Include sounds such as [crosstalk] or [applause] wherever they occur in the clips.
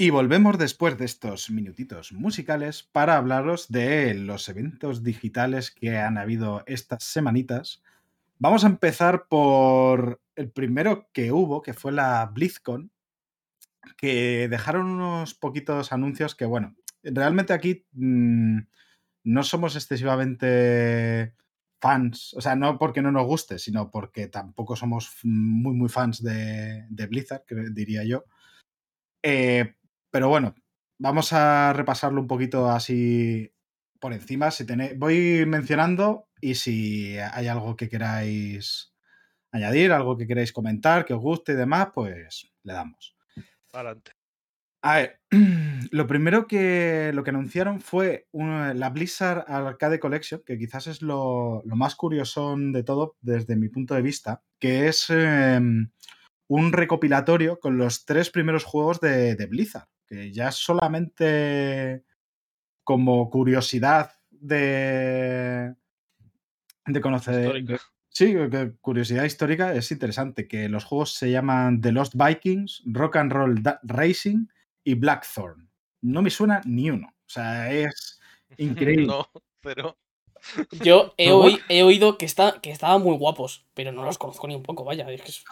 Y volvemos después de estos minutitos musicales para hablaros de los eventos digitales que han habido estas semanitas. Vamos a empezar por el primero que hubo, que fue la BlizzCon, que dejaron unos poquitos anuncios que, bueno, realmente aquí mmm, no somos excesivamente fans, o sea, no porque no nos guste, sino porque tampoco somos muy, muy fans de, de Blizzard, diría yo. Eh, pero bueno, vamos a repasarlo un poquito así por encima. Si tenéis, voy mencionando y si hay algo que queráis añadir, algo que queráis comentar, que os guste y demás, pues le damos. Adelante. A ver, [clears throat] lo primero que, lo que anunciaron fue la Blizzard Arcade Collection, que quizás es lo, más curioso de todo desde mi punto de vista, que es em, un recopilatorio con los tres primeros juegos de, Blizzard, que ya solamente como curiosidad de, de conocer... Sí, curiosidad histórica es interesante, que los juegos se llaman The Lost Vikings, Rock and Roll Racing y Blackthorn. No me suena ni uno. O sea, es [laughs] increíble. no, pero. Yo he, oído que, está, que estaban muy guapos, pero no los conozco ni un poco, vaya.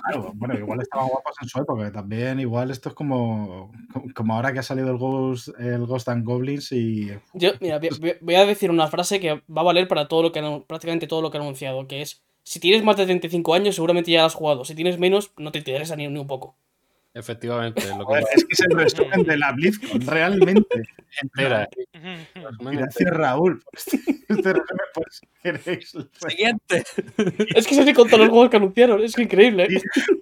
Claro, bueno, igual estaban guapos en su época. También, igual, esto es como, como ahora que ha salido el Ghost, el Ghost and Goblins y. Yo, mira, voy a decir una frase que va a valer para todo lo que prácticamente todo lo que he anunciado, que es. Si tienes más de 35 años, seguramente ya has jugado. Si tienes menos, no te interesa ni, ni un poco. Efectivamente. Lo que... es que es el resumen de la BlizzCon, realmente. Entera. Gracias, Raúl. Este resumen, pues, queréis. Siguiente. es que se me con todos los juegos que anunciaron. Es que increíble. ¿eh?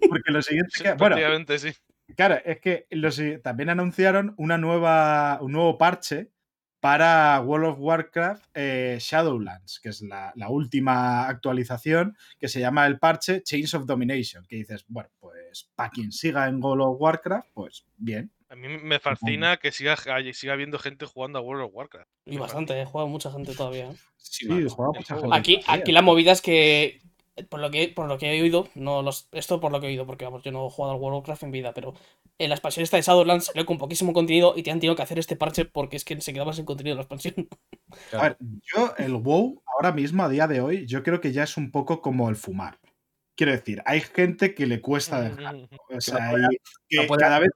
porque lo siguiente. Sí, bueno, sí. Claro, es que los, también anunciaron una nueva, un nuevo parche para World of Warcraft eh, Shadowlands, que es la, última actualización, que se llama el parche Chains of Domination, que dices, bueno, pues para quien siga en World of Warcraft, pues bien. A mí me fascina que siga, siga habiendo gente jugando a World of Warcraft. Y bastante, he jugado mucha gente todavía. ¿eh? Sí, juega mucha gente. Aquí, aquí la movida es que por lo que, por lo que he oído, no los, esto por lo que he oído, porque vamos, yo no he jugado al World of Warcraft en vida, pero en la expansión esta de Shadowlands salió con poquísimo contenido y te han tenido que hacer este parche porque es que se quedaba sin contenido la expansión. [laughs] A ver, yo el WoW ahora mismo, a día de hoy, yo creo que ya es un poco como el fumar. Quiero decir, hay gente que le cuesta dejar. O sea, que cada vez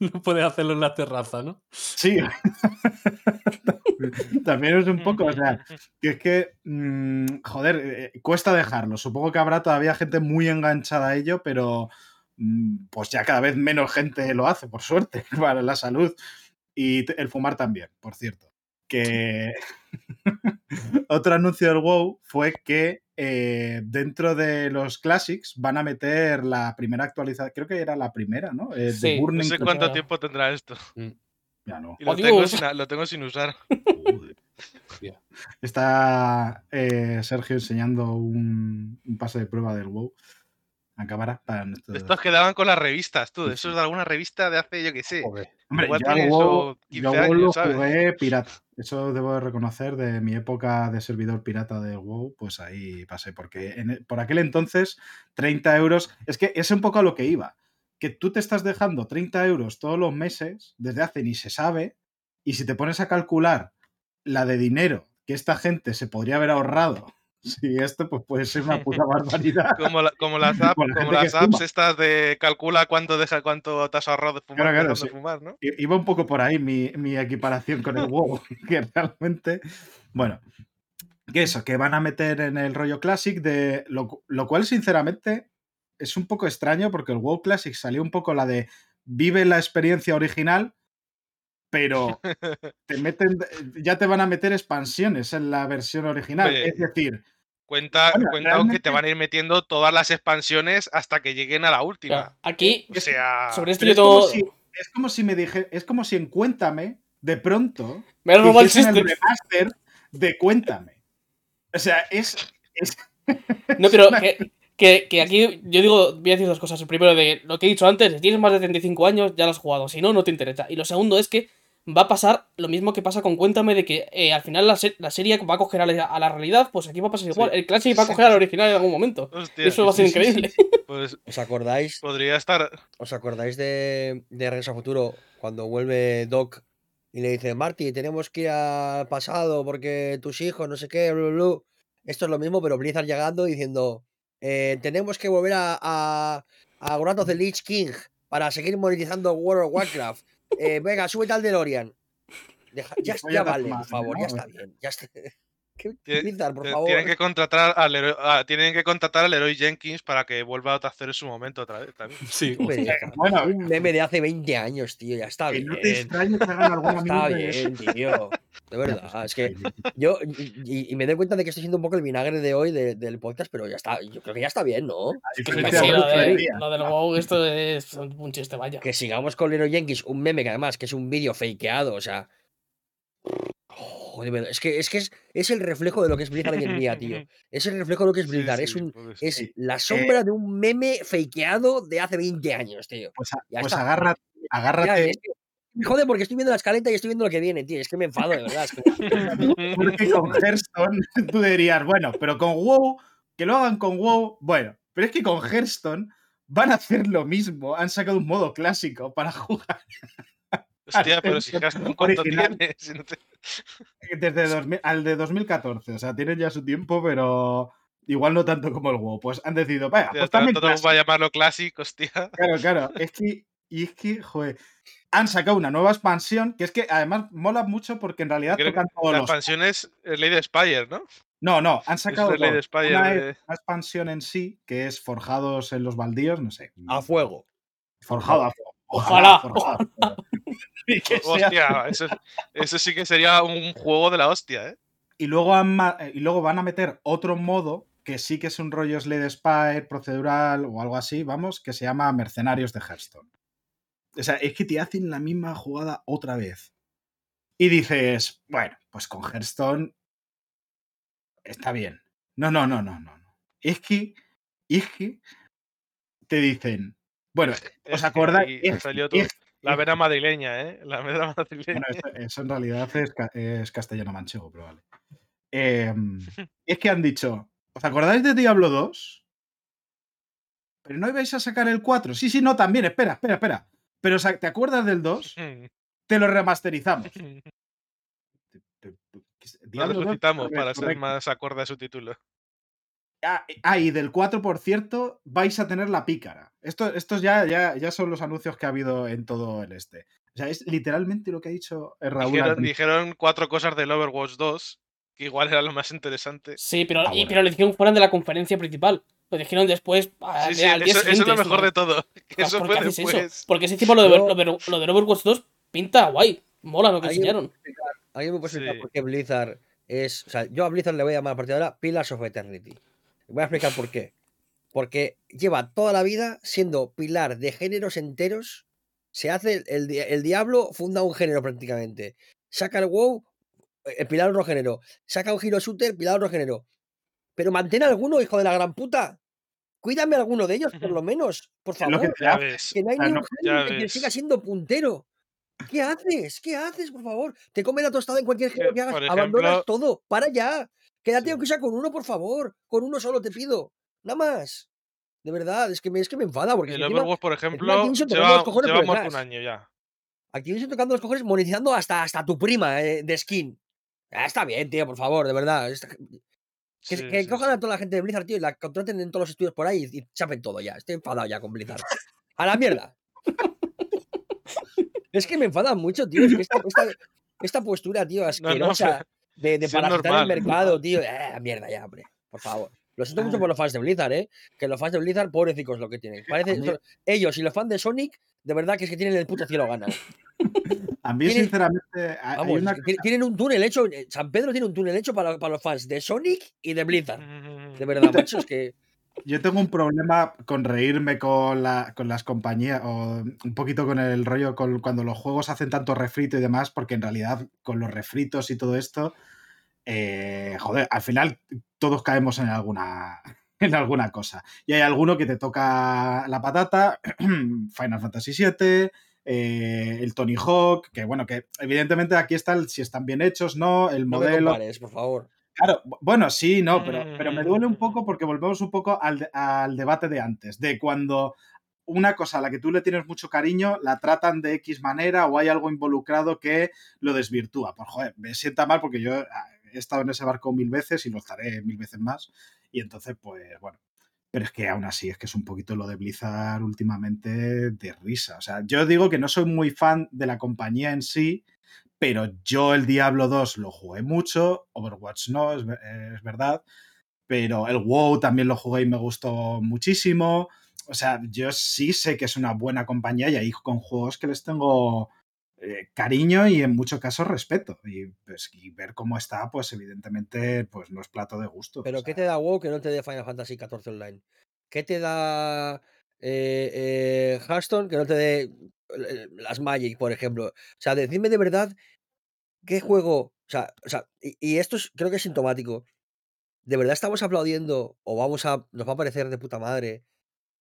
[laughs] no puede hacerlo en la terraza, ¿no? Sí. [laughs] También es un poco, o sea, que es que, mm, joder, eh, cuesta dejarlo. Supongo que habrá todavía gente muy enganchada a ello, pero mm, pues ya cada vez menos gente lo hace, por suerte, [laughs] para la salud. Y el fumar también, por cierto. Que otro anuncio del WoW fue que eh, dentro de los Classics van a meter la primera actualización, creo que era la primera, ¿no? Eh, no sé cuánto tiempo tendrá esto. Mm. Ya no. lo, tengo sin, usar. [laughs] Está eh, Sergio enseñando un, un, pase de prueba del WoW a cámara para Estos quedaban con las revistas, tú. Eso es de alguna revista de hace, yo qué sé. Hombre, Igual yo, WoW, lo jugué pirata. Eso debo de reconocer de mi época de servidor pirata de WoW, pues ahí pasé. Porque e, por aquel entonces, 30 euros. Es que es un poco a lo que iba. Que tú te estás dejando 30 euros todos los meses, desde hace ni se sabe, y si te pones a calcular la de dinero que esta gente se podría haber ahorrado Sí, esto pues puede ser una puta [laughs] barbaridad. Como, como las, [laughs] apps estas de calcula cuánto deja, cuánto te has ahorrado de fumar, fumar, ¿no? Iba un poco por ahí mi, equiparación con el [laughs] WoW, que realmente, bueno, que eso, que van a meter en el rollo Classic, de lo, lo cual sinceramente es un poco extraño porque el WoW Classic salió un poco la de vive la experiencia original, pero te meten, ya te van a meter expansiones en la versión original. es decir, cuenta, cuenta que te van a ir metiendo todas las expansiones hasta que lleguen a la última. Aquí, o sea, sobre esto yo todo... es, como si, me dije, es como si en Cuéntame, de pronto, me el remaster de Cuéntame. O sea, es. No, pero [laughs] que, que, aquí yo digo, voy a decir dos cosas. El primero, de lo que he dicho antes, si tienes más de 35 años, ya lo has jugado. Si no, no te interesa. Y lo segundo es que va a pasar lo mismo que pasa con Cuéntame, de que eh, al final la, serie va a coger a la, realidad, pues aquí va a pasar igual. El Classic va a coger al original en algún momento. Eso va a ser increíble. [laughs] Pues, ¿Os acordáis? Podría estar. ¿Os acordáis de, de Regreso a Futuro cuando vuelve Doc y le dice, Marty, tenemos que ir al pasado porque tus hijos, no sé qué, Esto es lo mismo, pero Blizzard llegando diciendo, eh, tenemos que volver a, a, a of the Lich King para seguir monetizando World of Warcraft. Eh, venga, súbete al DeLorean. [laughs] ya, ya, vale, por favor, ya está bien. Ya está. Tienen que contratar al héroe, tienen que contratar al héroe Jenkins para que vuelva a hacer en su momento otra vez. También. Sí, bueno, un meme de hace 20 años, tío, ya está bien. No te extraño que hagan alguna Está bien, tío. De verdad, [laughs] es que yo y, me doy cuenta de que estoy siendo un poco el vinagre de hoy del podcast, pero ya está, yo creo que ya está bien, ¿no? Sí, lo, del WoW, esto es un chiste, vaya. Que sigamos con Lero Jenkins, un meme que además que es un vídeo fakeado, o sea, es que, es, que es, el reflejo de lo que es Blizzard hoy en día, tío. [laughs] Es el reflejo de lo que es Blizzard. es, un, es la eh sombra de un meme fakeado de hace 20 años, tío. Pues, pues agárrate. agárrate. Joder, porque estoy viendo la escaleta y estoy viendo lo que viene, tío. Es que me enfado, de verdad. [laughs] porque con [laughs] Hearthstone tú dirías, bueno, pero con WoW, que lo hagan con WoW, bueno. Pero es que con Hearthstone van a hacer lo mismo. Han sacado un modo clásico para jugar. Hostia, [laughs] pero si ¿cuánto tienes? [laughs] Desde al de 2014, o sea, tienen ya su tiempo, pero igual no tanto como el WoW. Pues han decidido, vaya, pues también todo va a llamarlo clásico, hostia. Claro, claro, es que, y es que, joder, han sacado una nueva expansión, que es que además mola mucho porque en realidad tocan todos La expansión es Lady Spire, ¿no? No, no, han sacado una, expansión en sí, que es Forjados en los Baldíos, no sé. A fuego. Forjado a fuego. Ojalá. [laughs] hostia, eso, sí que sería un juego de la hostia, ¿eh? Y luego, eh, y luego van a meter otro modo que sí que es un rollo Slade Spire procedural o algo así, vamos, que se llama Mercenarios de Hearthstone. O sea, es que te hacen la misma jugada otra vez. Y dices, bueno, pues con Hearthstone está bien. No, no, no, no, no. Es que, es que te dicen, bueno, ¿os acordáis? la vera madrileña, ¿eh? La vera [laughs] madrileña. Bueno, eso, en realidad es, castellano manchego, pero vale. Em, [laughs] es que han dicho, ¿os acordáis de Diablo 2? Pero no ibais a sacar el 4. Sí, sí, no, también, espera, espera, espera. Pero ¿te acuerdas del 2? Te lo remasterizamos. [laughs] Diablo lo citamos para ser más acorde a su título. Ah, ah, y del 4, por cierto, vais a tener la pícara. Esto, estos ya, ya, ya son los anuncios que ha habido en todo el este. O sea, es literalmente lo que ha dicho Raúl. Dijeron, cuatro cosas del Overwatch 2, que igual era lo más interesante. Sí, pero, ah, pero lo dijeron fuera de la conferencia principal. Lo dijeron después. Sí, sí, eso, es lo mejor de todo. [laughs] Eso fue después. Porque ese tipo lo de, lo, del Overwatch 2 pinta guay. Mola lo que enseñaron. Alguien me puede explicar por qué Blizzard es. O sea, yo a Blizzard le voy a llamar a partir de ahora Pillars of Eternity. Voy a explicar por qué. Porque lleva toda la vida siendo pilar de géneros enteros. Se hace el, el diablo, funda un género prácticamente. Saca el WoW, el pilar otro género. Saca un Hero Shooter, pilar otro género. Pero mantén alguno, hijo de la gran puta. Cuídame alguno de ellos, por lo menos. Por favor. Que, no hay ni un género que siga siendo puntero. ¿Qué haces? ¿Qué haces, por favor? Te come la tostada en cualquier género que hagas. Abandonas todo. Para ya. Quédate aunque sea con uno, por favor. Con uno solo te pido. Nada más. De verdad, es que me, es que me enfada. Porque el Overwatch, por ejemplo, lleva, un año ya. Activision tocando los cojones, monetizando hasta, hasta tu prima eh, de skin. Ya está bien, tío, por favor, de verdad. Que, cojan a toda la gente de Blizzard, tío, y la contraten en todos los estudios por ahí y, chapen todo ya. Estoy enfadado ya con Blizzard. A la mierda. [laughs] es que me enfada mucho, tío. Es que esta, esta, postura, tío, asquerosa de, de parasitar el mercado, tío. Eh, mierda ya, hombre. Por favor. Lo siento mucho por los fans de Blizzard, ¿eh? Que los fans de Blizzard, pobrecicos lo que tienen. Parece, ellos y los fans de Sonic, de verdad que es que tienen el puto cielo ganas. [laughs] A mí, sinceramente. Vamos, Tienen un túnel hecho. Eh, San Pedro tiene un túnel hecho para, para los fans de Sonic y de Blizzard. [laughs] De verdad, macho, es que. Yo tengo un problema con reírme con, la, con las compañías, o un poquito con el rollo con cuando los juegos hacen tanto refrito y demás, porque en realidad con los refritos y todo esto, eh, joder, al final todos caemos en alguna, [laughs] en alguna cosa. Y hay alguno que te toca la patata, [clears throat] Final Fantasy VII, eh, el Tony Hawk, que bueno, que evidentemente aquí está si están bien hechos, ¿no? El modelo. No me por favor. Claro, bueno, sí, no, pero, pero me duele un poco porque volvemos un poco al, al debate de antes, de cuando una cosa a la que tú le tienes mucho cariño, la tratan de X manera o hay algo involucrado que lo desvirtúa. Pues joder, me sienta mal porque yo ah, he estado en ese barco mil veces y lo estaré mil veces más. Y entonces, pues bueno. Pero es que aún así, es que es un poquito lo de Blizzard últimamente de risa. O sea, yo digo que no soy muy fan de la compañía en sí, pero yo el Diablo 2 lo jugué mucho, Overwatch no, es, es verdad, pero el WoW también lo jugué y me gustó muchísimo o sea, yo sí sé que es una buena compañía y ahí con juegos que les tengo eh, cariño y en muchos casos respeto. Y, pues, ver cómo está, pues evidentemente, pues no es plato de gusto. Pero ¿qué te da WoW que no te dé Final Fantasy XIV Online? ¿Qué te da eh, eh, Hearthstone que no te dé las Magic, por ejemplo? O sea, decidme de verdad qué juego. O sea, o sea y, y, esto es, creo que es sintomático. ¿De verdad estamos aplaudiendo o vamos a. nos va a parecer de puta madre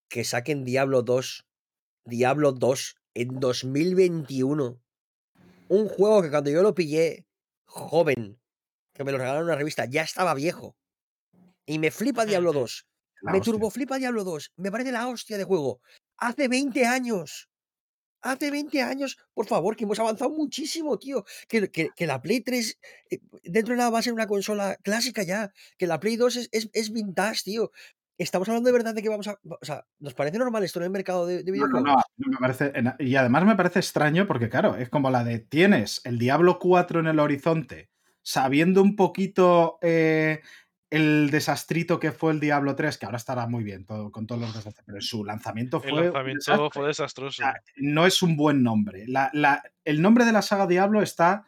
que saquen Diablo 2, Diablo 2 en 2021. Un juego que cuando yo lo pillé joven, que me lo regalaron en una revista, ya estaba viejo. Y me flipa Diablo 2. Me turbo flipa Diablo 2. Me parece la hostia de juego. Hace 20 años. Hace 20 años, por favor, que hemos avanzado muchísimo, tío. Que, que, la Play 3 eh, dentro de nada va a ser una consola clásica ya. Que la Play 2 es, es, es vintage, tío. ¿Estamos hablando de verdad de que vamos a.? O sea, ¿nos parece normal esto en el mercado de, videojuegos? No, no, me parece. Y además me parece extraño porque, claro, es como la de tienes el Diablo 4 en el horizonte, sabiendo un poquito eh, el desastrito que fue el Diablo 3, que ahora estará muy bien todo, con todos los desastres, pero su lanzamiento fue. El lanzamiento fue desastroso. no es un buen nombre. el nombre de la saga Diablo está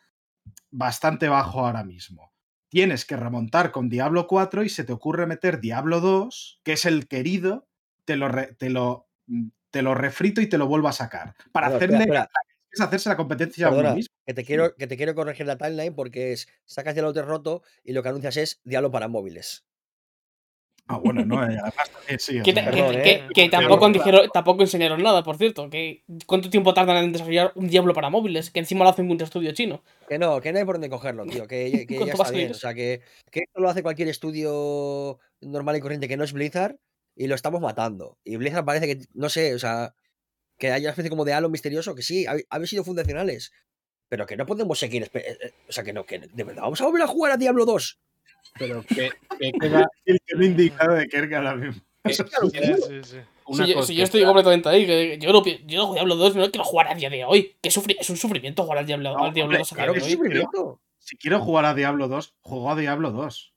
bastante bajo ahora mismo tienes que remontar con Diablo 4 y se te ocurre meter Diablo 2, que es el querido, te lo, te lo, mm, te lo refrito y te lo vuelvo a sacar. Para hacerle. Es hacerse la competencia a uno mismo. Que te, quiero, que te quiero corregir la timeline porque es sacas Diablo 3 roto y lo que anuncias es Diablo para móviles. Ah, bueno, no, eh, [laughs] que, tampoco, tampoco enseñaron nada, por cierto. Que, ¿Cuánto tiempo tardan en desarrollar un Diablo para móviles? Que encima lo hace un estudio chino. Que no, que no hay por dónde cogerlo, tío. Que, que [laughs] ya está bien. O sea, que, que esto lo hace cualquier estudio normal y corriente que no es Blizzard y lo estamos matando. Y Blizzard parece que, no sé, o sea, que hay una especie como de halo misterioso que sí, habéis sido fundacionales. Pero que no podemos seguir. Eh, eh, o sea, que no, que de verdad vamos a volver a jugar a Diablo 2. Pero que, [laughs] queda. El que indicado de Kerk ahora mismo. [laughs] Sí, sí, sí. Si, yo, estoy completamente ahí, yo, no, yo Diablo 2 no quiero jugar a día de hoy. Que es un sufrimiento jugar al Diablo, 2 claro que Si quiero jugar a Diablo 2, juego a Diablo 2.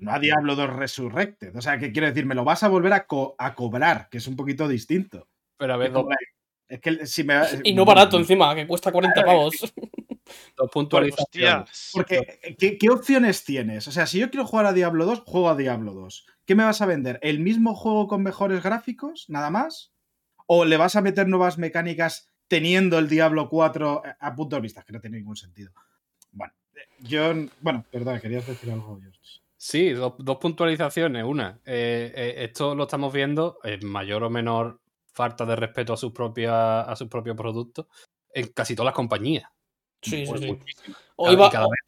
No a Diablo 2 Resurrected. O sea, que quiero decir, me lo vas a volver a, a cobrar, que es un poquito distinto. Pero a ver, es que si me, [laughs] y no barato encima, que cuesta 40 pavos. Dos [laughs] puntualizaciones. Porque, ¿qué, opciones tienes? O sea, si yo quiero jugar a Diablo 2, juego a Diablo 2. ¿Qué me vas a vender? ¿El mismo juego con mejores gráficos? ¿Nada más? ¿O le vas a meter nuevas mecánicas teniendo el Diablo 4 a punto de vista? Que no tiene ningún sentido. Bueno, yo. Bueno, perdón, querías decir algo, Sí, dos, puntualizaciones. Una, eh, eh, esto lo estamos viendo en mayor o menor falta de respeto a sus a sus propios productos en casi todas las compañías. Sí, sí, sí. Hoy va, cada vez,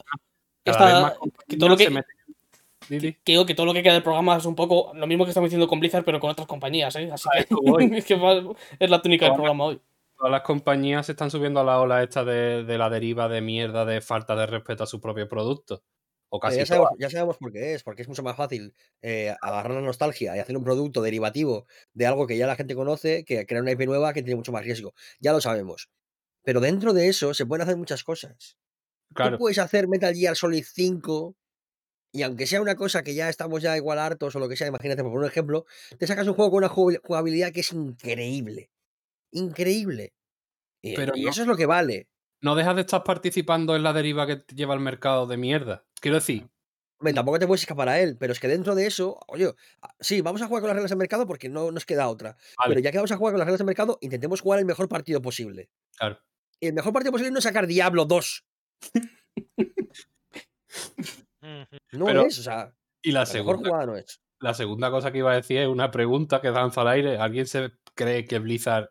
más que todo lo que, que, digo que todo lo que queda del programa es un poco lo mismo que estamos diciendo con Blizzard, pero con otras compañías, ¿eh? Así que, [laughs] es, que es la túnica del programa hoy. Todas las compañías se están subiendo a la ola esta de, de, la deriva de mierda de falta de respeto a su propio producto. O casi ya, sabemos, ya, sabemos, por qué es, porque es mucho más fácil eh, agarrar la nostalgia y hacer un producto derivativo de algo que ya la gente conoce que crear una IP nueva que tiene mucho más riesgo. Ya lo sabemos. Pero dentro de eso se pueden hacer muchas cosas. Claro. Tú puedes hacer Metal Gear Solid 5 y aunque sea una cosa que ya estamos ya igual hartos o lo que sea, imagínate, por un ejemplo, te sacas un juego con una jugabilidad que es increíble. Increíble. Y, Pero eso es lo que vale. No dejas de estar participando en la deriva que lleva el mercado de mierda. Quiero decir. tampoco te puedes escapar a él, pero es que dentro de eso, oye, sí, vamos a jugar con las reglas de mercado porque no nos queda otra. Pero ya que vamos a jugar con las reglas de mercado, intentemos jugar el mejor partido posible. Claro. Y el mejor partido posible no es sacar Diablo 2. no es, o sea. Y la, segunda, no es. La segunda cosa que iba a decir es una pregunta que danza al aire. ¿Alguien se cree que Blizzard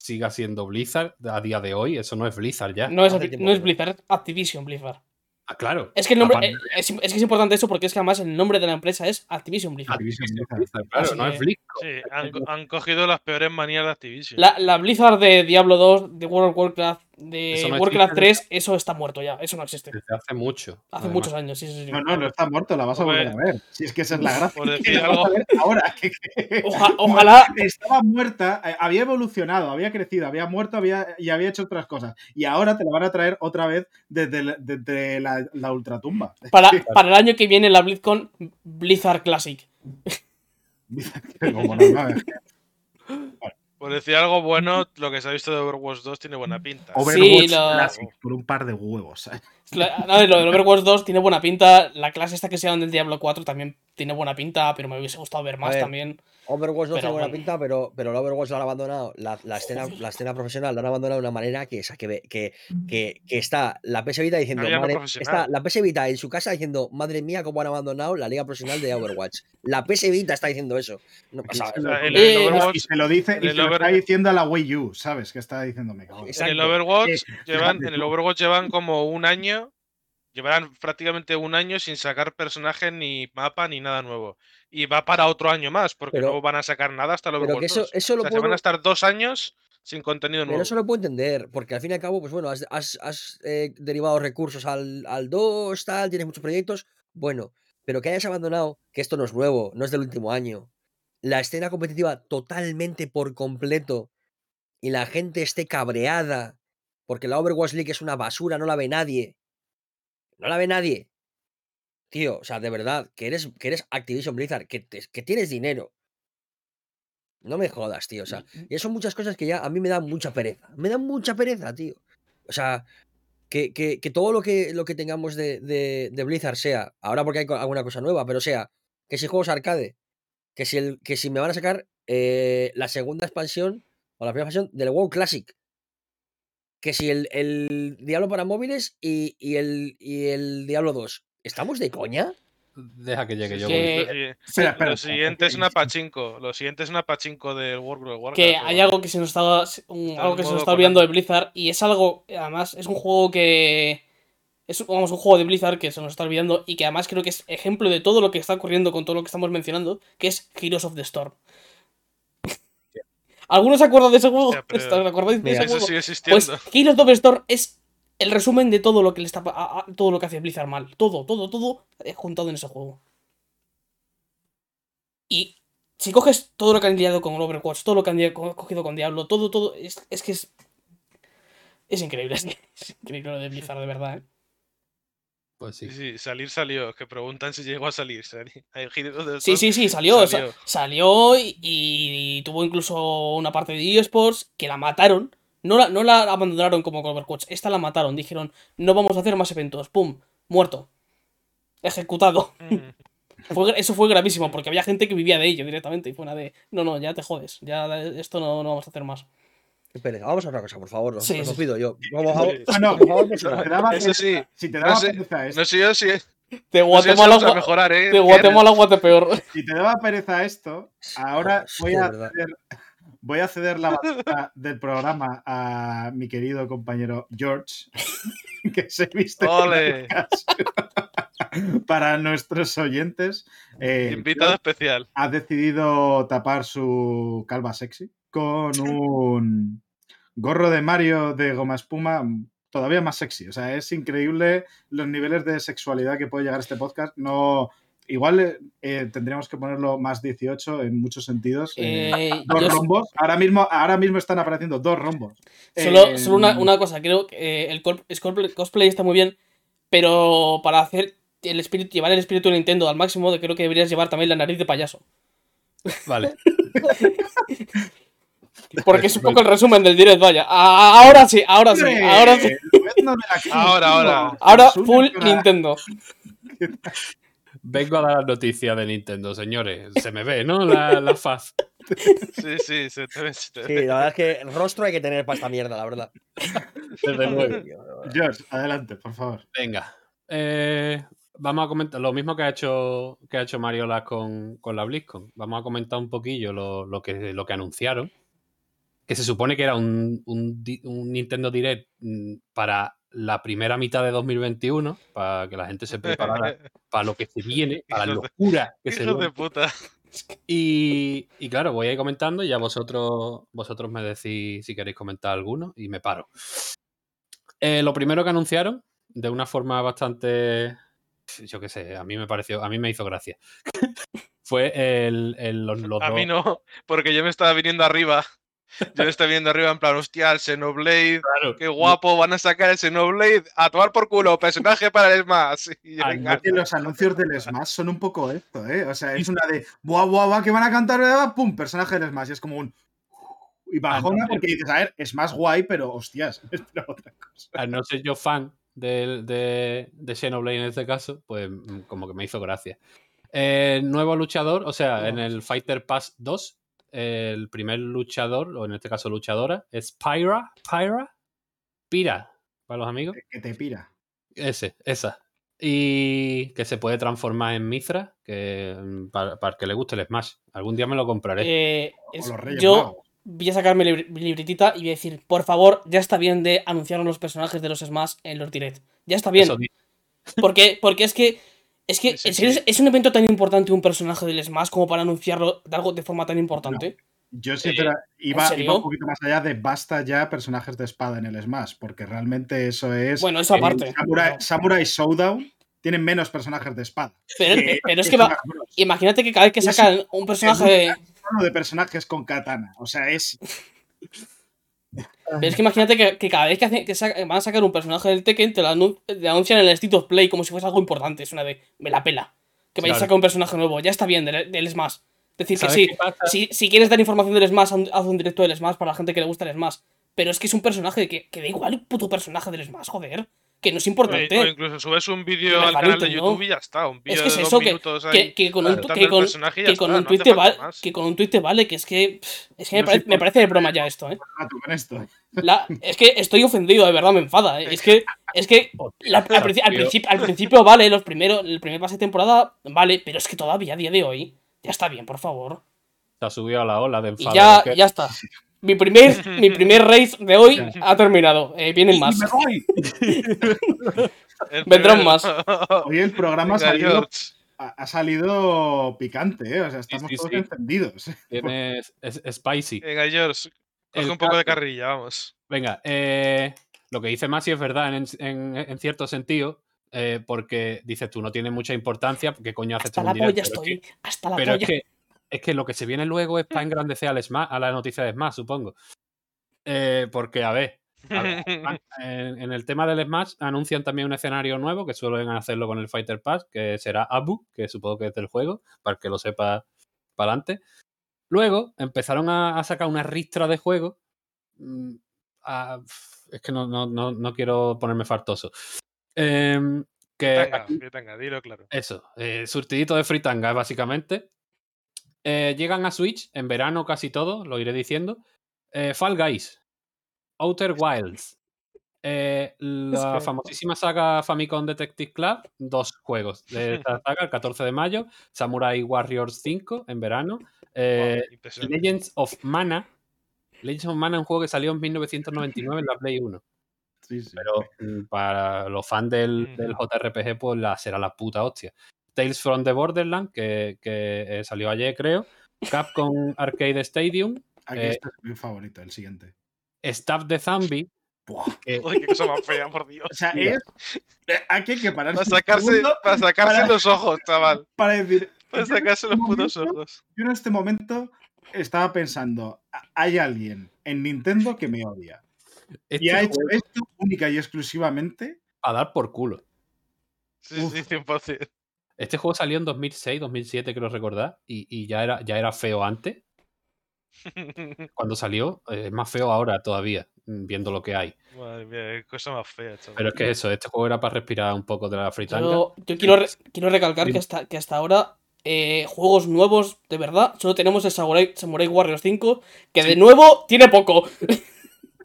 siga siendo Blizzard a día de hoy. Eso no es Blizzard ya. No es, no es Blizzard, es Activision Blizzard. Ah, claro. Es que, el nombre, eh, es, que es importante eso porque es que además el nombre de la empresa es Activision Blizzard. Activision Blizzard, claro, no es Blizzard. Sí, han, cogido las peores manías de Activision. La, la, Blizzard de Diablo 2, de World of Warcraft, de Warcraft 3, eso está muerto ya, eso no existe. Desde hace mucho. Hace muchos años, sí, sí, sí. No, no, no está muerto, la vas a volver a ver. Si es que esa es la gracia. Por [laughs] decir algo. ahora, [laughs] ojalá. Estaba muerta, eh, había evolucionado, había crecido, había muerto había, y había hecho otras cosas. Y ahora te la van a traer otra vez desde, desde la, la, ultratumba. [laughs] Para, para el año que viene la BlizzCon Blizzard Classic. Como no, por decir algo bueno, lo que se ha visto de Overwatch 2 tiene buena pinta. Overwatch sí, por un par de huevos. No, lo de Overwatch 2 tiene buena pinta. La clase esta que se llama del Diablo 4 también tiene buena pinta, pero me hubiese gustado ver más también. Overwatch 2 tiene buena pinta, pero, pero el Overwatch lo han abandonado. La, la, escena, la escena profesional la han abandonado de una manera que, esa, que, que, que, está la PS Vita diciendo. madre, está la PS Vita en su casa diciendo, madre mía, cómo han abandonado la liga profesional de Overwatch. La PS Vita está diciendo eso. No pasa, y se lo dice y se lo está diciendo a la Wii U, ¿sabes? Que está diciendo, me cago. En el Overwatch llevan, en el Overwatch llevan como un año llevarán prácticamente un año sin sacar personajes ni mapa ni nada nuevo. Y va para otro año más, porque no van a sacar nada hasta luego. Pero eso, eso lo o van a estar dos años sin contenido nuevo. Pero eso lo puedo entender, porque al fin y al cabo, pues bueno, has, has, eh, derivado recursos al, al 2, tal, tienes muchos proyectos. Bueno, pero que hayas abandonado, que esto no es nuevo, no es del último año, la escena competitiva totalmente por completo y la gente esté cabreada porque la Overwatch League es una basura, no la ve nadie no la ve nadie. Tío, o sea, de verdad, que eres, que eres Activision Blizzard, que, que tienes dinero. No me jodas, tío. O sea, y son muchas cosas que ya a mí me dan mucha pereza. Me dan mucha pereza, tío. O sea, que, que, que todo lo que, lo que tengamos de, de, Blizzard sea, ahora porque hay alguna cosa nueva, pero sea, que si juegos arcade, que si, el, que si me van a sacar eh, la segunda expansión o la primera expansión del WoW Classic, que si el, el Diablo para móviles y, y, el, y el Diablo 2. ¿Estamos de coña? Deja que llegue yo. lo siguiente es una pachinko. Lo siguiente es una pachinko del World of Warcraft. Que hay algo que se nos está, algo que se nos está olvidando de Blizzard y es algo, además, es un juego que es vamos, un juego de Blizzard que se nos está olvidando y que además creo que es ejemplo de todo lo que está ocurriendo con todo lo que estamos mencionando, que es Heroes of the Storm. ¿Algunos se acuerdan de ese juego? ¿Acordáis de ese juego? Sigue existiendo. Pues Heroes of Storm es el resumen de todo lo que le está todo lo que hace Blizzard mal. Todo, todo, todo juntado en ese juego. Y si coges todo lo que han liado con Overwatch, todo lo que han cogido con Diablo, todo, todo, es, que es. Es increíble, es, [laughs] es increíble lo de Blizzard, de verdad, ¿eh? Pues sí. sí. salir salió. Que preguntan si llegó a salir. [laughs] Sí, sí, sí, salió. Salió, y, tuvo incluso una parte de eSports que la mataron. No la, no la abandonaron como Overwatch. Esta la mataron. Dijeron, no vamos a hacer más eventos. ¡Pum! Muerto. Ejecutado. Mm. [laughs] eso fue gravísimo porque había gente que vivía de ello directamente. Y fue una de, no, no, ya te jodes. Ya esto no, no vamos a hacer más. Vamos a otra cosa, por favor. Os, sí, pido yo. Vamos a, ah, no, por favor, no, eso sí. Si te daba no sé, pereza No sé yo si. De Guatemala, no a mejorar, ¿eh? de Guatemala Guate peor. Si te daba pereza esto, ahora voy a ceder, voy a ceder la batuta del programa a mi querido compañero George, [laughs] que se viste ¡Ole! [laughs] para nuestros oyentes. Eh, Invitado especial. Ha decidido tapar su calva sexy con un gorro de Mario de goma espuma todavía más sexy. O sea, es increíble los niveles de sexualidad que puede llegar este podcast. No. Igual eh, eh, tendríamos que ponerlo más 18 en muchos sentidos. Eh, dos rombos. Ahora mismo, ahora mismo están apareciendo dos rombos. Solo, solo una, una, cosa, creo que el cosplay está muy bien, pero para hacer el espíritu, llevar el espíritu de Nintendo al máximo, creo que deberías llevar también la nariz de payaso. Vale. [laughs] Porque es un poco el resumen del direct, vaya. Ahora sí, ahora sí, ahora sí. Ahora, ahora. Ahora full Nintendo. Vengo a dar la noticia de Nintendo, señores. Se me ve, ¿no? La, la faz. Sí, sí, se te ve. Sí, la verdad es que el rostro hay que tener para esta mierda, la verdad. Desde luego. George, adelante, por favor. Venga. Eh, vamos a comentar lo mismo que ha hecho, que ha hecho Mariola con, con la BlizzCon. Vamos a comentar un poquillo lo, lo, que, lo que anunciaron que se supone que era un, un Nintendo Direct mm, para la primera mitad de 2021 para que la gente se preparara [laughs] para lo que se viene, para la locura que se viene. puta. Y, claro, voy a ir comentando y ya vosotros, vosotros me decís si queréis comentar alguno y me paro. Eh, lo primero que anunciaron, de una forma bastante, yo qué sé, a mí me pareció, a mí me hizo gracia. [laughs] Fue el, los, A mí no, porque yo me estaba viniendo arriba yo le estoy viendo arriba en plan, hostia, el Xenoblade, qué guapo, van a sacar el Xenoblade a tomar por culo, personaje para el Smash. [laughs] Y que los anuncios del Smash son un poco esto, ¿eh? O sea, es una de, buah, buah, buah, que van a cantar, pum, personaje del Smash. Y es como un... Y bajona porque dices, a ver, es más guay, pero hostias, [laughs] es otra cosa. Al no ser yo fan de, de, de, Xenoblade en este caso, pues mm, como que me hizo gracia. Eh, nuevo luchador, o sea, en el Fighter Pass 2 el primer luchador, o en este caso luchadora, es Pyra. Pyra. Pira, para los amigos. Que te pira. Ese, esa. Y que se puede transformar en Mithra, que mm, para, que le guste el Smash. Algún día me lo compraré. Eh, yo voy a sacarme mi libretita y voy a decir, por favor, ya está bien de anunciar a los personajes de los Smash en los direct. Ya está bien. Porque, porque es que es que, ¿es, un evento tan importante un personaje del Smash como para anunciarlo de algo de forma tan importante? Yo sinceramente iba, un poquito más allá de basta ya personajes de espada en el Smash, porque realmente eso es. Bueno, eso aparte. Samurai, Showdown tienen menos personajes de espada. Pero, es [laughs] que imagínate que cada vez que sacan un personaje de. de personajes con katana. O sea, es. Pero es que imagínate que, cada vez que, van a sacar un personaje del Tekken, te lo, anuncian en el State of Play como si fuese algo importante. Es una de, me la pela. Que vayáis a sacar un personaje nuevo. Ya está bien del, Smash. Es decir, que sí, si, quieres dar información del Smash, haz un directo del Smash para la gente que le gusta el Smash. Pero es que es un personaje que, que da igual puto personaje del Smash, joder que no es importante. O, incluso subes un vídeo al canal de YouTube y ya está. Un vídeo es que es eso, que, con un, que con, que con un tweet te vale, que con un tweet te vale, que es que, es que me, parece, de broma ya esto, ¿eh? La, es que estoy ofendido, de verdad me enfada. ¿eh? Es que, es que al, principio, al principio vale, los primeros, el primer pase de temporada vale, pero es que todavía a día de hoy ya está bien, por favor. Se ha subido a la ola de enfado. Y ya, ya está. [laughs] Mi primer, mi [laughs] primer race de hoy ha terminado. Eh, vienen más. Vendrán más. Hoy el programa ha salido, picante, ¿eh? O sea, estamos todos encendidos. Tienes es, spicy. Venga, George, coge un poco de carrilla, vamos. Venga, eh, lo que dice Masi es verdad en, cierto sentido. Eh, porque dices tú, no tiene mucha importancia, porque coño haces Hasta la polla estoy, hasta la pero Es que lo que se viene luego es para engrandecer al Smash, a la noticia de Smash, supongo. Eh, porque, a ver, [laughs] en, el tema del Smash anuncian también un escenario nuevo que suelen hacerlo con el Fighter Pass, que será Abu, que supongo que es del juego, para que lo sepa para adelante. Luego empezaron a, sacar una ristra de juego. Mm, es que no, quiero ponerme fartoso. Em, que fritanga, dilo claro. Eso, eh, surtidito de fritanga, básicamente. Eh, llegan a Switch en verano casi todo, lo iré diciendo. Eh, Fall Guys, Outer Wilds, eh, la famosísima saga Famicom Detective Club, dos juegos de esta [laughs] saga, el 14 de mayo, Samurai Warriors 5 en verano, Legends of Mana, Legends of Mana un juego que salió en 1999 en la Play 1. Pero mm, para los fans del, del, JRPG, pues la, será la puta hostia. Tales from the Borderland, que, que eh, salió ayer, creo. Capcom [laughs] Arcade Stadium. Aquí eh, está mi favorito, el siguiente. Stab the Zombie. qué cosa más fea, por Dios. O sea, es. Eh, aquí hay que parar. Para sacarse, para sacarse los ojos, chaval. Para decir. Para sacarse los putos ojos. Yo en este momento estaba pensando: hay alguien en Nintendo que me odia. y ha hecho esto única y exclusivamente. A dar por culo. Sí, sí, 100%. Este juego salió en 2006, 2007, creo recordar, y, y ya, era, ya era feo antes. [laughs] Cuando salió, eh, es más feo ahora todavía, mm, viendo lo que hay. Madre mía, cosa más fea. Chaval. Pero es que eso, este juego era para respirar un poco de la fritanga. Yo, quiero, quiero recalcar que hasta, que hasta ahora eh, juegos nuevos, de verdad, solo tenemos el Samurai, Samurai Warriors 5, que de nuevo tiene poco. [laughs]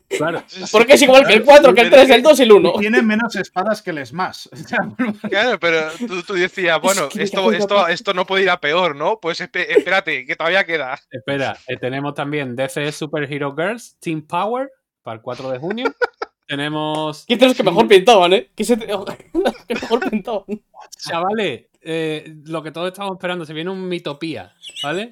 Claro. Porque es igual que el 4, que el 3, el 2 y el 1. Tiene menos espadas que el [laughs] Smash. Claro, pero tú, tú decías, bueno, que esto, esto, esto no puede ir a peor, ¿no? Pues espe- espérate, que todavía queda. Espera, eh, tenemos también DC Super Hero Girls, Team Power, para el 4 de junio. [laughs] tenemos. ¿Quién los que mejor pintaban, eh? ¿Quién se [laughs] que mejor pintaban? Chavales, eh, lo que todos estamos esperando, se viene un Mitopía, ¿vale?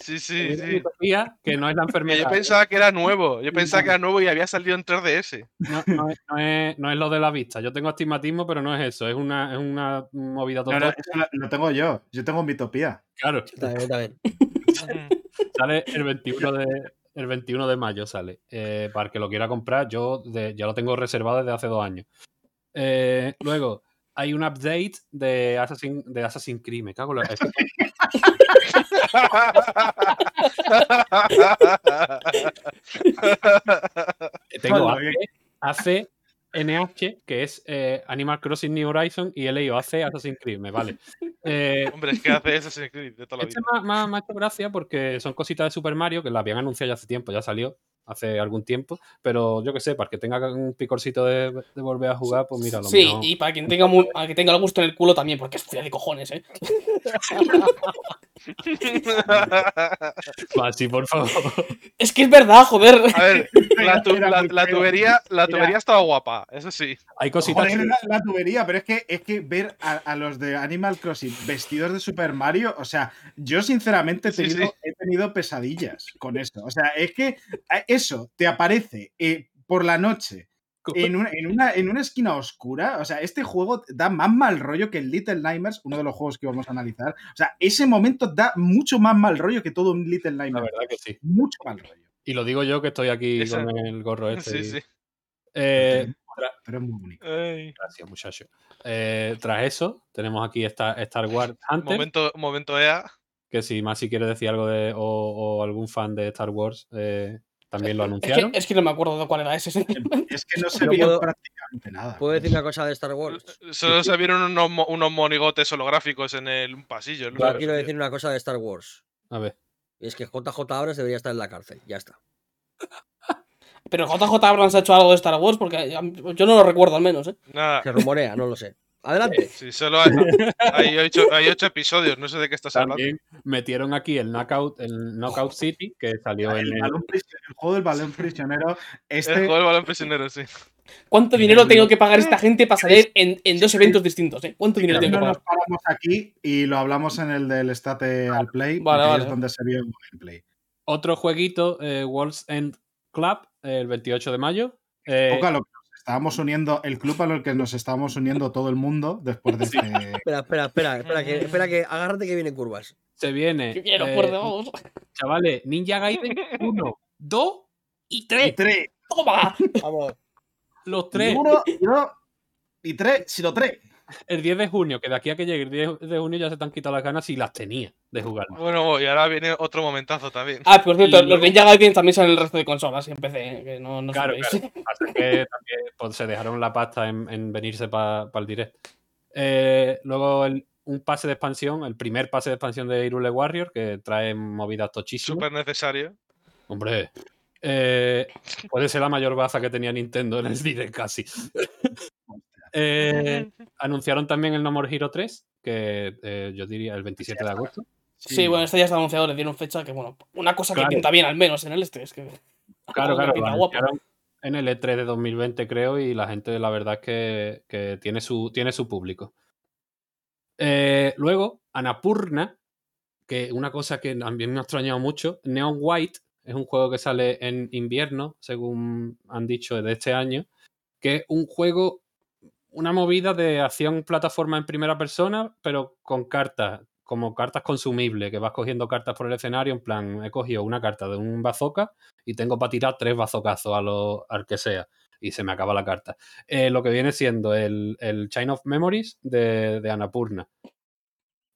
Sí, sí, un sí. Que no es la [laughs] enfermedad. yo pensaba que era nuevo. Yo pensaba que era nuevo y había salido en 3DS. No, no es, no es- no es lo de la vista. Yo tengo astigmatismo, pero no es eso. Es una, es una movida total. no, eso lo, tengo yo. Yo tengo Mitopía. Claro, Yo también, yo también. [laughs] sale el 21 de, el 21 de mayo. Sale. Eh, para el que lo quiera comprar, yo de- ya lo tengo reservado desde hace dos años. Eh, luego, hay un update de Assassin, de Assassin's Creed. Me cago en la. [laughs] Tengo AC, NH, que es eh, Animal Crossing New Horizon, y he leído AC Assassin's Creed, me vale. Eh, Hombre, es que hace Assassin's Creed de toda la este vida. me, ha- me hecho gracia porque son cositas de Super Mario que la habían anunciado ya hace tiempo, ya salió hace algún tiempo, pero yo que sé, para que tenga un picorcito de, de volver a jugar, pues mira, lo Sí, mejor. y para quien tenga para que tenga el gusto en el culo también, porque es fría de cojones, eh. [laughs] Así, por favor. Es que es verdad, joder. A ver, [laughs] la, tu- tubería, la tubería estaba guapa, eso sí. Hay cositas. Joder, la, la tubería, pero es que, es que ver a, a los de Animal Crossing vestidos de Super Mario, o sea, yo sinceramente he tenido, sí. he tenido pesadillas con eso. O sea, es que eh, eso te aparece eh, por la noche en una, en, una, en una esquina oscura. O sea, este juego da más mal rollo que el Little Nightmares, uno de los juegos que vamos a analizar. O sea, ese momento da mucho más mal rollo que todo un Little La Nightmares. verdad que sí. Mucho mal rollo. Y lo digo yo que estoy aquí Esa- con el gorro [laughs] este. Sí, y- sí. Eh, Pero es muy bonito. Ay, gracias, muchacho. Eh, tras eso, tenemos aquí esta Star Wars [laughs] Hunter. momento, momento EA. que si más si quiere decir algo de o, o algún fan de Star Wars eh, también lo Es que, anunciaron. es que no me acuerdo de cuál era ese. Es que no se [laughs] vio puedo- prácticamente nada. ¿Puedo decir una cosa de Star Wars? Solo se vieron unos, unos monigotes holográficos en el un pasillo. Yo quiero decir una cosa de Star Wars. A ver. Y es que JJ Abrams debería estar en la cárcel. Ya está. Pero JJ Abrams ha hecho algo de Star Wars porque yo no lo recuerdo al menos, eh. Nada. Se rumorea, no lo sé. Adelante. Sí, solo hay, [laughs] hay ocho, hay ocho episodios, no sé de qué estás hablando. Metieron aquí el Knockout, el Knockout City, que salió en El, el, el juego del balón prisionero, El este juego del balón prisionero, sí. ¿Cuánto dinero tengo que pagar esta gente para salir en, en dos eventos distintos, eh? ¿Cuánto dinero tengo que nos pagar? paramos aquí y lo hablamos en el del State al Play, Vale, es donde se vio el gameplay. otro jueguito, eh, World's End Club, el 28 de mayo. Eh, Poco a lo que nos estábamos uniendo, el club al que nos estábamos uniendo todo el mundo después de [laughs] este. Espera, espera, espera, espera, que, espera que agárrate que vienen curvas. se viene. Yo quiero, eh, fuerte, vamos. chavales, Ninja Gaiden 1, 2 y Y 3. tres, ¡Toma! Vamos. Los y tres. uno, y dos, y tres, si lo tres. El 10 de junio, que de aquí a que llegue el 10 de junio ya se te han quitado las ganas y las tenía de jugar. Bueno, y ahora viene otro momentazo también. Ah, por cierto, Y los Ninja Gaiden también salen en el resto de consolas y en PC, eh, que no, no Claro, sabéis. claro. Pasa que también pues, se dejaron la pasta en, en venirse para el direct. Eh, luego el- un pase de expansión, el primer pase de expansión de Irule Warrior, que trae movidas tochísimas. Súper necesario. Hombre, eh, puede ser la mayor baza que tenía Nintendo en el direct casi. [laughs] Eh, [laughs] anunciaron también el No More Hero 3, que eh, yo diría el 27 de agosto. Sí, bueno, este ya está anunciado, le dieron fecha que, bueno, una cosa Claro. que pinta bien al menos en el este, es que... Claro, claro, anunciaron en el E3 de 2020, creo, y la gente, la verdad es que, que tiene, su, tiene su público. Eh, luego, Anapurna, que una cosa que también me ha extrañado mucho, Neon White, es un juego que sale en invierno, según han dicho, de este año, que es un juego, una movida de acción plataforma en primera persona, pero con cartas, como cartas consumibles, que vas cogiendo cartas por el escenario, en plan, he cogido una carta de un bazooka y tengo para tirar tres bazocazos a lo, al que sea. Y se me acaba la carta. Eh, lo que viene siendo el, el Chain of Memories de, de Annapurna.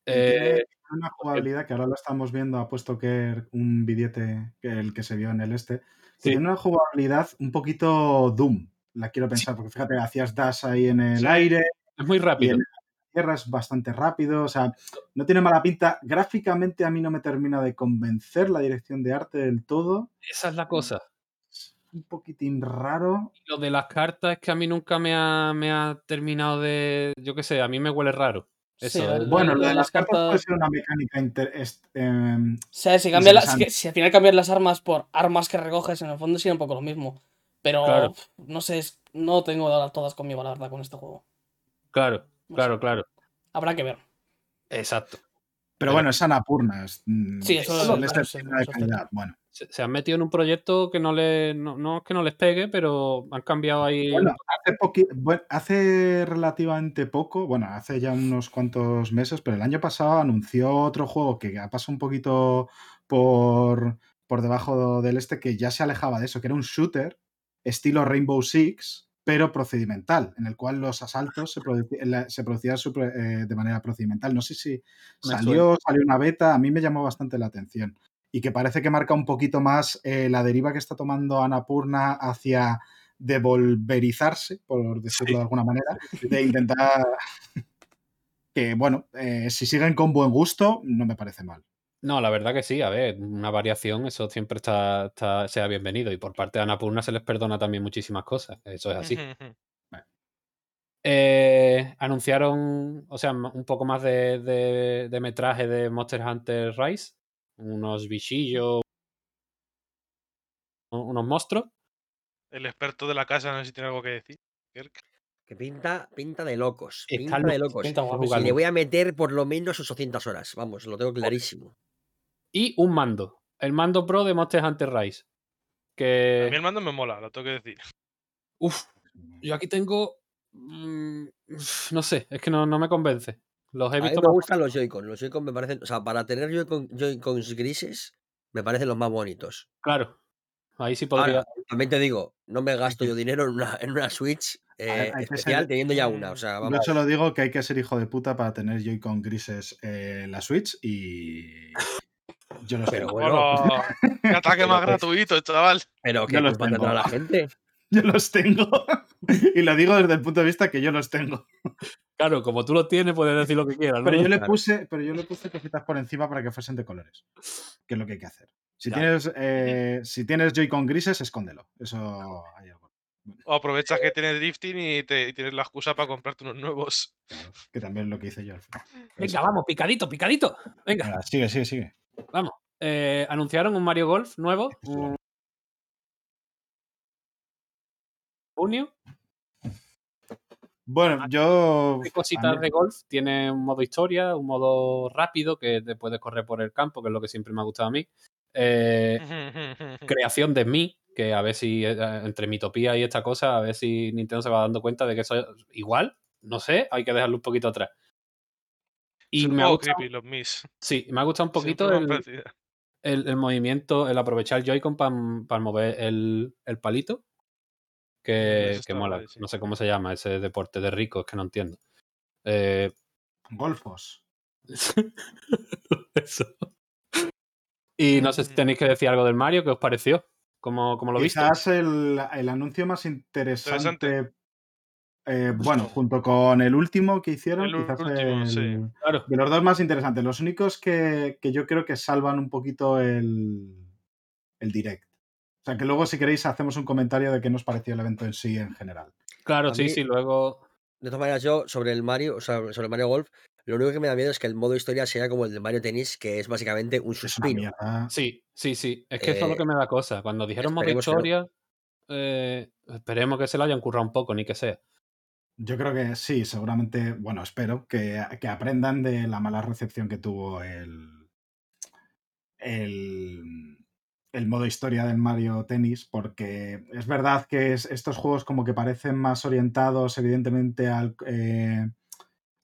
Tiene Eh, una jugabilidad que ahora lo estamos viendo, ha puesto que un billete que el que se vio en el este. Sí. Tiene una jugabilidad un poquito Doom, la quiero pensar, porque fíjate, hacías dash ahí en el Sí. aire, es muy y rápido. en la tierra es bastante rápido, o sea, no tiene mala pinta. Gráficamente a mí no me termina de convencer la dirección de arte del todo. Esa es la cosa. un poquitín raro. Lo de las cartas es que a mí nunca me ha, me ha terminado de. Yo qué sé, a mí me huele raro. Eso, Sí, el- Bueno, lo de de las cartas puede ser una mecánica inter- em, O sea, si, cambia si al final cambias las armas por armas que recoges, en el fondo sería un poco lo mismo. Pero Claro. no sé, no tengo todas conmigo, la verdad, con este juego. Claro, No claro, sé. claro. Habrá que ver. Exacto. Pero Pero- bueno, es Anapurna. es, mm, Sí, eso de es calidad. Bueno, Se, se han metido en un proyecto que no le. No, no es que no les pegue, pero han cambiado ahí. Bueno, hace, poqui- bueno, hace relativamente poco, bueno, hace ya unos cuantos meses, pero el año pasado anunció otro juego que ha pasado un poquito por, por debajo del este, que ya se alejaba de eso, que era un shooter estilo Rainbow Six, pero procedimental, en el cual los asaltos se, se producían eh, de manera procedimental. No sé si salió, salió una beta, a mí me llamó bastante la atención. Y que parece que marca un poquito más eh, la deriva que está tomando Annapurna hacia devolverizarse, por decirlo Sí. de alguna manera, de intentar [laughs] que, bueno, eh, si siguen con buen gusto, no me parece mal. No, la verdad que sí, a ver, una variación, eso siempre está, está- sea bienvenido. Y por parte de Anapurna se les perdona también muchísimas cosas. Eso es así. Eh, anunciaron, o sea, un poco más de, de- de metraje de Monster Hunter Rise. Unos bichillos. Unos monstruos. El experto de la casa no sé si tiene algo que decir. Kirk. Que pinta, pinta de locos. Está Pinta de loco, locos. pinta le voy a meter por lo menos 800 horas. Vamos, lo tengo clarísimo. Y un mando. El mando pro de Monster Hunter Rise. A Que. mí el mando me mola, lo tengo que decir. Uf, yo aquí tengo. mm, no sé, es que no, no me convence. Los he A mí visto me más- gustan los Joy-Con. Los Joy-Con me parecen. O sea, para tener Joy-Con, Joy-Cons grises, me parecen los más bonitos. Claro. Ahí sí podría. Ahora, también te digo, no me gasto yo dinero en una, en una Switch eh, A ver, especial ser- teniendo ya una. O sea, Yo vamos. solo digo que hay que ser hijo de puta para tener Joy-Con grises en la Switch y yo los Pero tengo. bueno. ¡Qué ataque [laughs] más gratuito, chaval! Pero que yo los culpa tengo. tendrá la gente. [laughs] Yo los tengo. y lo digo desde el punto de vista que yo los tengo. Claro, como tú lo tienes, puedes decir lo que quieras, ¿no? Pero yo le puse, pero yo le puse cositas por encima para que fuesen de colores. Que es lo que hay que hacer. Si Ya. tienes, eh, si tienes Joy-Con grises, escóndelo. Eso hay algo. O aprovechas que tienes drifting y, te, y tienes la excusa para comprarte unos nuevos. claro, que también es lo que hice yo al final. Venga, vamos, picadito, picadito. Venga, Venga, sigue, sigue, sigue. Vamos. Eh, anunciaron un Mario Golf nuevo. un- Junio. Bueno, yo. Hay cositas de golf. Tiene un modo historia, un modo rápido que te puedes correr por el campo, que es lo que siempre me ha gustado a mí. Eh, [laughs] creación de mí, que a ver si eh, entre Mitopía y esta cosa, a ver si Nintendo se va dando cuenta de que eso es igual, no sé, hay que dejarlo un poquito atrás. Y me ha gustado, creepy los Mis. sí, me ha gustado un poquito el, el- el movimiento, el aprovechar el Joy-Con para mover el, el palito, que, eso que mola. sí. No sé cómo se llama ese deporte de rico, es que no entiendo. Eh, Golfos. [laughs] eso. Y no sé si Mm. tenéis que decir algo del Mario, ¿qué os pareció? ¿Cómo, cómo lo viste? Quizás el, el anuncio más interesante. Interesante. Eh, bueno, junto con el último que hicieron, El quizás último, el- sí. Claro. de los dos más interesantes. Los únicos que, que yo creo que salvan un poquito el, el direct. O sea, que luego, si queréis, hacemos un comentario de qué nos pareció el evento en sí en general. Claro, A sí, mí- sí, luego. De todas maneras, yo sobre el Mario, o sea, sobre el Mario Golf, lo único que me da miedo es que el modo historia sea como el de Mario Tennis, que es básicamente un suspiro. Sí, sí, sí. Es que eso es lo Eh, que me da cosa. Cuando dijeron modo no. historia, eh, esperemos que se lo hayan currado un poco, ni que sea. Yo creo que sí, seguramente, bueno, espero que, que aprendan de la mala recepción que tuvo el, el, el modo historia del Mario Tennis, porque es verdad que es- estos juegos como que parecen más orientados evidentemente al, eh,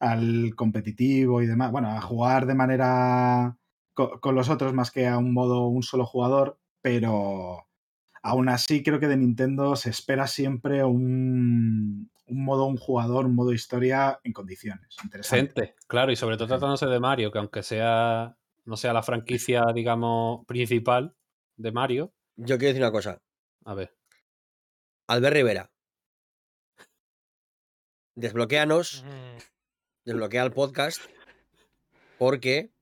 al competitivo y demás, bueno, a jugar de manera co- con los otros más que a un modo un solo jugador, pero aún así creo que de Nintendo se espera siempre un, un modo un jugador, un modo historia en condiciones. Interesante. Gente, claro, y sobre todo tratándose de Mario, que aunque sea, no sea la franquicia, digamos, principal de Mario, Yo quiero decir una cosa. a ver. Albert Rivera. Desbloqueanos, desbloquea el podcast, porque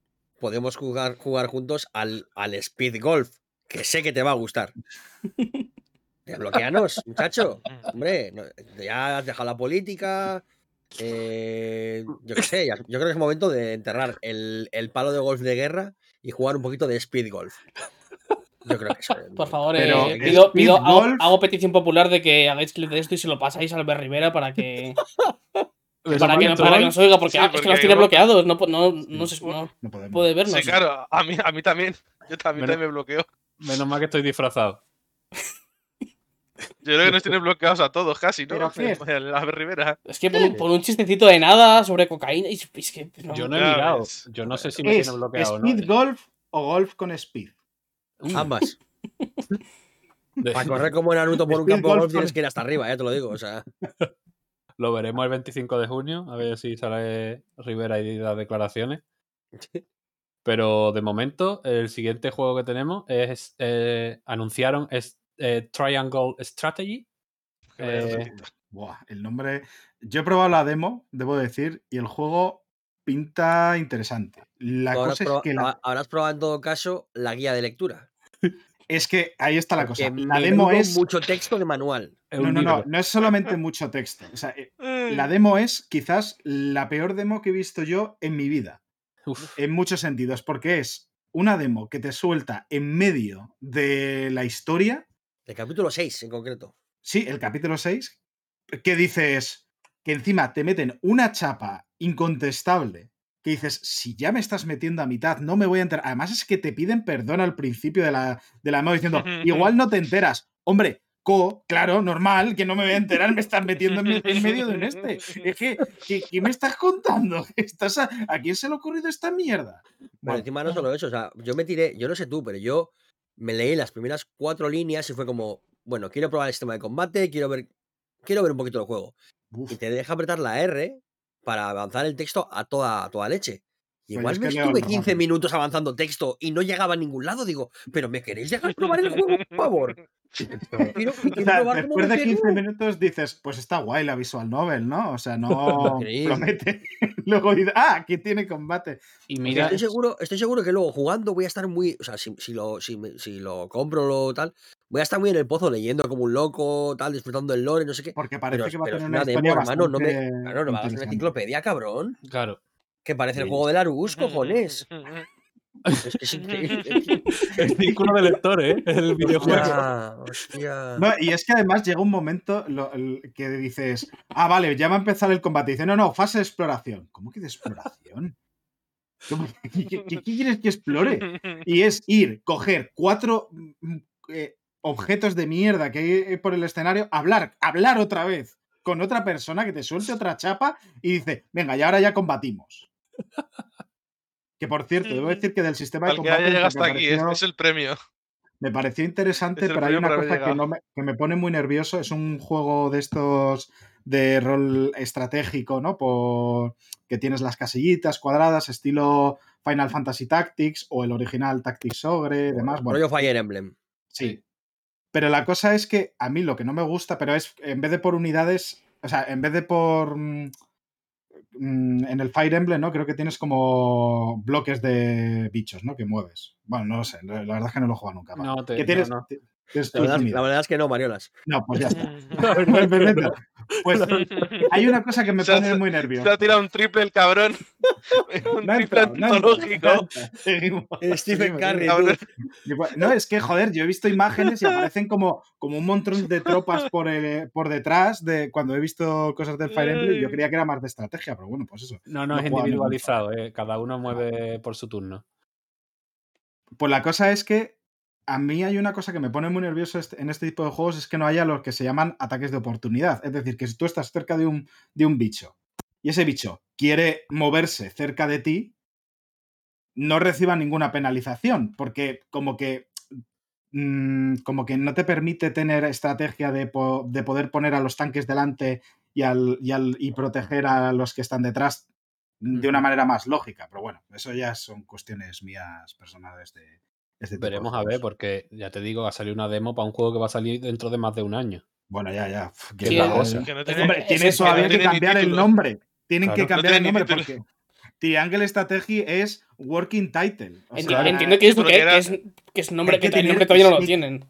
podemos jugar, jugar juntos al, al Speed Golf, que sé que te va a gustar. [laughs] Desbloqueanos, [laughs] muchacho. Hombre, ya has dejado la política. Eh, yo qué sé, yo creo que es momento de enterrar el, el, palo de golf de guerra y jugar un poquito de speed golf. Yo creo que eso. [laughs] Por favor, eh, pido, pido hago, petición popular de que hagáis clip de esto y se lo pasáis al Albert Rivera para que. [laughs] para, que, para que nos oiga, porque, es que nos tiene bloqueados, no, no, no, se, no, puede vernos. Sí, claro, a mí, a mí también. Yo también, también me bloqueo. Menos mal que estoy disfrazado. Yo creo que nos tiene bloqueados a todos casi, ¿no? La [laughs] Rivera. Es que por un, chistecito de nada sobre cocaína. Es que, Yo no he mirado. Yo no sé si me tiene bloqueado o no. ¿Speed golf o golf con speed? Ambas. Para correr como Naruto por un campo de golf tienes que ir hasta arriba, ya te lo digo. O sea. [laughs] Lo veremos el 25 de junio, a ver si sale Rivera y da declaraciones. [laughs] Pero de momento, el siguiente juego que tenemos es. Eh, anunciaron es eh, Triangle Strategy. Eh, el nombre. Yo he probado la demo, debo decir, y el juego pinta interesante. La cosa es que Habrás probado en todo caso la guía de lectura. [laughs] Es que ahí está la cosa. La demo es. Mucho texto de manual. No, no, no. No es solamente mucho texto. Eh, la demo es quizás la peor demo que he visto yo en mi vida. En muchos sentidos. Porque es una demo que te suelta en medio de la historia el capítulo 6 en concreto. Sí, el capítulo 6, que dices que encima te meten una chapa incontestable, que dices, si ya me estás metiendo a mitad, no me voy a enterar. Además es que te piden perdón al principio de la, de la diciendo, [laughs] igual no te enteras. Hombre, co, claro, normal, que no me voy a enterar, me estás metiendo en, medio de un este. Es que, ¿qué, me estás contando? [laughs] ¿Estás a, quién se le ha ocurrido esta mierda? Bueno, encima no solo eso, o sea, yo me tiré, yo no sé tú, pero yo me leí las primeras cuatro líneas y fue como, bueno, quiero probar el sistema de combate, quiero ver, quiero ver un poquito el juego. Y te deja apretar la R para avanzar el texto a toda, toda leche. Pues igual me estuve 15 minutos avanzando texto y no llegaba a ningún lado. Digo, pero ¿me queréis dejar [laughs] probar el juego, por favor? después de 15 minutos dices, pues está guay la visual novel, ¿no? O sea, no [laughs] promete. [laughs] luego dices, ah, aquí tiene combate. Y mira, estoy seguro, estoy seguro que luego jugando voy a estar muy, o sea, si, lo, si, lo compro o tal, voy a estar muy en el pozo leyendo como un loco, tal, disfrutando el lore, no sé qué. Porque parece que va a tener una, historia hermano, no me, claro, no me hagas una enciclopedia, cabrón. Claro. Que parece el juego de Larus, cojones. Es que es increíble. [laughs] El círculo de lector, ¿eh? El videojuego. No, y es que además llega un momento que dices, ah, vale, ya va a empezar el combate. Y dice, no, no, fase de exploración. ¿Cómo que de exploración? ¿Qué, quieres que explore? Y es ir, coger cuatro mm, eh, objetos de mierda que hay por el escenario, hablar, hablar otra vez con otra persona que te suelte otra chapa y dice, venga, y ahora ya combatimos. Que por cierto, debo decir que del sistema de combate. Que llega hasta aquí, es, el premio. Me pareció interesante, pero hay una cosa que, me, que, me, pone muy nervioso. Es un juego de estos de rol estratégico, ¿no? Por que tienes las casillitas cuadradas, estilo Final Fantasy Tactics o el original Tactics Ogre, demás. Bueno, rollo Fire Emblem. Sí. Pero la cosa es que a mí lo que no me gusta, pero es en vez de por unidades, o sea, en vez de por Mm, en el Fire Emblem, ¿no? Creo que tienes como bloques de bichos, ¿no? Que mueves. Bueno, no lo sé, la verdad es que no lo he jugado nunca. No, te, tienes, la, verdad, es que no, Mariolas. No, pues ya está. [laughs] [laughs] pues hay una cosa que me pone muy nervioso. Se ha tirado un triple el cabrón. [laughs] un triple antológico. Stephen Curry. No, es que, joder, yo he visto imágenes y aparecen como, como un montón de tropas por, por detrás de cuando he visto cosas del Fire Emblem. Yo creía que era más de estrategia, pero bueno, pues eso. No, no, es individualizado. Eh. Cada uno mueve por su turno. Pues la cosa es que a mí hay una cosa que me pone muy nervioso en este tipo de juegos, es que no haya los que se llaman ataques de oportunidad. Es decir, que si tú estás cerca de un, de un bicho y ese bicho quiere moverse cerca de ti, no reciba ninguna penalización, porque como que, mm, como que no te permite tener estrategia de, poder poner a los tanques delante y, al, y proteger a los que están detrás de una manera más lógica. Pero bueno, eso ya son cuestiones mías personales de, Veremos a ver, porque ya te digo, ha salido una demo para un juego que va a salir dentro de más de un año. Bueno, ya, ya. ¿Qué es la cosa? Hombre, tiene todavía que, cambiar el nombre. Tienen que cambiar el nombre porque Triangle Strategy es Working Title. Entiendo que es, que, es, que es nombre que, el nombre todavía no lo tienen.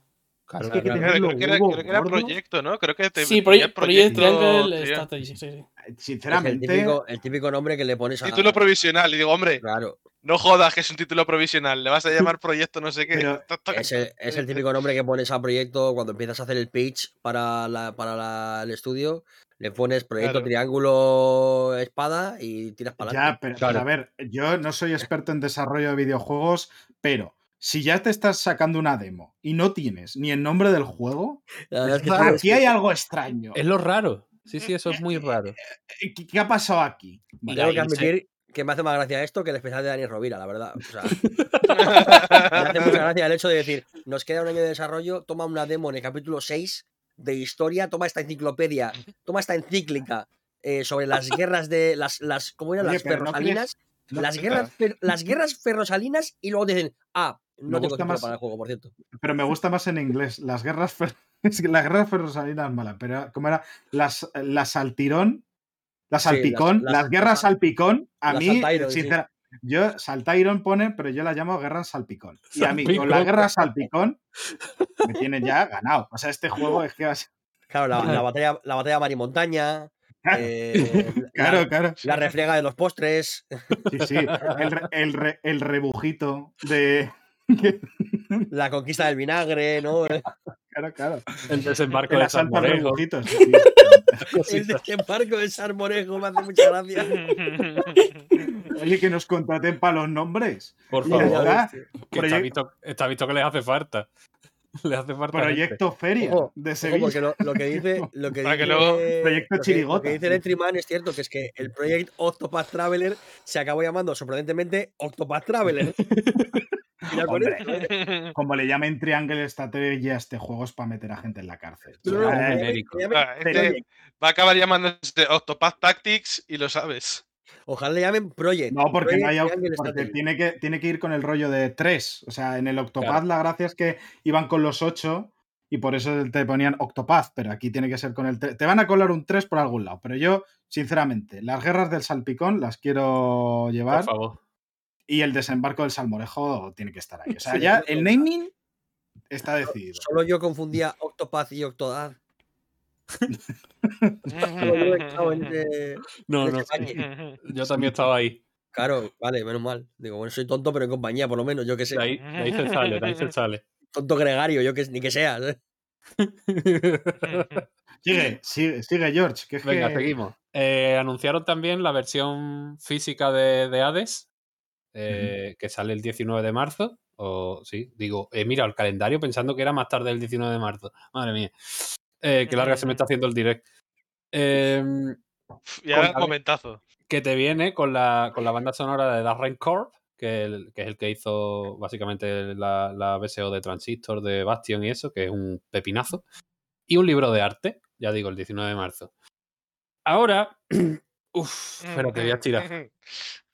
Claro, Es que que Creo que era, creo que era proyecto, ¿no? Creo que te Sí, Project proyecto Triangle. Strategy, sí, sí. Es el Sinceramente, típico, el típico nombre que le pones a. Título provisional. Y digo, hombre, Claro, no jodas que es un título provisional. Le vas a llamar [laughs] proyecto no sé qué. Pero es el, es el típico nombre que pones a proyecto cuando empiezas a hacer el pitch para, la, para la- el estudio. Le pones proyecto Claro. triángulo espada y tiras para adelante. Ya, pero, Claro. pero a ver, yo no soy experto en desarrollo de videojuegos, pero si ya te estás sacando una demo y no tienes ni el nombre del juego, es que aquí hay algo extraño. Es lo raro. Sí, sí, eso es muy raro. ¿Qué, qué ha pasado aquí? Vale, tengo que admitir que me hace más gracia esto que el especial de Daniel Rovira, la verdad. O sea, [laughs] me hace mucha gracia el hecho de decir, nos queda un año de desarrollo, toma una demo en el capítulo 6 de historia, toma esta enciclopedia, toma esta encíclica eh, sobre las guerras de las, las ¿cómo eran? Oye, las pero ¿no ferrosalinas. no- las, guerras, fer- las guerras ferrosalinas y luego dicen, ah, Me no tengo gusta más- para el juego, por cierto. Pero me gusta más en inglés. Las guerras, fer- [laughs] es que las guerras ferrosalinas mala, pero ¿cómo era? Las, las Sí, las- salpicón, las- guerras salpicón, a mí, saltairon, sí. sincera, yo saltairon pone, pero yo la llamo guerra salpicón. Y a mí, con la guerra salpicón, me tienen ya ganado. O sea, este juego es que va a ser- Claro, la, la [laughs] batalla, la batalla marimontaña, eh, [laughs] Claro, la, claro. la refriega de los postres. Sí, sí. El, re- el, re- el rebujito de. La conquista del vinagre, ¿no? [laughs] Claro, claro. El desembarco El de [laughs] sí. El desembarco de Sarmorejo me hace mucha gracia. [laughs] Oye, que nos contraten para los nombres. Por favor. está. Que está Proyec- visto, está visto que les hace falta. [laughs] Les hace falta. gente. Proyecto Feria Ojo, de Ojo, Sevilla. porque lo, lo que dice. Lo que dice- luego- Proyecto lo que- Lo que dice el Entryman es cierto, que es que el Project Octopath Traveler se acabó llamando sorprendentemente Octopath Traveler. [laughs] [laughs] Como le llamen Triangle Estrategia a este juego es para meter a gente en la cárcel. No, no, no, eh, Ah, este va a acabar llamándose Octopath Tactics y lo sabes. Ojalá le llamen Project. No, porque Project no hay Triangle porque Strategy. tiene que, tiene que ir con el rollo de tres. O sea, en el Octopath Claro. la gracia es que iban con los ocho y por eso te ponían Octopath, pero aquí tiene que ser con el 3. Te van a colar un 3 por algún lado, pero yo, sinceramente, las guerras del salpicón las quiero Por llevar favor. Y el desembarco del salmorejo tiene que estar ahí. O sea, Sí, ya el naming está decidido. Solo yo confundía Octopath y Octodad. [laughs] Solo yo he estado en ese- No, no. Yo también estaba ahí. Claro, vale, menos mal. Digo, bueno, soy tonto, pero en compañía, por lo menos, yo que sé. De ahí, de ahí se sale, de ahí se sale. Tonto gregario, yo que ni que sea. ¿eh? [laughs] Sigue, sigue, sigue George. Que Venga, que- seguimos. Eh, anunciaron también la versión física de, de Hades, eh, que sale el 19 de marzo. O sí, digo, he mirado el calendario pensando que era más tarde del 19 de marzo. Madre mía. Eh, qué larga se me está haciendo el direct. Em, Y ahora momentazo. que te viene con la, con la banda sonora de Darren Corp, que, el- que es el que hizo básicamente la, la BSO de Transistor, de Bastion y eso, que es un pepinazo. Y un libro de arte, ya digo, el 19 de marzo. Ahora, uff, espérate, voy a tirar.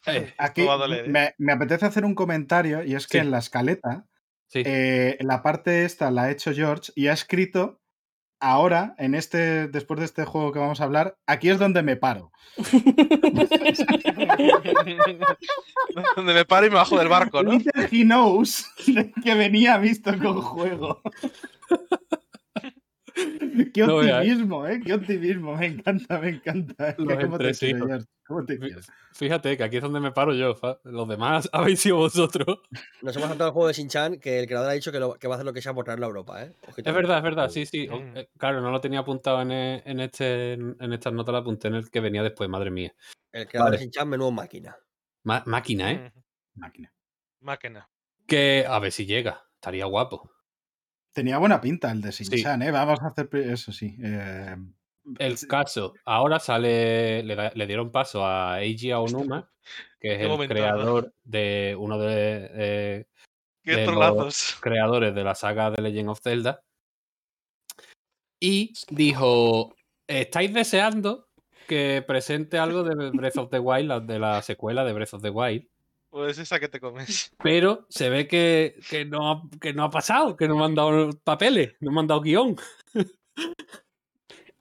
Eh, Aquí ¿eh? me, me apetece hacer un comentario y es que Sí. en la escaleta, sí, eh, la parte esta la ha hecho George y ha escrito ahora, en este, después de este juego que vamos a hablar, aquí es donde me paro. [laughs] Donde me paro y me bajo del barco, ¿no? Little he knows [laughs] que venía visto con juego. Qué No optimismo, ¿eh? Qué optimismo. Me encanta, me encanta. Fíjate que aquí es donde me paro yo. Los demás [laughs] habéis sido vosotros. Nos hemos saltado el juego de Shin-Chan, que el creador ha dicho que, lo- que va a hacer lo que sea por traerlo a Europa, ¿eh? Ojito. Es verdad, es verdad, sí, sí. Mm. eh, Claro, no lo tenía apuntado en, e- en este, en estas notas, lo apunté en el que venía después, madre mía. El creador Vale. de Shin-Chan, menudo máquina. Ma- máquina, ¿eh? Máquina. Máquina. Que a ver si llega. Estaría guapo. Tenía buena pinta el de Shin-Chan, ¿eh? Vamos a hacer eso sí. eh, El caso, ahora sale, le, dieron paso a Eiji Aonuma, que es Qué el creador de uno de, eh, De los- creadores de la saga de Legend of Zelda. Y dijo, ¿estáis deseando que presente algo de Breath of the Wild, de la secuela de Breath of the Wild? Pues esa que te comes. [laughs] Pero se ve que, que no, ha, que no ha pasado, que no me han dado papeles, no me han dado guion. [laughs]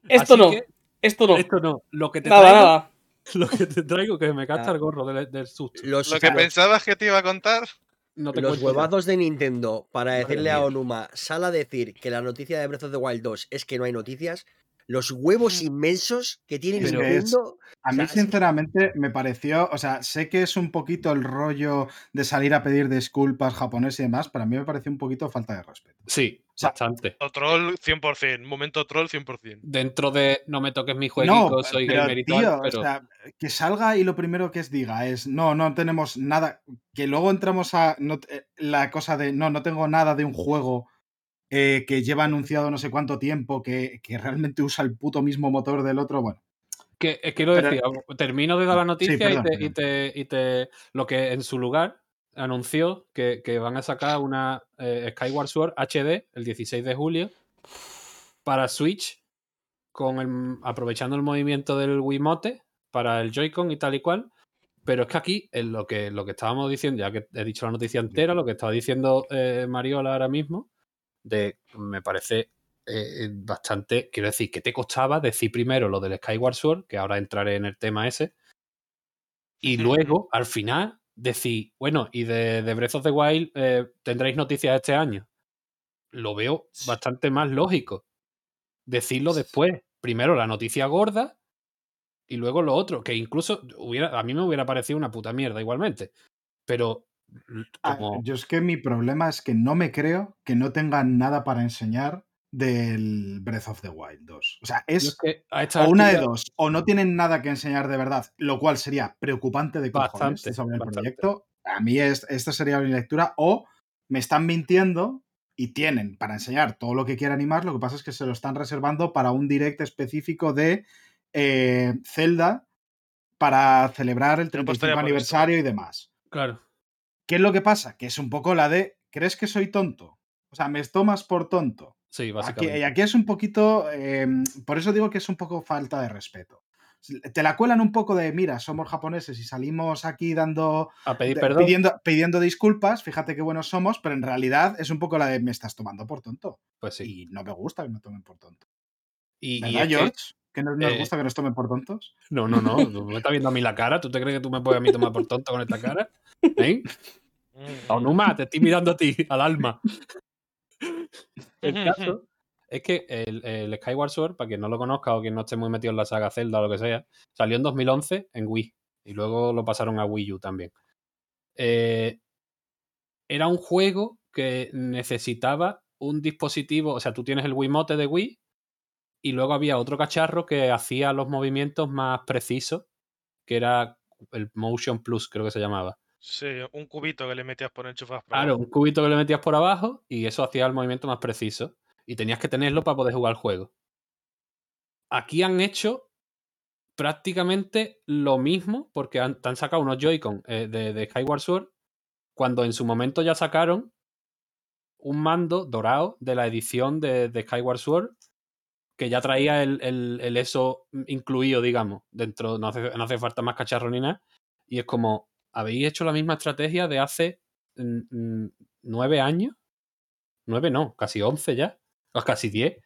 Esto Así no, que esto no. Esto no. Lo que te Nada, traigo, nada. [laughs] lo que te traigo, que me gasta el gorro del, del susto. Los, Lo que los- pensabas que te iba a contar. los huevazos de Nintendo para decirle a Onuma, sal a decir que la noticia de Breath of the Wild 2 es que no hay noticias, los huevos inmensos que tiene Nintendo. a mí, sinceramente, me pareció. O sea, sé que es un poquito el rollo de salir a pedir disculpas japonés y demás, pero a mí me pareció un poquito falta de respeto. Sí, bastante. O troll 100%, momento troll 100%. Dentro de no me toques mi jueguito, soy pero, tío, O sea, que salga y lo primero que es diga es no, no tenemos nada. Que luego entramos a eh, la cosa de no, no tengo nada de un juego eh, que lleva anunciado no sé cuánto tiempo, que, realmente usa el puto mismo motor del otro, bueno. Que, eh, quiero decir, termino de dar la noticia y, te, Lo que en su lugar anunció que, van a sacar una eh, Skyward Sword HD el 16 de julio para Switch, con el, aprovechando el movimiento del Wiimote para el Joy-Con y tal y cual. Pero es que aquí, en lo que, lo que estábamos diciendo, ya que he dicho la noticia entera, lo que estaba diciendo Mariola ahora mismo, de, me parece eh, bastante, quiero decir, ¿qué te costaba decir primero lo del Skyward Sword, que ahora entraré en el tema ese, y luego, al final, decir, bueno, y de, Breath of the Wild eh, tendréis noticias este año. Lo veo bastante más lógico. Decirlo después. Primero la noticia gorda y luego lo otro, que incluso hubiera, a mí me hubiera parecido una puta mierda igualmente. Pero Ah, yo es que mi problema es que no me creo que no tengan nada para enseñar del Breath of the Wild 2. O sea, es o una de dos, o no tienen nada que enseñar de verdad, lo cual sería preocupante de cojones sobre el proyecto. A mí es, esta sería mi lectura, o me están mintiendo y tienen para enseñar todo lo que quieran animar, lo que pasa es que se lo están reservando para un direct específico de eh, Zelda para celebrar el 35 aniversario y demás. Claro. ¿Qué es lo que pasa? Que es un poco la de, ¿crees que soy tonto? O sea, me tomas por tonto. Sí, básicamente. y aquí es un poquito, em, por eso digo que es un poco falta de respeto. Te la cuelan un poco de, mira, somos japoneses y salimos aquí dando... A pedir perdón. Pidiendo, pidiendo, disculpas, fíjate qué buenos somos, pero en realidad es un poco la de, me estás tomando por tonto. Pues sí. Y no me gusta que me tomen por tonto. Y, ¿Verdad, George? ¿Que no nos eh, gusta que nos tomen por tontos? No, no, no. me estás viendo a mí la cara. ¿Tú te crees que tú me puedes a mí tomar por tonto con esta cara? ¿Eh? [laughs] Onuma, te estoy mirando a ti, al alma. el caso es que el, Skyward Sword, para quien no lo conozca o quien no esté muy metido en la saga Zelda o lo que sea, salió en 2011 en Wii y luego lo pasaron a Wii U también. Eh, era un juego que necesitaba un dispositivo, o sea, tú tienes el Wiimote de Wii y luego había otro cacharro que hacía los movimientos más precisos, que era el Motion Plus, creo que se llamaba. Sí, un cubito que le metías por enchufas. claro, un cubito que le metías por abajo y eso hacía el movimiento más preciso. Y tenías que tenerlo para poder jugar el juego. Aquí han hecho prácticamente lo mismo porque han, han sacado unos Joy-Con eh, de, Skyward Sword cuando en su momento ya sacaron un mando dorado de la edición de, Skyward Sword que ya traía el, el, eso incluido, digamos, dentro, no hace, no hace falta más cacharro ni nada. Y es como, habéis hecho la misma estrategia de hace nueve años. Nueve no, casi once ya. O casi diez.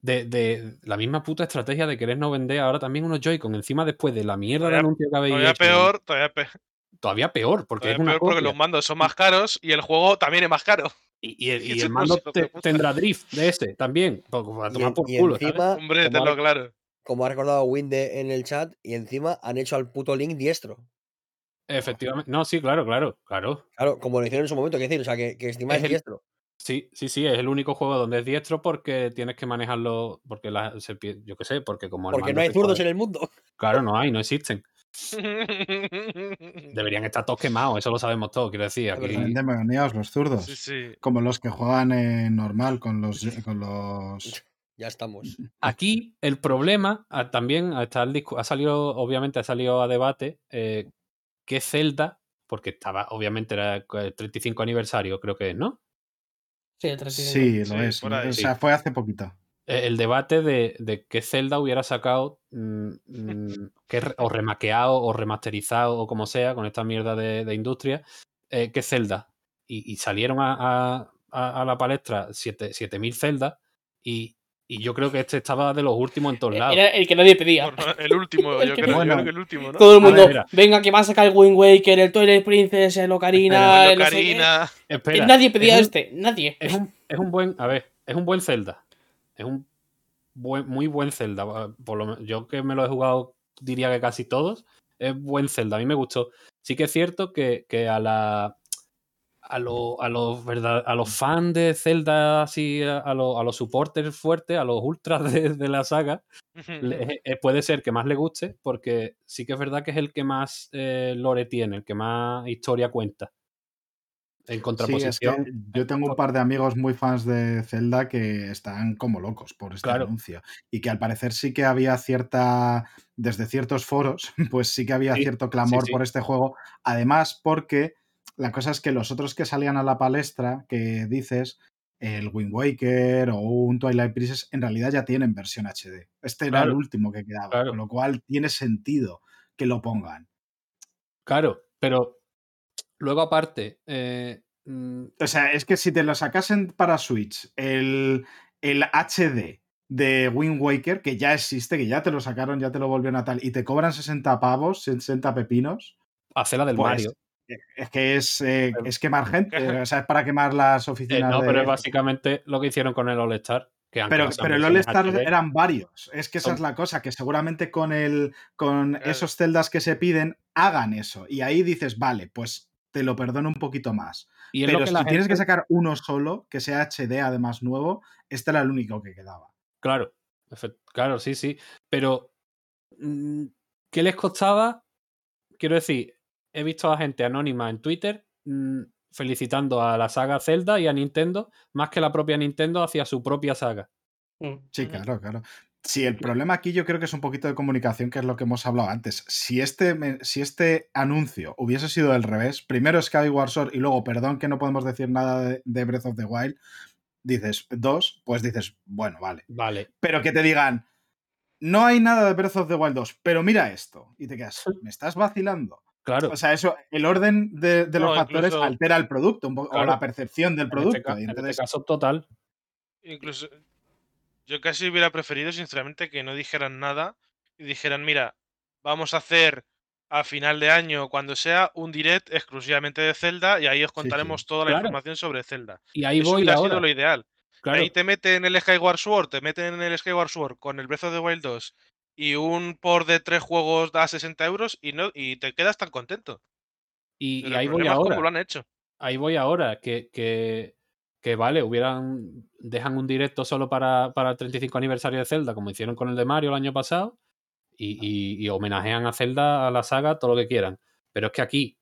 De, la misma puta estrategia de querer no vender ahora también unos Joy-Con encima después de la mierda de anuncio que habéis todavía Peor, todavía peor. Todavía peor, porque es una peor porque los mandos son más caros y el juego también es más caro. Y, el, mando tendrá drift de ese también. Para tomar por culo. Encima, Hombre, tenlo claro. Como ha recordado Winde en el chat, y encima han hecho al puto Link diestro. Efectivamente. No, sí, claro, claro, claro. Claro, como lo hicieron en su momento, que decir, o sea, que, que estima es, diestro. Sí, sí, sí, es el único juego donde es diestro porque tienes que manejarlo, porque la, yo qué sé, porque como... Porque no hay zurdos en el mundo. Claro, no hay, no existen. [laughs] Deberían estar todos quemados, eso lo sabemos todos, quiero decir. Aquí... los zurdos. Sí, sí. Como los que juegan en normal con los, con los... [laughs] Ya estamos. Aquí el problema ah, también está el ha salido, obviamente ha salido a debate eh, que Zelda, porque estaba, obviamente era el 35 aniversario, creo que es, ¿no? Sí, el 35. Sí, lo es. O sea, fue hace poquito. Eh, el debate de, de que Zelda hubiera sacado mm, mm, [laughs] o remaqueado o remasterizado o como sea con esta mierda de, industria, eh, que Zelda. Y, salieron a, a, la palestra 7000 Zelda y Y yo creo que este estaba de los últimos en todos lados. Era el que nadie pedía. el último, [laughs] El yo que creo, yo bueno. creo que el último, ¿no? Todo el ver, mundo, venga, que va a sacar el Wind Waker, el Twilight Princess, el Ocarina, el no sé qué. Ocarina. Espera, Que nadie pedía es un- este, nadie. Es un, es un buen, a ver, es un buen Zelda. Es un buen, muy buen Zelda. Por lo, yo que me lo he jugado, diría que casi todos. Es buen Zelda. A mí me gustó. Sí que es cierto que, que a la. A, lo- a los verdad, a los fans de Zelda, así, a, los, a los supporters fuertes, a los ultras de, de la saga, le- [laughs] eh, puede ser que más le guste, porque sí que es verdad que es el que más eh, lore tiene, el que más historia cuenta. En Sí, es que contraposición. yo tengo un par de amigos muy fans de Zelda que están como locos por este Claro. anuncio. Y que al parecer sí que había cierta, desde ciertos foros, [laughs] pues sí que había Sí, cierto clamor sí. por este juego. Además, porque la cosa es que los otros que salían a la palestra, que dices, el Wind Waker o un Twilight Princess, en realidad ya tienen versión HD. Este era el último que quedaba, claro. con lo cual tiene sentido que lo pongan. Claro, pero luego aparte, eh, mm, O sea, es que si te lo sacasen para Switch, el, el HD de Wind Waker, que ya existe, que ya te lo sacaron, ya te lo volvieron a tal, y te cobran 60 pavos, 60 pepinos, hacer la del Pues, Mario. es que es, eh, es quemar [laughs] gente, o sea, es para quemar las Eh, oficinas. no, de- pero es básicamente lo que hicieron con el All Star. Que Pero, pero el All-Star HD, eran varios. Es que esa es la cosa, que seguramente con, el, con Claro. esos celdas que se piden hagan eso. Y ahí dices, vale, pues te lo perdono un poquito más. y Pero si tienes que sacar uno solo, que sea HD además nuevo, este era el único que quedaba. Claro, claro, sí, sí. Pero, mm, ¿qué les costaba? Quiero decir, he visto a gente anónima en Twitter mm, felicitando a la saga Zelda y a Nintendo más que la propia Nintendo hacia su propia saga. Mm. Sí, claro, claro. Sí, el problema aquí yo creo que es un poquito de comunicación, que es lo que hemos hablado antes. Si este, si este anuncio hubiese sido del revés, primero Skyward Sword y luego, perdón que no podemos decir nada de, de Breath of the Wild, dices dos, pues dices, bueno, vale. Vale, Pero que te digan, no hay nada de Breath of the Wild 2, pero mira esto. Y te quedas, ¿me estás vacilando? claro. O sea, eso, el orden de, de los No, factores incluso- altera el producto un poco, Claro. o la percepción del en, este, producto. ca- y en este caso, total. Incluso yo casi hubiera preferido, sinceramente, que no dijeran nada y dijeran, mira, vamos a hacer a final de año, cuando sea, un direct exclusivamente de Zelda y ahí os sí. contaremos toda la Claro. información sobre Zelda. Y ahí Eso voy ahora. sido lo ideal. Claro, Ahí te meten el Skyward Sword, te meten en el Skyward Sword con el Breath of the Wild 2 y un por de tres juegos da 60 euros y no y te quedas tan contento. y, ahí voy ahora. lo han hecho. ahí voy ahora, que, que, que vale, hubieran, dejan un directo solo para, para el 35 aniversario de Zelda, como hicieron con el de Mario el año pasado, y, y- y homenajean a Zelda, a la saga, todo lo que quieran. Pero es que aquí,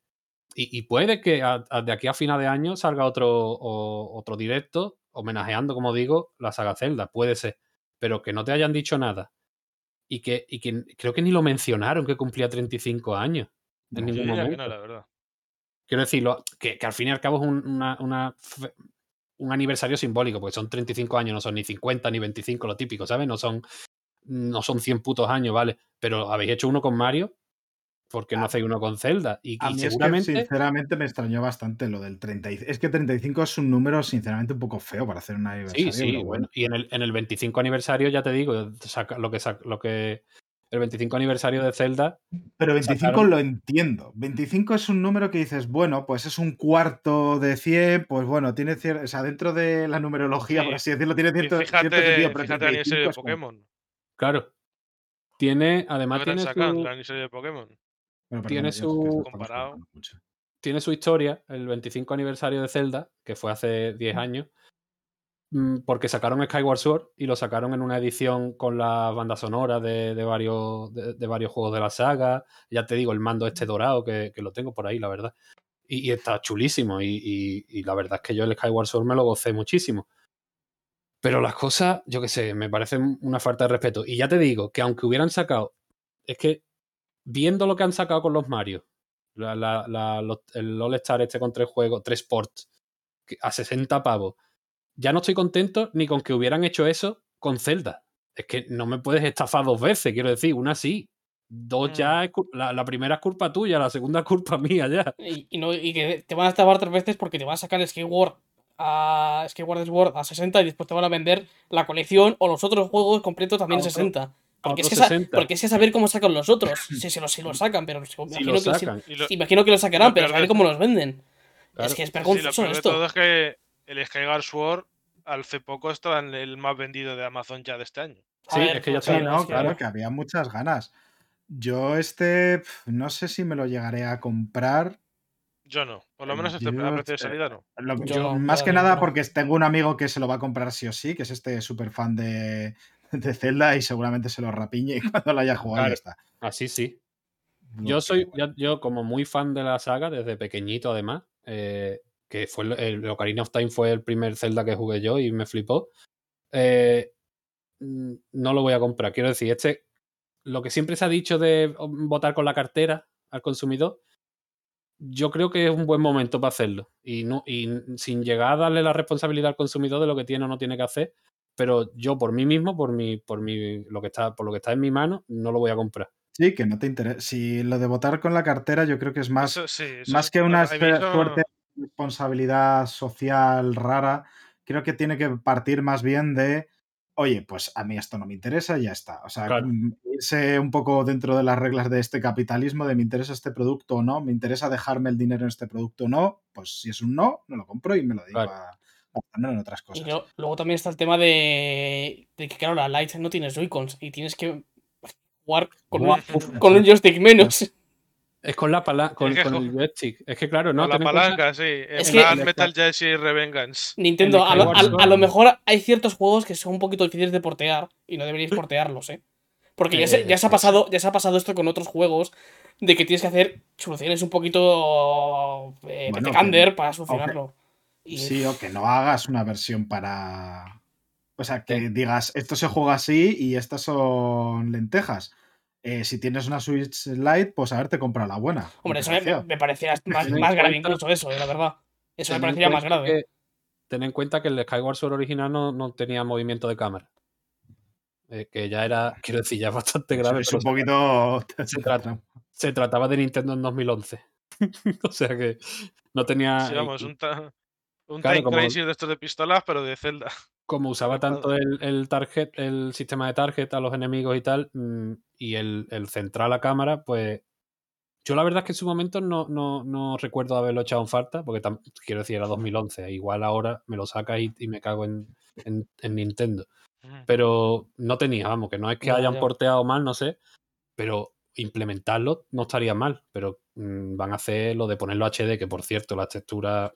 y, y puede que a- a- de aquí a final de año salga otro, o- otro directo homenajeando, como digo, la saga Zelda, puede ser, pero que no te hayan dicho nada. Y que, y que creo que ni lo mencionaron que cumplía 35 años. En No, ningún que momento. no, la verdad. Quiero decirlo, que, que al fin y al cabo es un, una- un aniversario simbólico, porque son 35 años, no son ni 50 ni 25, lo típico, ¿sabes? No son, no son 100 putos años, ¿vale? Pero habéis hecho uno con Mario, ¿por qué no A- hacéis uno con Zelda? Y, A y mí es que, seguramente. sinceramente, me extrañó bastante lo del 35. Es que 35 es un número, sinceramente, un poco feo para hacer un aniversario. Sí, sí, bueno. Y en el, en el 25 aniversario, ya te digo, saca- lo que sac- lo que. El 25 aniversario de Zelda. Pero 25 sacaron- lo entiendo. 25 es un número que dices, bueno, pues es un cuarto de 100, pues bueno, tiene cierto. O sea, dentro de la numerología, Sí. por así decirlo, tiene Y cierto, fíjate, cierto sentido. Pero fíjate el aniversario 35 de es como- Pokémon. Claro. Tiene. Además, tiene sacado su, el aniversario de Pokémon. Bueno, tiene su- Comparado. tiene historia, el 25 aniversario de Zelda, que fue hace 10 años, mm, porque sacaron Skyward Sword y lo sacaron en una edición con la banda sonora de, de varios, de, varios juegos de la saga. Ya te digo, el mando este dorado, que, que lo tengo por ahí, la verdad. Y, está chulísimo. Y, y- la verdad es que yo el Skyward Sword me lo gocé muchísimo. Pero las cosas, yo qué sé, me parecen una falta de respeto. Y ya te digo que aunque hubieran sacado, es que viendo lo que han sacado con los Mario, la- la- el All Star este con tres juegos, tres ports, a 60 pavos, ya no estoy contento ni con que hubieran hecho eso con Zelda. Es que no me puedes estafar dos veces, quiero decir, una sí. Dos ya, es cul- la, la primera es culpa tuya, la segunda es culpa [laughs] mía ya. Y, y no, y que te van a estafar tres veces porque te van a sacar el Skyward a Skyward Sword a 60 y después te van a vender la colección o los otros juegos completos también a 60. Porque es, que porque es que saber cómo sacan los otros. [clears throat] Si, si, si lo sacan, pero imagino, Que, lo, imagino que lo sacarán, pero saber cómo los venden. Es que es vergonzoso esto. todo es que el Skyward Sword hace poco estaba en el más vendido de Amazon ya de este año. Sí, es que ya sí, no, claro, que había muchas ganas. Yo este, no sé si me lo llegaré a comprar. Yo no, por lo menos este a precio de salida no. más que nada porque tengo un amigo que se lo va a comprar sí o sí, que es este súper fan de, de, Zelda y seguramente se lo rapiñe [laughs] cuando lo haya jugado ya está. Así sí. Yo soy, yo, como muy fan de la saga, desde pequeñito además, eh, que fue el, Ocarina of Time fue el primer Zelda que jugué yo y me flipó. Eh, no lo voy a comprar. Quiero decir, este, lo que siempre se ha dicho de votar con la cartera al consumidor, yo creo que es un buen momento para hacerlo. Y, no, y sin llegar a darle la responsabilidad al consumidor de lo que tiene o no tiene que hacer. Pero yo por mí mismo, por mi, por mi, lo que está, por lo que está en mi mano, no lo voy a comprar. Sí, que no te interesa. Si lo de votar con la cartera, yo creo que es más, más que una fuerte responsabilidad social rara. Creo que tiene que partir más bien de oye, pues a mí esto no me interesa y ya está. O sea, mm, irse un poco dentro de las reglas de este capitalismo, de me interesa este producto o no, me interesa dejarme el dinero en este producto o no, pues si es un no, no lo compro y me lo dedico a, poner en otras cosas. Y luego también está el tema de, que, claro, la Lite no tiene Joy-Cons y tienes que jugar con, un, con un joystick menos. Es con la palanca, con, el joystick. Es que claro, ¿no? Con la palanca, sí. Es que Metal Gear Revengeance. Nintendo, a lo, mejor hay ciertos juegos que son un poquito difíciles de portear y no deberíais portearlos, ¿eh? Porque ya se, ya se, ha pasado, ya se ha pasado esto con otros juegos de que tienes que hacer soluciones un poquito eh, para solucionarlo. Sí, o que no hagas una versión para. O sea, que digas, esto se juega así y estas son lentejas. Eh, si tienes una Switch Lite, pues haberte comprado la buena. Hombre, eso me, parecía más, grave incluso eso, eh, la verdad. Eso me parecería más grave. ten en cuenta que el Skyward Sword original no, tenía movimiento de cámara. Eh, que ya era, quiero decir, ya bastante grave. Es un poquito. [laughs] Se, trataba de Nintendo en 2011. [laughs] o sea que no tenía. Sí, vamos, un, un Time Crisis de estos de pistolas, pero de Zelda. como usaba tanto el, target, el sistema de target a los enemigos y tal, mm, y el, central a cámara, pues yo la verdad es que en su momento no, no, recuerdo haberlo echado en falta, porque quiero decir, era 2011, igual ahora me lo saca y, me cago en, Nintendo. Pero no tenía, vamos, que no es que hayan porteado mal, no sé, pero implementarlo no estaría mal, pero mm, van a hacer lo de ponerlo HD, que por cierto, la textura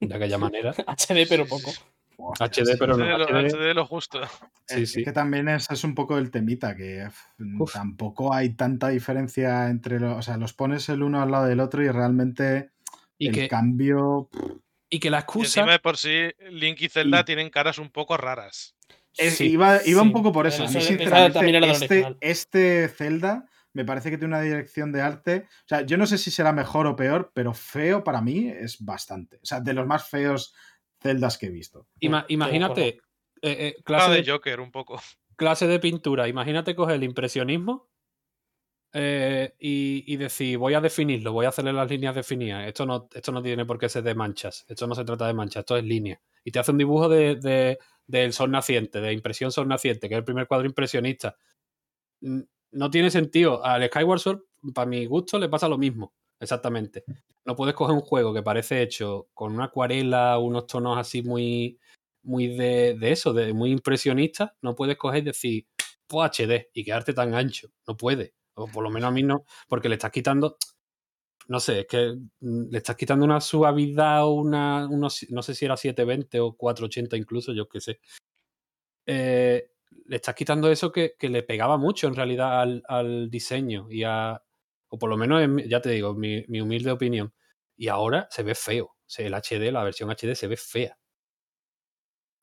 de aquella [laughs] manera. HD, pero poco. HD, pero no. HD, lo justo. Sí, sí. que también es, es, un poco el temita, que tampoco hay tanta diferencia entre los. O sea, los pones el uno al lado del otro y realmente el cambio. Y que la excusa. de por sí, Link y Zelda tienen caras un poco raras. iba, iba un poco por eso. A mí, sinceramente, este, este Zelda me parece que tiene una dirección de arte. O sea, yo no sé si será mejor o peor, pero feo para mí es bastante. O sea, de los más feos celdas que he visto. imagínate. Eh, eh, clase de, Joker, un poco. Clase de pintura. Imagínate coger el impresionismo eh, y, decir, voy a definirlo, voy a hacerle las líneas definidas. Esto no, esto no tiene por qué ser de manchas. Esto no se trata de manchas, esto es línea. Y te hace un dibujo de, del sol naciente, de impresión sol naciente, que es el primer cuadro impresionista. No tiene sentido. Al Skyward Sword, para mi gusto, le pasa lo mismo. Exactamente. No puedes coger un juego que parece hecho con una acuarela, unos tonos así muy, muy de, eso, de muy impresionista. No puedes coger y decir, pues HD y quedarte tan ancho. No puede. O por lo menos a mí no, porque le estás quitando, no sé, es que mm, le estás quitando una suavidad o una, no sé si era 720 o 480 incluso, yo qué sé. Eh, le estás quitando eso que, le pegaba mucho en realidad al, al diseño y a, o por lo menos, ya te digo, mi, humilde opinión. Y ahora se ve feo. el HD, la versión HD se ve fea.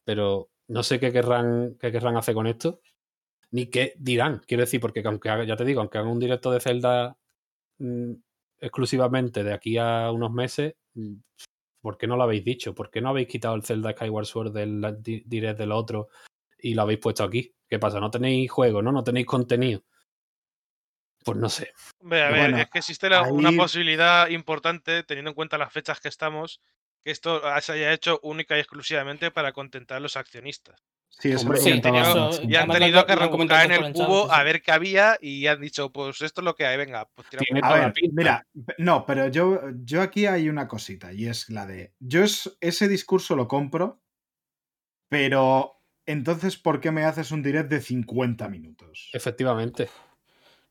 Pero no sé qué querrán, qué querrán hacer con esto. Ni qué dirán. Quiero decir, porque aunque ya te digo, aunque hagan un directo de Zelda mm, exclusivamente de aquí a unos meses, mm, ¿por qué no lo habéis dicho? ¿Por qué no habéis quitado el Zelda Skyward Sword del direct del otro y lo habéis puesto aquí? ¿Qué pasa? ¿No tenéis juego, no? ¿No tenéis contenido? Pues no sé. a ver, es que existe una posibilidad importante, teniendo en cuenta las fechas que estamos, que esto se haya hecho única y exclusivamente para contentar a los accionistas. Sí, eso Hombre, sí, Rafa, eso-. Y han tenido han- que han rebuscar en el cubo a ver qué había y han dicho, pues esto es lo que hay, venga, pues tiramos A ver, mira, no, pero yo, yo aquí hay una cosita y es la de, yo es- ese discurso lo compro, pero entonces, ¿por qué me haces un direct de 50 minutos? Efectivamente.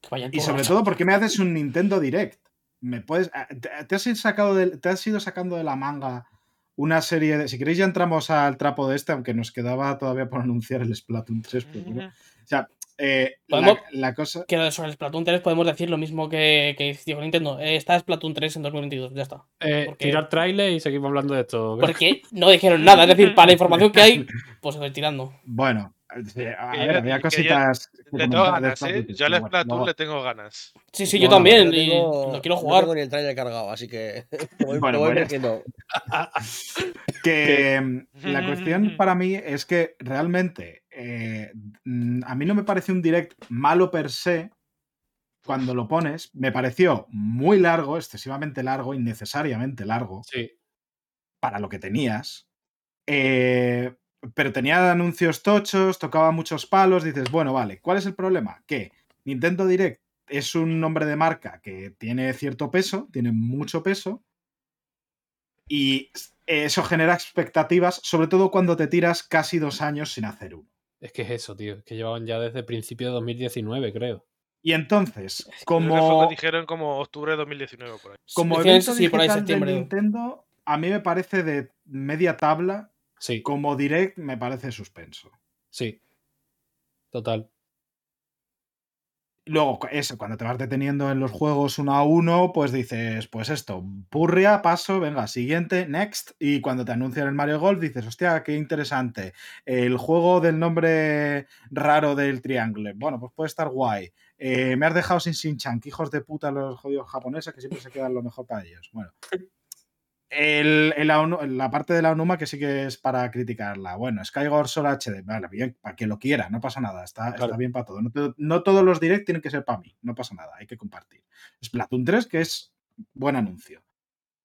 Que vayan Y sobre todo, ¿por qué me haces un Nintendo Direct? Me puedes, ah, te, has ido sacado de, te has ido sacando de la manga una serie de... Si queréis ya entramos al trapo de este, aunque nos quedaba todavía por anunciar el Splatoon 3. pero. [laughs] O sea, eh, la, Podemos- la cosa... Que sobre el Splatoon 3 podemos decir lo mismo que, que dijo Nintendo. Eh, está Splatoon 3 en 2022, ya está. Eh, tirar trailer y seguimos hablando de esto. Porque no dijeron nada. Es decir, para la información que hay, pues estoy tirando. Bueno, sí, a ver, yo- había yo cositas... que Le tengo ganas, ¿eh? Yo al bueno, Splatoon le tengo ganas. Sí, sí, yo Bueno, también. Yo y lo quiero No jugar. tengo ni el trailer cargado, así que [laughs] voy, [laughs] Bueno, voy pues. [laughs] Que mm, la cuestión para mí es que realmente eh, a mí no me parece un direct malo per se cuando lo pones. Me pareció muy largo, excesivamente largo, innecesariamente largo Sí. para lo que tenías. Eh, pero tenía anuncios tochos, tocaba muchos palos. Dices, bueno, vale, ¿cuál es el problema? Que Nintendo Direct es un nombre de marca que tiene cierto peso, tiene mucho peso. Y eso genera expectativas, sobre todo cuando te tiras casi dos años sin hacer uno. Es que es eso, tío. Es que llevaban ya desde principio de 2019, creo. Y entonces, Creo que fue como, que dijeron como octubre de 2019 por ahí. como evento eso, sí, por ahí digital de. Nintendo, a mí me parece de media tabla. Sí, Como direct, me parece suspenso. sí. Total. Luego, eso, cuando te vas deteniendo en los juegos uno a uno, pues dices, pues esto, purria, paso, venga, siguiente, next. Y cuando te anuncian el Mario Golf, dices, hostia, qué interesante. El juego del nombre raro del triángulo. Bueno, pues puede estar guay. Eh, me has dejado sin Shin-Chan, que hijos de puta los jodidos japoneses que siempre se quedan lo mejor para ellos. Bueno. El- el la parte de la Onuma que sí que es para criticarla. Bueno, Skyward Sword HD, vale, bien, para quien lo quiera, no pasa nada, está, está Claro. bien para todo. No, no todos los direct tienen que ser para mí, no pasa nada, hay que compartir. Splatoon 3, que es buen anuncio.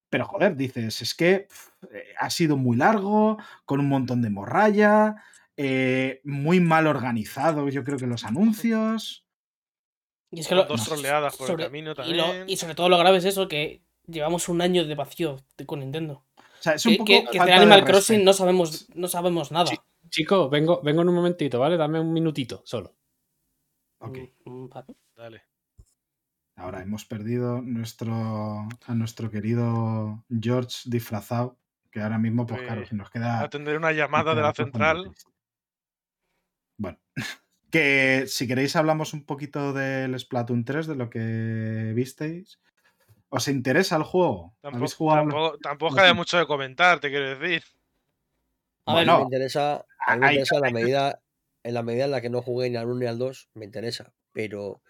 Pero joder, dices, es que pf, eh, ha sido muy largo, con un montón de morralla, eh, muy mal organizado, yo creo que los anuncios. Y es que lo- dos troleadas por sobre- el camino y, también. lo- y sobre todo lo grave es eso, que llevamos un año de vacío de- con Nintendo. O sea, es un Que, poco que- que de Animal Crossing no sabemos, no sabemos nada. Sí. Chicos, vengo, vengo en un momentito, ¿vale? Dame un minutito solo. Ok. Mm, mm, vale. Dale. Ahora hemos perdido nuestro, a nuestro querido George disfrazado, que ahora mismo, pues Pues, claro, si nos queda... Atender una llamada de la central. Bueno, [laughs] que si queréis hablamos un poquito del Splatoon 3, de lo que visteis. ¿Os interesa el juego? ¿Habéis Tampoco, jugado? tampoco, tampoco no hay sé. mucho de comentar, te quiero decir. A ver, Bueno, me interesa, a mí me interesa en la medida en la medida en la que no jugué ni al 1 ni al 2, me interesa. Pero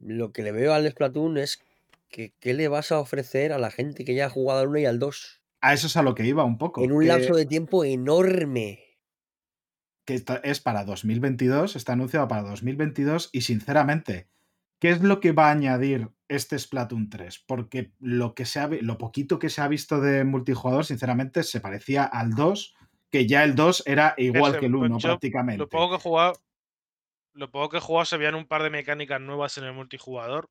lo que le veo al Splatoon es que qué le vas a ofrecer a la gente que ya ha jugado al 1 y al 2 A eso es a lo que iba un poco. en un que- lapso de tiempo enorme. que es para 2022, está anunciado para 2022 y sinceramente, ¿qué es lo que va a añadir este Splatoon 3? Porque lo, que se ha lo poquito que se ha visto de multijugador, sinceramente, se parecía al 2, que ya el 2 era igual Ese, que el pues 1 yo prácticamente. Lo poco que he jugado. Lo poco que he jugado se veían un par de mecánicas nuevas en el multijugador.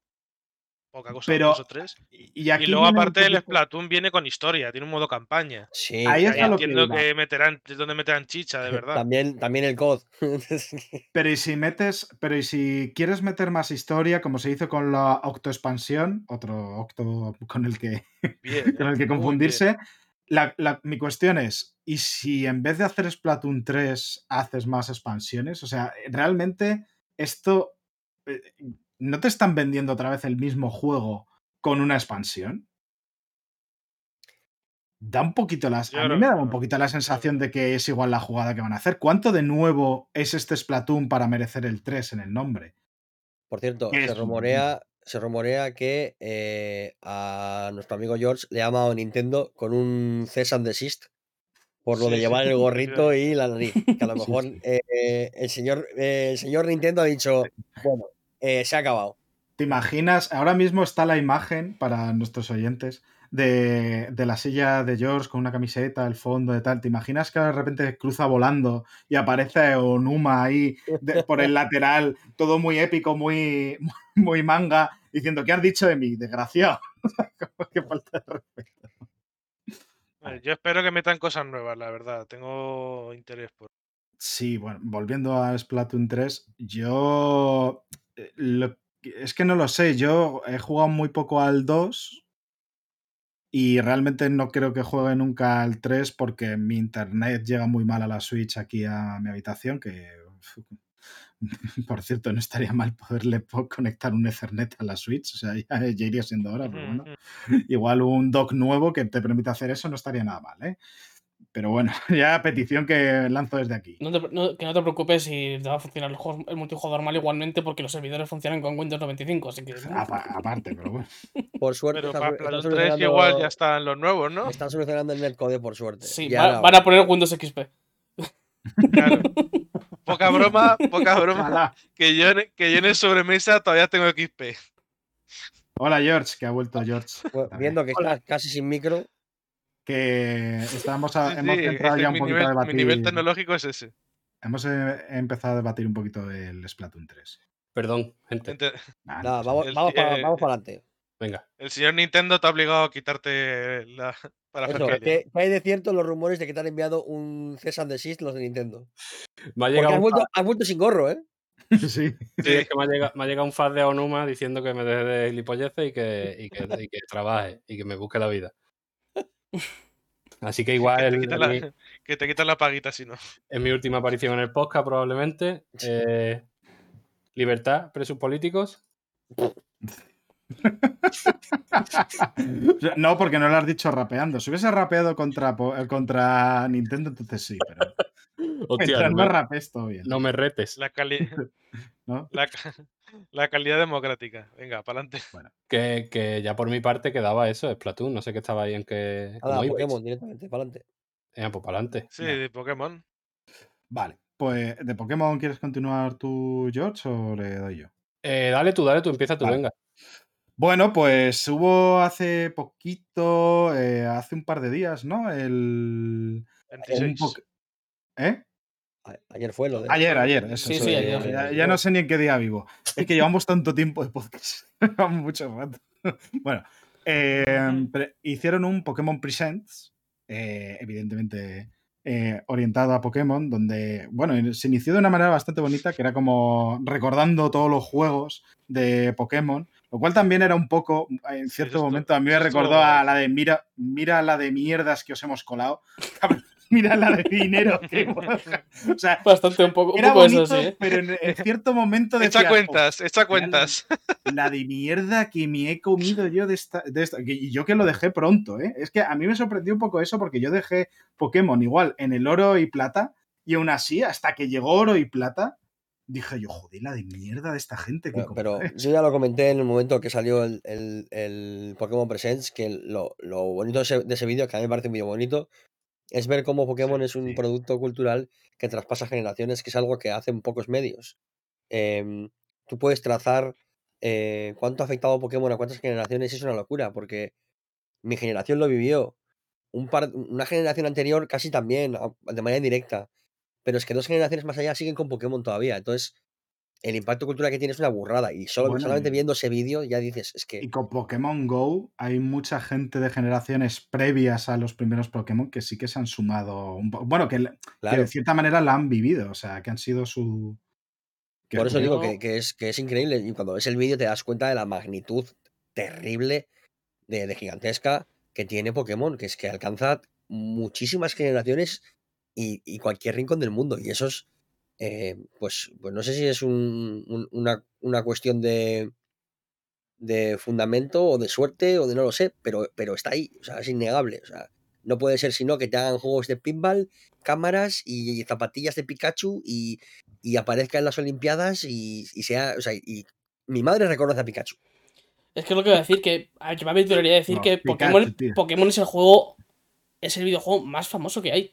Poca cosa, Pero dos o tres. Y, y aquí Y luego, aparte, el Splatoon viene con historia, tiene un modo campaña. Sí, Ahí Y es ahí a lo que entiendo iba. que meterán, es donde meterán chicha, de [laughs] verdad. también, también el COD. [laughs] Pero y si metes, pero y si quieres meter más historia, como se hizo con la Octo Expansión, otro Octo con el que Bien, [laughs] con el que confundirse. La- la- mi cuestión es, ¿y si en vez de hacer Splatoon 3 haces más expansiones? O sea, realmente esto... ¿No te están vendiendo otra vez el mismo juego con una expansión? Da un poquito las... Yo A mí me da un poquito la sensación de que es igual la jugada que van a hacer. ¿Cuánto de nuevo es este Splatoon para merecer el 3 en el nombre? Por cierto, ¿Qué se rumorea, se rumorea que eh, a nuestro amigo George le ha llamado Nintendo con un cease and desist por lo Sí, de sí, llevar el [laughs] gorrito y la nariz. Que a lo [laughs] Sí, mejor sí. eh, el, señor, eh, el señor Nintendo ha dicho, bueno, eh, se ha acabado. ¿Te imaginas? Ahora mismo está la imagen para nuestros oyentes de, de, la silla de George con una camiseta, el fondo de tal. ¿Te imaginas que de repente cruza volando y aparece Onuma ahí por el lateral, todo muy épico, muy, [laughs] muy manga, diciendo, ¿qué has dicho de mí? Desgraciado. [laughs] Qué falta de respeto. Yo espero que metan cosas nuevas, la verdad. Tengo interés por. Sí, bueno, volviendo a Splatoon 3, yo. Eh, es que no lo sé, yo he jugado muy poco al 2 y realmente no creo que juegue nunca al 3 porque mi internet llega muy mal a la Switch aquí a mi habitación, que [laughs] por cierto, no estaría mal poderle conectar un Ethernet a la Switch, o sea, [laughs] ya, iría siendo hora, pero bueno. Igual un dock nuevo que te permita hacer eso no estaría nada mal, ¿eh? Pero bueno, [laughs] ya petición que lanzo desde aquí. que no te preocupes si te va a funcionar el, el, multijugador mal igualmente porque los servidores funcionan con Windows 95, así que... aparte, pero bueno. [laughs] Por suerte. Pero para Play 3 igual ya están los nuevos, ¿no? Están solucionando el netcode, por suerte. Sí, van a poner Windows XP. Claro. [laughs] Poca broma, poca broma. que, yo, que yo en el sobremesa todavía tengo XP. Hola George, que ha vuelto George. viendo que estás casi sin micro. Que estábamos a, hemos empezado ya un poquito nivel, a debatir. Mi nivel tecnológico es ese. Hemos eh, empezado a debatir un poquito el Splatoon 3. Perdón, gente. Nah, no vamos, el- vamos, para, vamos para adelante. Venga. El señor Nintendo te ha obligado a quitarte la para Eso, ¿qué, qué hay de cierto los rumores de que te han enviado un César de Sist los de Nintendo? Me ha Porque llegado un vuelto, has vuelto sin gorro, ¿eh? [laughs] sí. Sí, es que me ha llegado, me ha llegado un fan de Onuma diciendo que me deje de gilipolleces y que, y, que, y que trabaje y que me busque la vida. Así que igual que, te mi, la, [laughs] que te quitan la paguita si no. en mi última aparición en el podcast probablemente. eh, libertad, presos políticos. [laughs] No, porque no lo has dicho rapeando. Si hubiese rapeado contra, eh, contra Nintendo, entonces sí, pero Hostia, mientras no me, rapes, todo bien. no me retes. La, cali [laughs] ¿no? la, ca- la calidad democrática. Venga, para adelante. [laughs] Que, que ya por mi parte quedaba eso, Splatoon. No sé qué estaba ahí en que. Ibais. Pokémon directamente, para adelante. Eh, pues para adelante. Sí, de Pokémon. Vale, pues ¿de Pokémon quieres continuar tú, George, o le doy yo? Eh, dale tú, dale tú, empieza tú, Vale. venga. Bueno, pues hubo hace poquito, eh, hace un par de días, ¿no? El. un 26. poc- ¿Eh? Ayer fue lo de. Ayer, ayer, eso. Sí, eso, sí, ayer. Ya, ya no sé ni en qué día vivo. Es que llevamos tanto tiempo de podcast. [laughs] Llevamos mucho rato. bueno, eh, pre- hicieron un Pokémon Presents, eh, evidentemente eh, orientado a Pokémon, donde, bueno, se inició de una manera bastante bonita, que era como recordando todos los juegos de Pokémon, lo cual también era un poco, en cierto esto- momento, a mí me recordó a la de, mira, mira la de mierdas que os hemos colado. [laughs] mira la de dinero que. O sea, Bastante un poco, un era poco eso, bonito, sí, ¿eh? pero en, en cierto momento Echa decía, cuentas, echa cuentas. la de mierda que me he comido yo de esta, de esta- que- Y yo que lo dejé pronto, ¿eh? Es que a mí me sorprendió un poco eso porque yo dejé Pokémon igual en el oro y plata y aún así, hasta que llegó oro y plata, dije yo, joder, la de mierda de esta gente que Pero, [laughs] yo ya lo comenté en el momento que salió el, el- el Pokémon Presents, que lo, lo bonito de ese, de ese vídeo, que a mí me parece un vídeo bonito, es ver cómo Pokémon Sí, es un sí. producto cultural que traspasa generaciones, que es algo que hacen pocos medios. Em, tú puedes trazar eh, cuánto ha afectado Pokémon a cuántas generaciones, es una locura, porque mi generación lo vivió, un par, una generación anterior casi también, de manera indirecta, pero es que dos generaciones más allá siguen con Pokémon todavía, entonces el impacto cultural que tiene es una burrada, y solo, Bueno, solamente viendo ese vídeo ya dices, es que... Y con Pokémon Go hay mucha gente de generaciones previas a los primeros Pokémon que sí que se han sumado un poco. Bueno, que, de cierta manera la han vivido, o sea, que han sido su. que Por eso digo que es, que es increíble. Y cuando ves el vídeo te das cuenta de la magnitud terrible, de, de gigantesca, que tiene Pokémon, que es que alcanza muchísimas generaciones y, y cualquier rincón del mundo. Y eso es, eh, pues, pues no sé si es un- un- una, una cuestión de, de fundamento o de suerte o de no lo sé, pero, pero está ahí, o sea, es innegable. O sea, no puede ser sino que te hagan juegos de pinball, cámaras y zapatillas de Pikachu y, y aparezca en las Olimpiadas y, y sea, o sea, y mi madre reconoce a Pikachu. Es que es lo que voy a decir, que a yo me aventuraría a decir No, que Pikachu, Pokémon. Pokémon es el juego, es el videojuego más famoso que hay.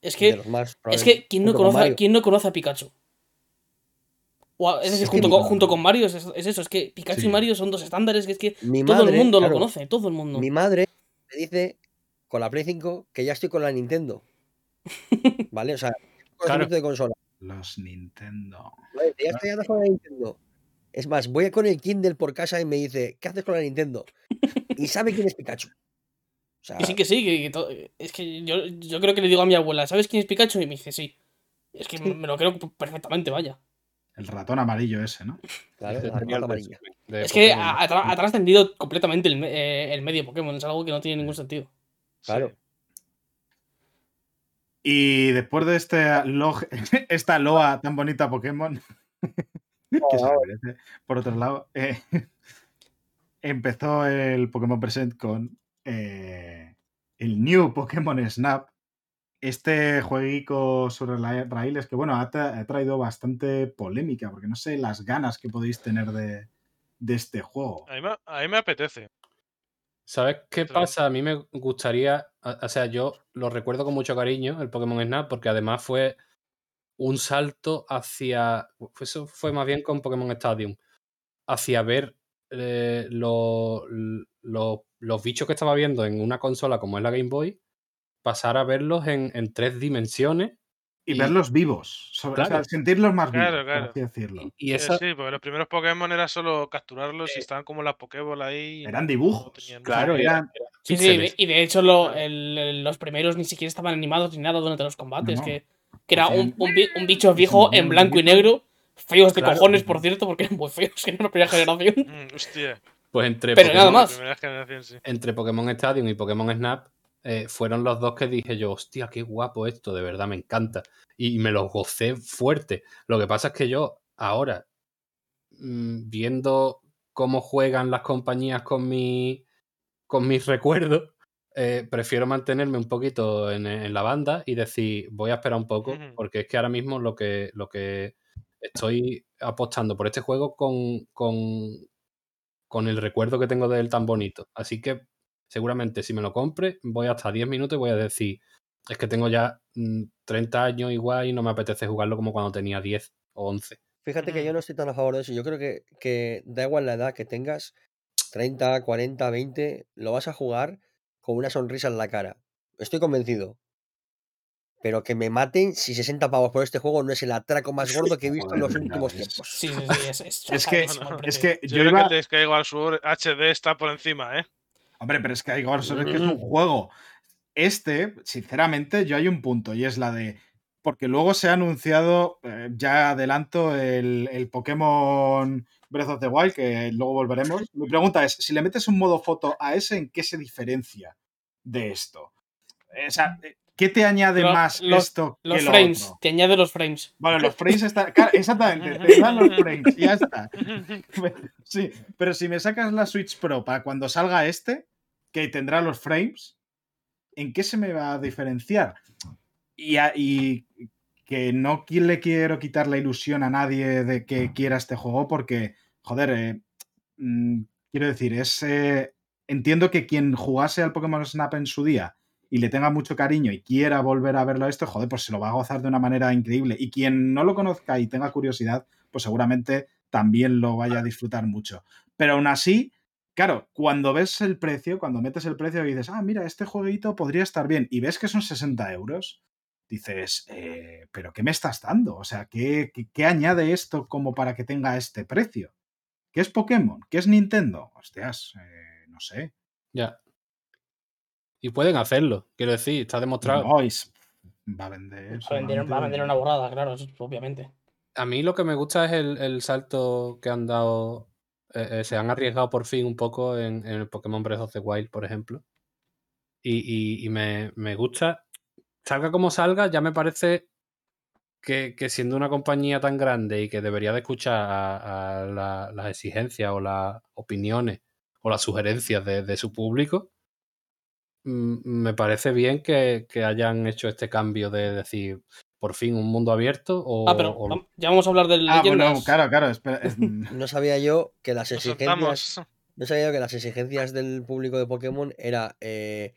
Es que, más, es que ¿quién no, conoce. ¿quién no conoce a Pikachu? O a- es decir, junto, mi- con, junto con Mario es, es eso, es que Pikachu Sí. y Mario son dos estándares que es que Mi todo el madre, mundo claro, lo conoce, todo el mundo. Mi madre me dice con la Play 5 que ya estoy con la Nintendo. [laughs] ¿Vale? O sea, Claro. de consola. Los Nintendo. Vale, ya estoy con la Nintendo. Es más, voy con el Kindle por casa y me dice, ¿qué haces con la Nintendo? Y sabe quién es Pikachu. Sea, Que sí, que sí, que, que to- es que yo, yo creo que le digo a mi abuela, ¿sabes quién es Pikachu? Y me dice, sí. Es que me lo creo perfectamente, vaya. El ratón amarillo ese, ¿no? claro, la Genial rata de- amarilla. de es que ha, ha- trascendido completamente el, eh, el medio Pokémon, es algo que no tiene ningún sentido. Claro. Y después de este log- [laughs] esta loa tan bonita a Pokémon, [laughs] que se merece, por otro lado, eh, [laughs] empezó el Pokémon Present con eh, el New Pokémon Snap. Este jueguico sobre la- raíles que, bueno, ha, tra- ha traído bastante polémica, porque no sé las ganas que podéis tener de, de este juego. A mí, me, a mí me apetece. ¿Sabes qué Pero- pasa? A mí me gustaría, o sea, yo lo recuerdo con mucho cariño, el Pokémon Snap, porque además fue un salto hacia, eso fue más bien con Pokémon Stadium, hacia ver eh, lo- lo- los bichos que estaba viendo en una consola como es la Game Boy, pasar a verlos en, en tres dimensiones. Y, Y- verlos vivos, sobre- o sea, Claro. sentirlos más vivos, Claro, por claro. así decirlo. Y Eh, esa, sí, porque los primeros Pokémon era solo capturarlos y Eh, estaban como la Pokéball ahí. y Eran dibujos. no Claro, O sea, era- eran- Sí, sí, y de hecho lo- Claro. el- los primeros ni siquiera estaban animados ni nada durante los combates, No, que, que era un, Hacían- un un bicho viejo en blanco y negro, feos de Claro. cojones, por cierto, porque eran muy feos, [laughs] que era la primera generación. Mm, hostia. Pues entre Pero nada Pokémon- más. Sí. entre Pokémon Stadium y Pokémon Snap eh, fueron los dos que dije yo, hostia, qué guapo esto, de verdad me encanta. Y me los gocé fuerte. Lo que pasa es que yo ahora, mm, viendo cómo juegan las compañías con, mi, con mis recuerdos, eh, prefiero mantenerme un poquito en, en la banda y decir, voy a esperar un poco, porque es que ahora mismo lo que, lo que estoy apostando por este juego con, con, con el recuerdo que tengo de él tan bonito. Así que seguramente si me lo compre, voy hasta 10 minutos y voy a decir, es que tengo ya mm, 30 años igual y no me apetece jugarlo como cuando tenía 10 o 11. Fíjate que yo no estoy tan a favor de eso. Yo creo que, que da igual la edad que tengas, 30, 40, 20, lo vas a jugar con una sonrisa en la cara. Estoy convencido. Pero que me maten si 60 pavos por este juego no es el atraco más gordo que he visto en los últimos tiempos. Sí, sí, sí, [laughs] es, es, Es que- Es que Yo, yo creo iba... que el Skyward Sword HD está por encima, ¿eh? Hombre, pero es que hay que es que es un juego. Este, sinceramente, yo hay un punto y es la de. Porque luego se ha anunciado, eh, ya adelanto, el, el Pokémon Breath of the Wild, que luego volveremos. Mi pregunta es: si le metes un modo foto a ese, ¿en qué se diferencia de esto? O sea, ¿qué te añade Lo- más los- esto que Los lo frames, otro? te añade los frames. Bueno, los frames están. claro, exactamente, te dan los frames y ya está. [laughs] Sí, pero si me sacas la Switch Pro para cuando salga este, que tendrá los frames, ¿en qué se me va a diferenciar? Y, a- y que no le quiero quitar la ilusión a nadie de que quiera este juego porque, joder, eh, mm, quiero decir, es... eh, entiendo que quien jugase al Pokémon Snap en su día y le tenga mucho cariño y quiera volver a verlo esto, joder, pues se lo va a gozar de una manera increíble. Y quien no lo conozca y tenga curiosidad, pues seguramente también lo vaya a disfrutar mucho. Pero aún así, claro, cuando ves el precio, cuando metes el precio y dices, ah, mira, este jueguito podría estar bien, y ves que son 60 euros, dices, eh, pero ¿qué me estás dando? O sea, ¿qué, qué, añade esto como para que tenga este precio? ¿Qué es Pokémon? ¿Qué es Nintendo? Hostias, eh, no sé. Ya. Y pueden hacerlo, quiero decir, está demostrado. No, es- va a vender. Va a vender, va a vender una borrada, claro, eso, obviamente. A mí lo que me gusta es el, el salto que han dado. eh, eh, se han arriesgado por fin un poco en, en el Pokémon Breath of the Wild, por ejemplo. Y, y- y me, me gusta. Salga como salga, ya me parece que, que siendo una compañía tan grande y que debería de escuchar a, a la- las exigencias o las opiniones o las sugerencias de, de su público, me parece bien que, que hayan hecho este cambio de decir, por fin, un mundo abierto o, Ah, pero o- ya vamos a hablar de Ah, leyendas. bueno, claro, claro. espera, es- [laughs] No sabía yo que las exigencias. No sabía yo que las exigencias del público de Pokémon era eh,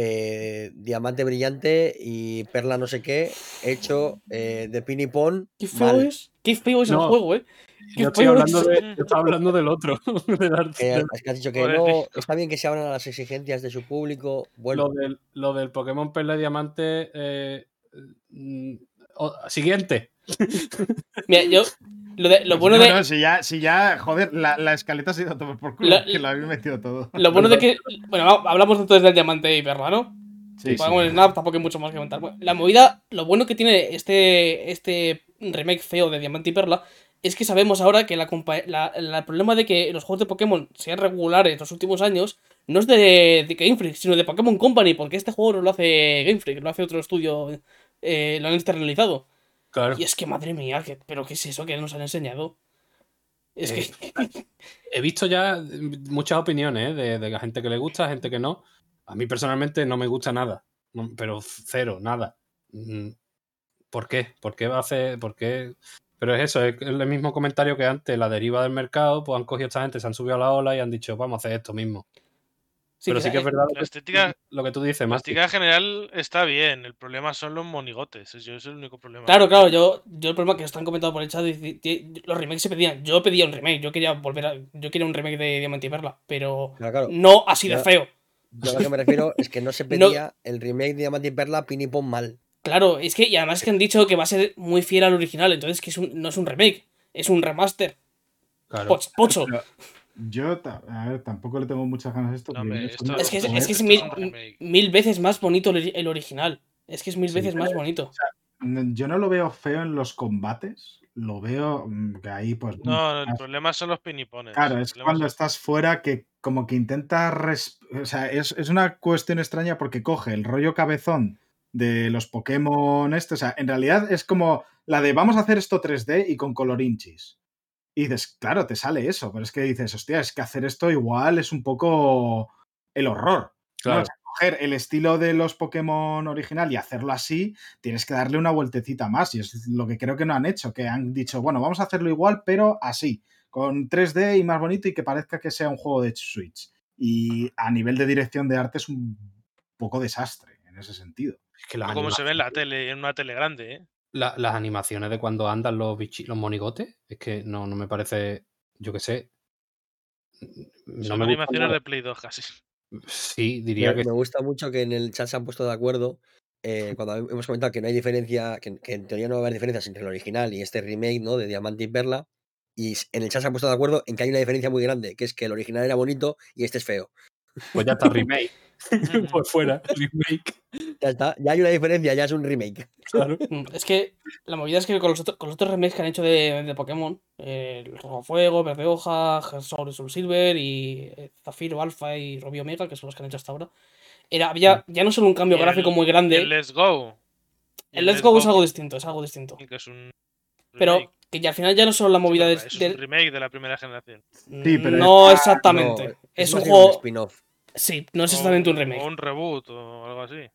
eh, diamante brillante y perla no sé qué, hecho eh, de pin y pon. Qué feo mal. es. Qué feo es No, el juego, ¿eh? [laughs] Yo estoy, hablando de, yo estaba hablando del otro. [laughs] del del- es que has dicho que no, está bien que se abran a las exigencias de su público. Bueno, lo, del, lo del Pokémon Perla y Diamante. eh, mm, siguiente. Mira, yo. Lo, de- lo Pues bueno no, de. no, si ya, si ya, joder, la, la escaleta ha sido todo por culo, que lo habéis metido todo. Lo bueno de que. Bueno, hablamos entonces del diamante y perla, ¿no? Sí, sí. Snap, tampoco hay mucho más que. Bueno, La movida, lo bueno que tiene este, este remake feo de Diamante y Perla es que sabemos ahora que la- la- el problema de que los juegos de Pokémon sean regulares los últimos años no es de, de Game Freak, sino de Pokémon Company, porque este juego no lo hace Game Freak, lo hace otro estudio, eh, lo han externalizado. Claro. Y es que, madre mía, que, ¿pero qué es eso que nos han enseñado? Es Eh, que. He visto ya muchas opiniones ¿eh? de, de la gente que le gusta, gente que no. A mí personalmente no me gusta nada. No, pero cero, nada. Mm, ¿Por qué? ¿Por qué va a hacer.? ¿Por qué? Pero es eso, es el mismo comentario que antes, la deriva del mercado, pues han cogido a esta gente, se han subido a la ola y han dicho, vamos a hacer esto mismo. Pero sí que es verdad lo La que, estética, lo que tú dices, la Masti. estética general está bien. El problema son los monigotes. Eso es el único problema. Claro, claro, yo, yo el problema que están comentando por el chat, los remakes se pedían. Yo pedía un remake, yo quería volver a. Yo quería un remake de Diamante y Perla, pero claro, claro. no así de feo. Yo a lo que me refiero [laughs] es que no se pedía el remake de Diamante y Perla pin y pon mal. Claro, es que, y además que han dicho que va a ser muy fiel al original, entonces que es un- no es un remake, es un remaster. Claro. Poch- Pocho. Pero yo, ta- a ver, tampoco le tengo muchas ganas a esto. No, Es que es, que es esto mil, mil veces más bonito el, el original. Es que es mil Sí. veces más bonito. Yo no lo veo feo en los combates, lo veo mm, que ahí, pues. No, el más- problema son los pinipones. Claro, El es cuando son- estás fuera que como que intenta... res- O sea, es, es una cuestión extraña porque coge el rollo cabezón de los Pokémon este. O sea, en realidad es como la de vamos a hacer esto 3D y con colorinchis. Y dices, claro, te sale eso, pero es que dices, hostia, es que hacer esto igual es un poco el horror. ¿no? Claro. O sea, coger el estilo de los Pokémon original y hacerlo así, tienes que darle una vueltecita más. Y es lo que creo que no han hecho, que han dicho, bueno, vamos a hacerlo igual, pero así, con 3D y más bonito y que parezca que sea un juego de Switch. Y a nivel de dirección de arte es un poco desastre en ese sentido. Es que Como se ve en la tele, en una tele grande, ¿eh? La- las animaciones de cuando andan los bichi- los monigotes, es que no, no me parece, yo qué sé. No Son me animaciones de Play 2 casi. Sí, Me, diría que me gusta mucho que en el chat se han puesto de acuerdo eh, cuando hemos comentado que no hay diferencia, que, que en teoría no va a haber diferencias entre el original y este remake ¿no? de Diamante y Perla. Y en el chat se han puesto de acuerdo en que hay una diferencia muy grande, que es que el original era bonito y este es feo. pues ya está remake. [laughs] [laughs] por fuera, [laughs] remake. Ya está, ya hay una diferencia, ya es un remake. Claro. [laughs] Mm, Es que la movida es que con los, otro- con los otros remakes que han hecho de, de Pokémon, eh, el Rojo Fuego, Verde Hoja, Soul Silver y eh, Zafiro Alpha y Rubio Omega, que son los que han hecho hasta ahora, era, había ya no solo un cambio el- gráfico muy grande, El Let's Go. El Let's Go es algo distinto, es algo distinto. que es un Pero que ya al final ya no solo la movida es del- un remake de la primera generación. Sí, pero no esta- exactamente. No, es un juego. spin-off. Sí, no es O exactamente un remake. O un reboot o algo así.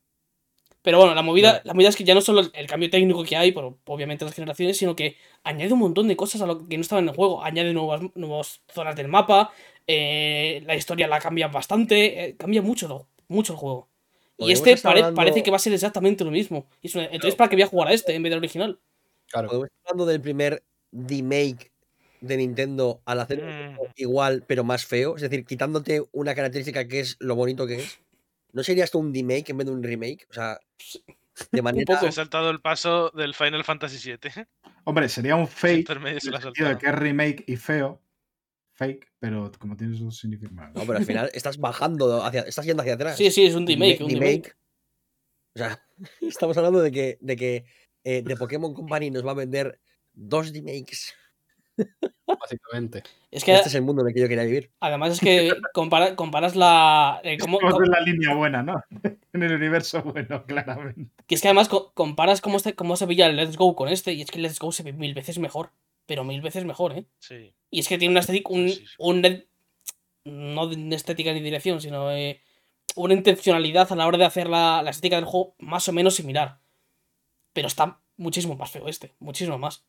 Pero bueno, la movida, No. la movida es que ya no solo el, cambio técnico que hay, por obviamente las generaciones, sino que añade un montón de cosas a lo que no estaba en el juego. Añade nuevas, nuevas zonas del mapa, eh, la historia la cambia bastante, eh, cambia mucho, mucho el juego. Y este pare- hablando- parece que va a ser exactamente lo mismo. Y es una- entonces, ¿para qué voy a jugar a este en vez del original? Claro. Podemos estar hablando del primer remake de Nintendo al hacer Mm. igual pero más feo, es decir, quitándote una característica que es lo bonito que es. ¿No sería esto un remake en vez de un remake? O sea, de [laughs] manera poco. Se ha saltado el paso del Final Fantasy VII. Hombre, sería un [laughs] fake en el sentido de que es remake y feo. Fake, pero como tienes dos significados. No, pero al final estás bajando hacia, estás yendo hacia atrás. Sí, sí, es un remake. Rema- un remake. O sea, [laughs] estamos hablando de que, de que eh, The Pokémon Company nos va a vender dos remakes. Básicamente. Es que Este es el mundo en el que yo quería vivir. además es que compara- comparas la. eh, cómo- en la línea buena, ¿no? [laughs] En el universo bueno, claramente. Que es que además co- comparas cómo, este- cómo se veía el Let's Go con este, y es que el Let's Go se ve mil veces mejor. Pero mil veces mejor, ¿eh? Sí. Y es que tiene una estética, un, Sí, sí, sí. un net- no de estética ni dirección, sino eh, una intencionalidad a la hora de hacer la, la estética del juego más o menos similar. Pero está muchísimo más feo este, muchísimo más.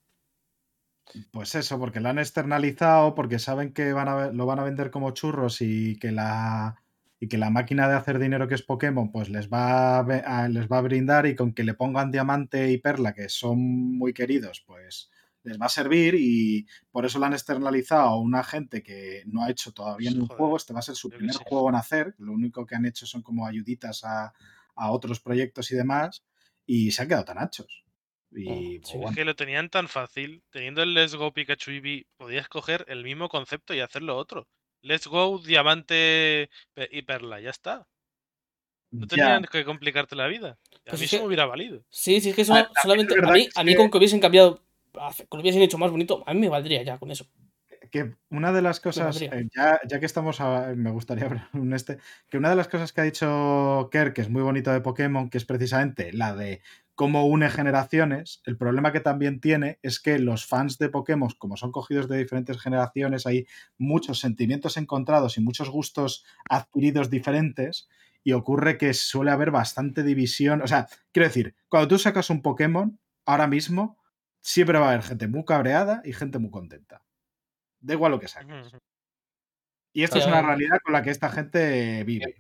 Pues eso, porque lo han externalizado, porque saben que van a, lo van a vender como churros y que la, y que la máquina de hacer dinero que es Pokémon, pues les va a, les va a brindar y con que le pongan diamante y perla, que son muy queridos, pues les va a servir y por eso lo han externalizado a una gente que no ha hecho todavía un juego. Este va a ser su primer juego en hacer. Lo único que han hecho son como ayuditas a, a otros proyectos y demás y se han quedado tan anchos. Y, pues Es que lo tenían tan fácil. Teniendo el Let's Go Pikachu Eevee, podías coger el mismo concepto y hacerlo otro. Let's Go, Diamante y Perla, ya está. No tenían que complicarte la vida. A pues mí eso me hubiera valido. Sí, sí, es que eso solamente. A mí, a mí con que hubiesen cambiado, con que hubiesen hecho más bonito, a mí me valdría ya con eso que una de las cosas, eh, ya, ya, que estamos, me gustaría [laughs] un este, que una de las cosas que ha dicho Kerr, que es muy bonito de Pokémon, que es precisamente la de cómo une generaciones, el problema que también tiene es que los fans de Pokémon, como son cogidos de diferentes generaciones, hay muchos sentimientos encontrados y muchos gustos adquiridos diferentes, y ocurre que suele haber bastante división. O sea, quiero decir, cuando tú sacas un Pokémon, ahora mismo, siempre va a haber gente muy cabreada y gente muy contenta da igual lo que saques. Y esto es una realidad con la que esta gente vive.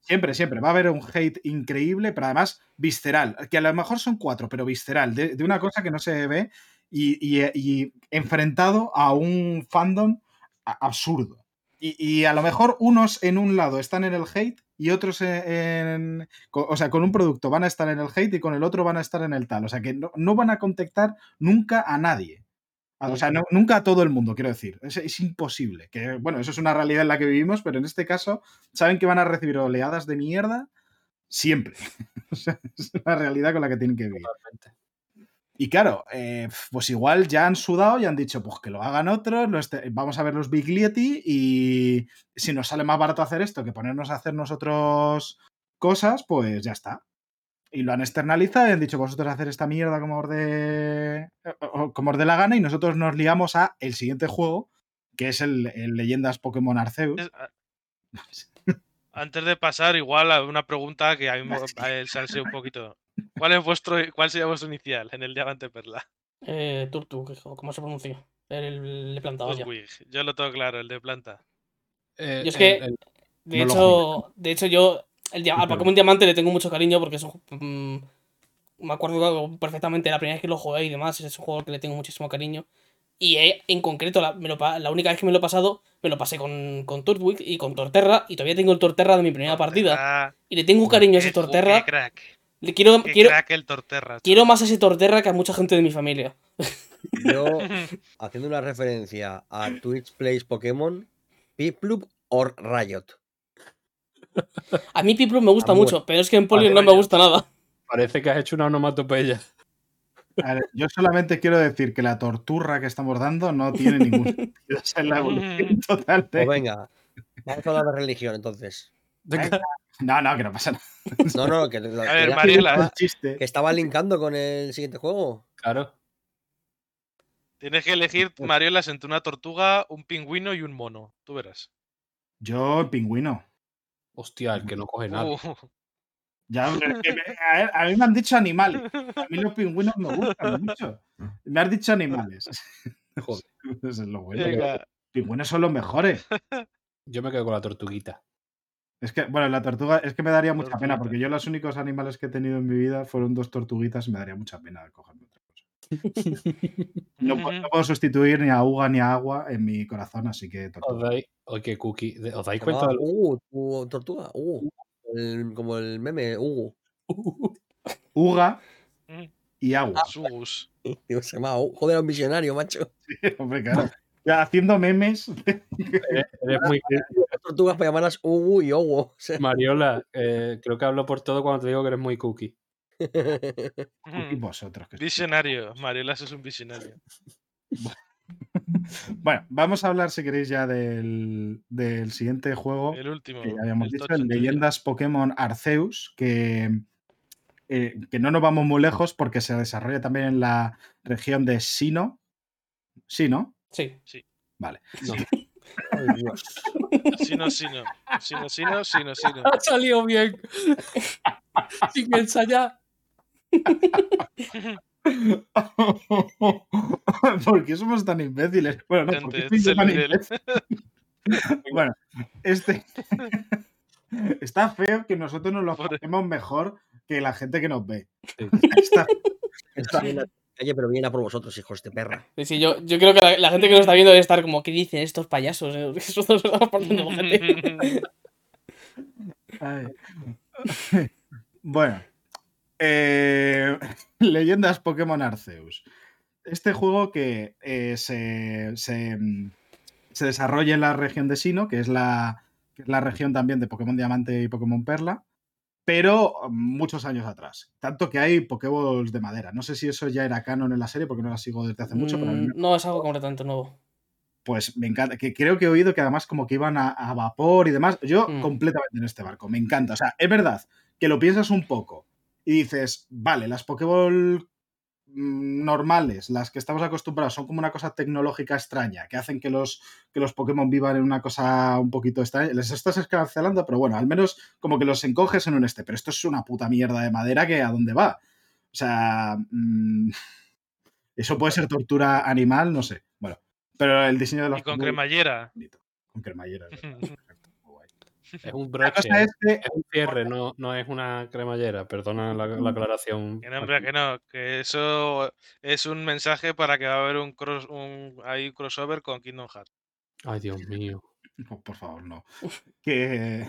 Siempre, siempre, Va a haber un hate increíble, pero además visceral. Que a lo mejor son cuatro, pero visceral. De, una cosa que no se ve y, enfrentado a un fandom absurdo. Y, a lo mejor unos en un lado están en el hate y otros en, O sea, con un producto van a estar en el hate y con el otro van a estar en el tal. O sea, que no, no van a contactar nunca a nadie. O sea, nunca a todo el mundo, quiero decir. Es, imposible. Que, bueno, eso es una realidad en la que vivimos, pero en este caso, saben que van a recibir oleadas de mierda siempre. [laughs] o sea, es una realidad con la que tienen que vivir. Y claro, eh, pues igual ya han sudado y han dicho, pues que lo hagan otros, vamos a ver los Big Liety y si nos sale más barato hacer esto que ponernos a hacer nosotros cosas, pues ya está y lo han externalizado y han dicho vosotros hacer esta mierda como os de, como os de la gana y nosotros nos liamos a el siguiente juego, que es el, Leyendas Pokémon Arceus. [laughs] Antes de pasar, igual a una pregunta que a mí me [laughs] salse un poquito. ¿Cuál es vuestro, cuál sería vuestro inicial en el Diamante Perla? Eh, Turtu, ¿cómo se pronuncia? El, de planta, Yo lo tengo claro, el de planta. Eh, yo es que, de, hecho, de hecho, yo el, al Pokémon Diamante le tengo mucho cariño porque es un, mm, me acuerdo perfectamente la primera vez que lo jugué y demás. Es un juego que le tengo muchísimo cariño. Y en concreto, la, la, única vez que me lo he pasado, me lo pasé con, con Turtwig y con Torterra. Y todavía tengo el Torterra de mi primera partida. Y le tengo un cariño a ese Torterra. Le quiero, quiero, el Torterra, quiero más a ese Torterra que a mucha gente de mi familia. Yo, [laughs] haciendo una referencia a Twitch Plays Pokémon, Piplup o Riot. A mí Piplup me gusta mucho, pero es que en Polio no me gusta nada. Parece que has hecho una onomatopeya. yo solamente quiero decir que la torturra que estamos dando no tiene ningún [laughs] sentido. Es la evolución total. Pues venga, vamos a hablar de religión entonces. No, no, que no pasa nada. No, no, que, [laughs] a ver, Mariela, que estaba linkando con el siguiente juego. Claro. Tienes que elegir, Marielas, entre una tortuga, un pingüino y un mono. Tú verás. Yo, el pingüino. Hostia, el que no coge nada. Uh. [laughs] Ya, [laughs] a, mí me han dicho animales. A mí los pingüinos me gustan [laughs] mucho. Me has dicho animales. Joder. Eso es lo bueno. Los pingüinos son los mejores. Yo me quedo con la tortuguita. Es que, bueno, la tortuga, es que me daría mucha pena, porque yo los únicos animales que he tenido en mi vida fueron dos tortuguitas y me daría mucha pena cogerme otra [laughs] No, puedo sustituir ni a Uga ni a Agua en mi corazón, así que tortuga. Oye, qué cookie. ¿Os dais cuenta? Del... Uh, tortuga, uh. como el meme, Hugo. [laughs] Uga y agua. Sus. Digo, se llama, joder, un visionario, macho. Sí, hombre, claro. Ya, haciendo memes. [laughs] Eres, muy. tortugas para llamarlas Hugo y Hugo. Mariola, eh, creo que hablo por todo cuando te digo que eres muy cookie. [laughs] cookie vosotros. visionario. Mariola es un visionario. [laughs] Bueno, vamos a hablar, si queréis, ya del, siguiente juego. El último. Que habíamos dicho, en Leyendas Pokémon Arceus, que, eh, que no nos vamos muy lejos porque se desarrolla también en la región de Sino. ¿Sí, no? Sí. Sí. Vale. [laughs] Sino, Sino. Sino, Sino, Sino, Sino. Ha salido bien. Sin ensayar. [laughs] ¿Por qué somos tan imbéciles? Bueno, no, porque tan imbéciles? [laughs] bueno, este. [laughs] está feo que nosotros nos lo Por- hacemos mejor que la gente que nos ve. Está- Está bien, Oye, pero viene a por vosotros, hijos de perra. Sí, sí, yo, yo creo que la, la gente que nos está viendo debe estar como, ¿qué dicen estos payasos? eh? Eso nos está partiendo la gente. Ay. bueno. Eh, [laughs] leyendas Pokémon Arceus. Este juego que eh, se, se, mm, se desarrolla en la región de Sino, que es la, que es la región también de Pokémon Diamante y Pokémon Perla, pero muchos años atrás. Tanto que hay Pokéballs de madera. No sé si eso ya era canon en la serie porque no la sigo desde hace mucho, pero Mm, No, es algo completamente nuevo. pues me encanta. Que creo que he oído que además como que iban a, a vapor y demás. Yo Mm. completamente en este barco, me encanta. O sea, es verdad que lo piensas un poco y dices, vale, las Pokéball mm, normales, las que estamos acostumbrados, son como una cosa tecnológica extraña, que hacen que los, que los Pokémon vivan en una cosa un poquito extraña. Les estás escancelando, pero bueno, al menos como que los encoges en un este. Pero esto es una puta mierda de madera que a dónde va. O sea, mm, [laughs] eso puede ser tortura animal, no sé. Bueno, pero el diseño de los y con cremallera. bonito. Con cremallera. [laughs] es un La broche. cosa es que Es un cierre, no, no es una cremallera. Perdona la, la aclaración. Que no, hombre, que no, que eso es un mensaje para que va a haber un, cross, un, hay un crossover con Kingdom Hearts. Ay, Dios mío. [laughs] No, por favor, no. Que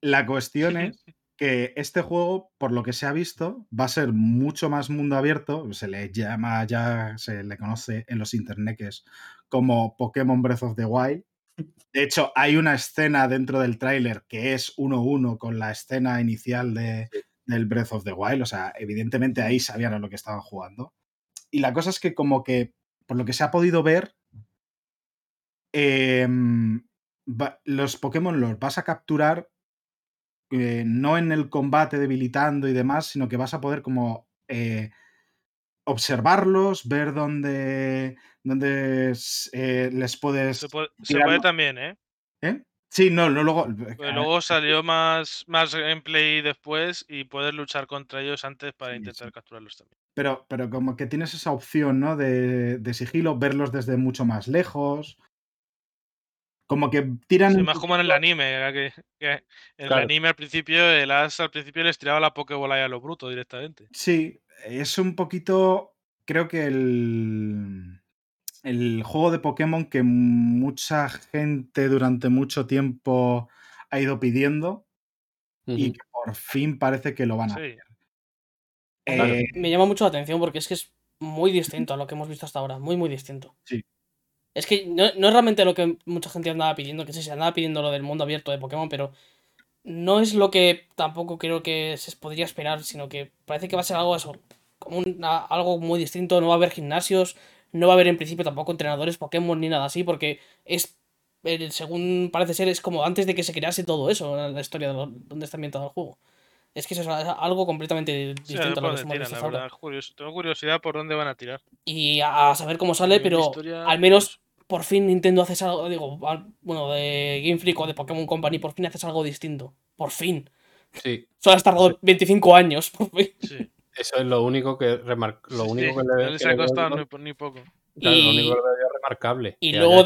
la cuestión [laughs] es que este juego, por lo que se ha visto, va a ser mucho más mundo abierto. Se le llama ya, se le conoce en los internetes como Pokémon Breath of the Wild. De hecho, hay una escena dentro del tráiler que es 1-1 con la escena inicial de, del Breath of the Wild. O sea, evidentemente ahí sabían a lo que estaban jugando. Y la cosa es que como que, por lo que se ha podido ver, em, va- los Pokémon los vas a capturar eh, no en el combate debilitando y demás, sino que vas a poder como eh, observarlos, ver dónde, dónde eh, les puedes... Se puede, se tirarlo. puede también, ¿eh? ¿eh? Sí, no, no, luego... Pero luego salió más, más gameplay después y puedes luchar contra ellos antes para Sí, intentar sí. capturarlos también. Pero, pero como que tienes esa opción, ¿no? De, de sigilo, verlos desde mucho más lejos. Como que tiran... Sí, más como en el anime, que, que en el anime al principio, el As al principio les tiraba la Pokébola ahí a lo bruto directamente. Sí, es un poquito, creo que el, el juego de Pokémon que mucha gente durante mucho tiempo ha ido pidiendo y que por fin parece que lo van a Sí. hacer. Claro. Eh, Me llama mucho la atención porque es que es muy distinto a lo que hemos visto hasta ahora. Muy, muy distinto. Sí. Es que no, no es realmente lo que mucha gente andaba pidiendo, que sí, se andaba pidiendo lo del mundo abierto de Pokémon, pero no es lo que tampoco creo que se podría esperar, sino que parece que va a ser algo eso, como un- a- algo muy distinto, no va a haber gimnasios, no va a haber en principio tampoco entrenadores Pokémon ni nada así, porque es, el- según parece ser, es como antes de que se crease todo eso, en la historia de lo- donde está ambientado el juego. Es que eso es algo completamente Sí, a ver distinto a lo que tiran, la verdad. curioso- tengo curiosidad por dónde van a tirar. Y a, a saber cómo sale, de pero historia, al menos por fin Nintendo haces algo, digo, bueno, de Game Freak o de Pokémon Company, por fin haces algo distinto. Por fin. Sí, Solo has tardado 25 años, por fin. Sí. eso es lo único que remar- lo Sí, único que no le, les que ha costado ni, po- ni poco. claro, lo Y- único que le veo remarcable. y que luego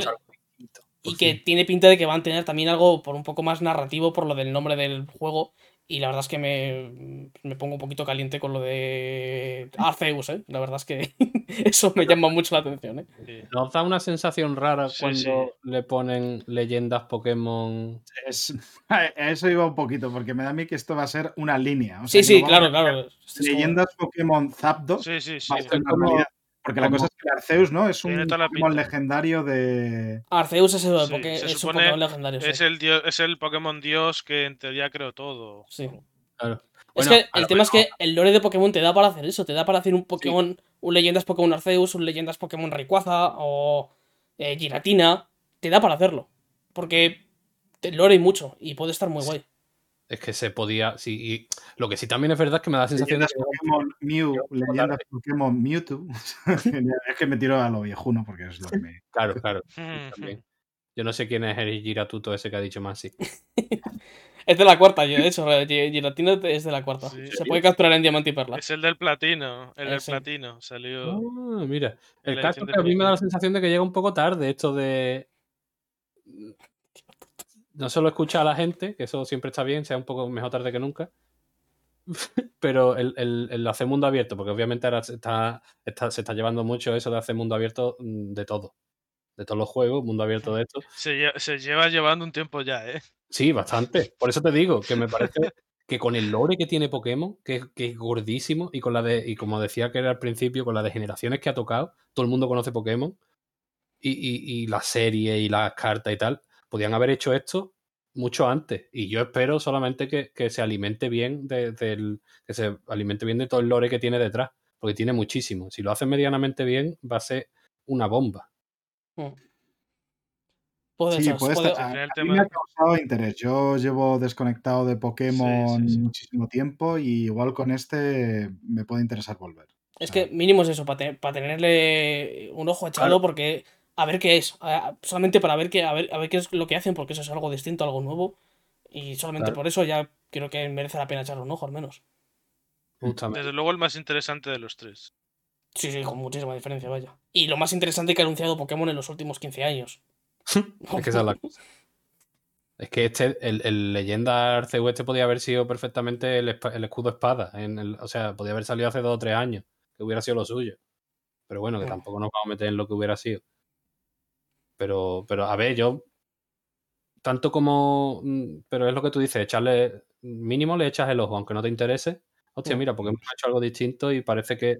Y que tiene pinta de que van a tener también algo por un poco más narrativo por lo del nombre del juego. Y la verdad es que me, me pongo un poquito caliente con lo de Arceus, ¿eh? La verdad es que [laughs] eso me llama mucho la atención, ¿eh? Sí. Nos da una sensación rara Sí, cuando sí. le ponen leyendas Pokémon. es- a eso iba un poquito, porque me da a mí que esto va a ser una línea. o Sí, sea, sí, no claro, claro. Leyendas Pokémon Zapdos Sí, sí, sí. va a ser una como- Porque la como- cosa es que Arceus, ¿no? Es un Pokémon legendario de. Arceus es, el Sí, Poké- se es un supone- Pokémon legendario. sí. Es el, dios, es el Pokémon Dios que en teoría creó todo. Sí. Claro. Es que a el tema es que el lore de Pokémon te da para hacer eso, te da para hacer un Pokémon, un leyendas Pokémon Arceus, un leyendas Pokémon Rayquaza o eh, Giratina, te da para hacerlo. Porque el lore hay mucho y puede estar muy guay. Es que se podía. Sí, y lo que sí también es verdad es que me da la sensación de Leyendas que. Pokémon Mew, [laughs] leyendas. Pokémon Mewtwo. [laughs] Es que me tiro a lo viejuno porque es lo que me. Claro, claro. [laughs] también. Yo no sé quién es el Giratuto ese que ha dicho Masi. Es de la cuarta, yo, de hecho, Gi- Giratina es de la cuarta. Sí. Se puede capturar en Diamante y Perla. Es el del platino. El del Ese. platino. Salió. Ah, mira. El caso que a mí me da la sensación de que llega un poco tarde esto de. No solo escucha a la gente, que eso siempre está bien, sea un poco mejor tarde que nunca, [laughs] pero el, el, hacer mundo abierto, porque obviamente ahora se está, se está llevando mucho eso de hacer mundo abierto mm, de todo. De todos los juegos, mundo abierto de esto. Se, se lleva llevando un tiempo ya, ¿eh? Sí, bastante. Por eso te digo que me parece que con el lore que tiene Pokémon, que, es gordísimo, y con la de, y como decía que era al principio, con las de generaciones que ha tocado, todo el mundo conoce Pokémon, y, y, y la serie y las cartas y tal, podían haber hecho esto mucho antes. Y yo espero solamente que, se alimente bien de, del, que se alimente bien de todo el lore que tiene detrás. Porque tiene muchísimo. Si lo hacen medianamente bien, va a ser una bomba. Mm. sí, puede A, mí me ha causado interés. Yo llevo desconectado de Pokémon muchísimo tiempo y igual con este me puede interesar volver. Es que mínimo es eso, para, tenerle un ojo echado, porque a ver qué es. solamente para ver qué, a ver, a ver qué es lo que hacen, porque eso es algo distinto, algo nuevo. Y solamente por eso ya creo que merece la pena echarle un ojo, al menos. Desde luego el más interesante de los tres. Sí, sí, con muchísima diferencia, vaya. Y lo más interesante que ha anunciado Pokémon en los últimos 15 años. [laughs] es que esa es la cosa. Es que este, el, el Leyenda Arceus este podía haber sido perfectamente el, escudo espada. En el, o sea, podía haber salido hace dos o tres años, que hubiera sido lo suyo. Pero bueno, que tampoco nos vamos a meter en lo que hubiera sido. Pero, pero a ver, yo. Tanto como. Mm, pero es lo que tú dices, echarle. Mínimo le echas el ojo, aunque no te interese. Hostia, mira, porque hemos hecho algo distinto y parece que.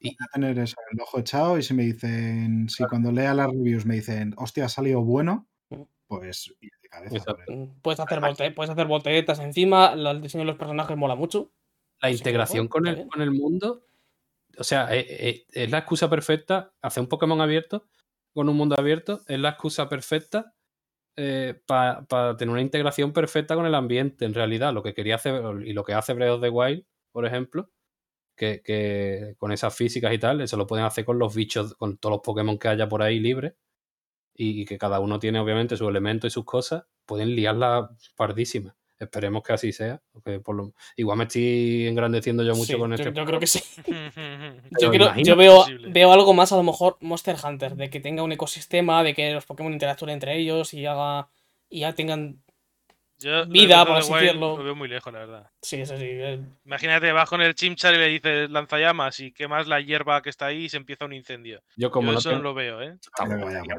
Y... tener eso, el ojo echado y si me dicen, si cuando lea las reviews me dicen, hostia, ha salido bueno, mm. pues de cabeza. Mm, puedes hacer, puedes hacer volteretas encima, el diseño de los personajes mola mucho. La integración con el, con el mundo, o sea, eh, eh, es la excusa perfecta, hacer un Pokémon abierto con un mundo abierto es la excusa perfecta eh, para tener una integración perfecta con el ambiente, en realidad. Lo que quería hacer y lo que hace Breath of the Wild, por ejemplo, que, con esas físicas y tal, eso lo pueden hacer con los bichos, con todos los Pokémon que haya por ahí libres. Y, que cada uno tiene obviamente sus elementos y sus cosas, pueden liarla pardísima. Esperemos que así sea. Por Igual me estoy engrandeciendo yo mucho con este. Yo, creo que sí. [laughs] [laughs] yo, veo, veo algo más, a lo mejor, Monster Hunter, de que tenga un ecosistema, de que los Pokémon interactúen entre ellos y haga. y ya tengan vida, por así decirlo. Lo veo muy lejos, la verdad. Sí, eso sí. Imagínate, vas con el Chimchar y le dices lanzallamas y quemas la hierba que está ahí y se empieza un incendio. Yo como no eso no lo veo, ¿eh? Está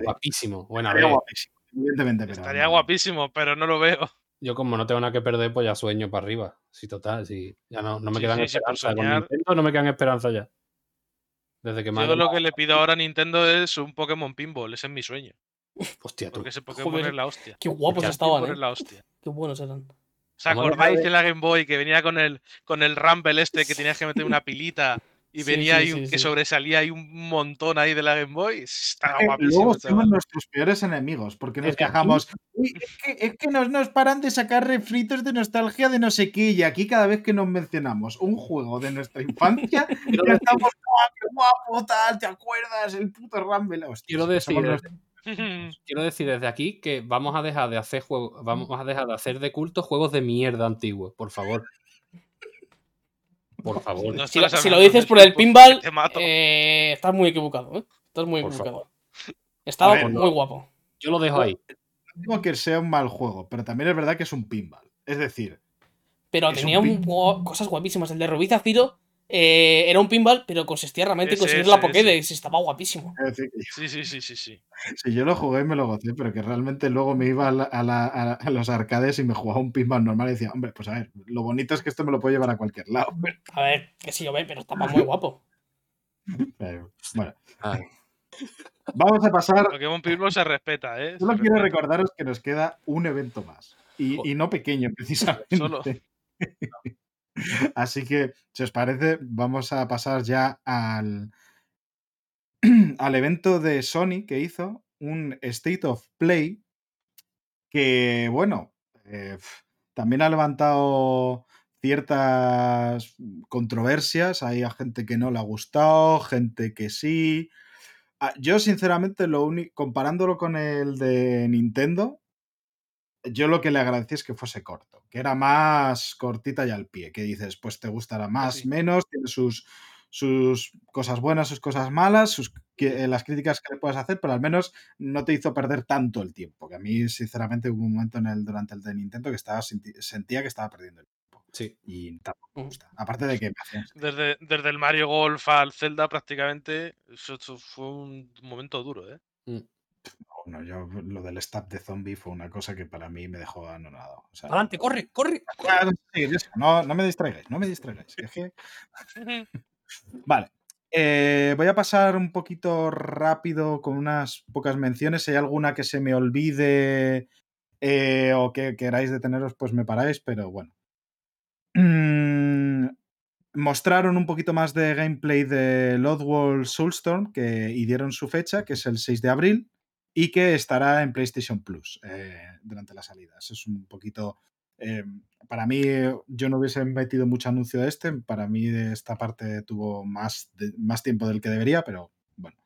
guapísimo. Bueno, guapísimo. Evidentemente, Estaría guapísimo, pero no lo veo yo como no tengo nada que perder, pues ya sueño para arriba. Sí, total, sí. Ya no, no me quedan esperanzas. Con Nintendo no me quedan esperanzas ya. Desde que Yo lo que le pido ahora a Nintendo es un Pokémon Pinball, ese es mi sueño. Hostia, tú. Porque ese Pokémon es la hostia. Qué guapos estaban, ¿eh? la hostia. Qué buenos eran. ¿Os acordáis de la Game Boy que venía con el, con el Rumble este que tenías que meter una pilita y venía ahí un, que sobresalía ahí un montón ahí de la Game Boy. Está eh, guapísimo. Luego somos nuestros peores enemigos, porque nos quejamos. [laughs] es que, nos, nos, paran de sacar refritos de nostalgia de no sé qué, y aquí cada vez que nos mencionamos un juego de nuestra [laughs] infancia, ya estamos, ¡ah, qué guapo, tal! ¿Te acuerdas? El puto Rumble. quiero decir. [laughs] Quiero decir desde aquí que vamos a dejar de hacer juegos, vamos a dejar de hacer de culto juegos de mierda antiguos, por favor. Por favor. si, lo dices por el pinball, eh, estás muy equivocado. ¿eh? Estás muy equivocado. Estaba muy guapo. Yo lo dejo ahí. No digo que sea un mal juego, pero también es verdad que es un pinball. Es decir. Pero tenía cosas guapísimas. El de Rubiza Ciro eh, era un pinball, pero consistía realmente en conseguir la Pokédex. Estaba guapísimo. [laughs] Sí, sí, sí, sí, sí. Sí, yo lo jugué y me lo gocé, pero que realmente luego me iba a, los arcades y me jugaba un pinball normal y decía, hombre, pues a ver, lo bonito es que esto me lo puedo llevar a cualquier lado. [laughs] A ver, que sí, yo ve, pero estaba muy guapo. bueno. Vamos a pasar. Pokémon Pinball se respeta, ¿eh? Solo quiero recordaros que nos queda un evento más. Y, y no pequeño, [laughs] precisamente. Solo. Así que, si os parece, vamos a pasar ya al, [clears throat] al evento de Sony que hizo, un State of Play, que, bueno, eh, también ha levantado ciertas controversias. Hay gente que no le ha gustado, gente que sí. Ah, yo, sinceramente, lo comparándolo con el de Nintendo, yo lo que le agradecí es que fuese corto, que era más cortita y al pie, que dices, pues te gustará más, menos, tiene sus, sus cosas buenas, sus cosas malas, sus, que, las críticas que le puedes hacer, pero al menos no te hizo perder tanto el tiempo. Que a mí, sinceramente, hubo un momento en el, durante el de Nintendo que estaba, sentía que estaba perdiendo el tiempo. Sí. Y tampoco me gusta. Aparte de que me desde, desde el Mario Golf al Zelda, prácticamente, eso, fue un momento duro, ¿eh? Mm. Yo lo del stab de zombie fue una cosa que para mí me dejó anonado. Adelante, corre, corre. No, no me distraigáis, no me distraigáis. [laughs] vale. Eh, voy a pasar un poquito rápido con unas pocas menciones. Si hay alguna que se me olvide eh, o que queráis deteneros, pues me paráis, pero bueno. Mm, mostraron un poquito más de gameplay de Loadwall Soulstorm que, y dieron su fecha, que es el 6 de abril y que estará en PlayStation Plus eh, durante las salidas. Es un poquito. Eh, para mí, yo no hubiese metido mucho anuncio de este. Para mí, esta parte tuvo más, más tiempo del que debería, pero bueno.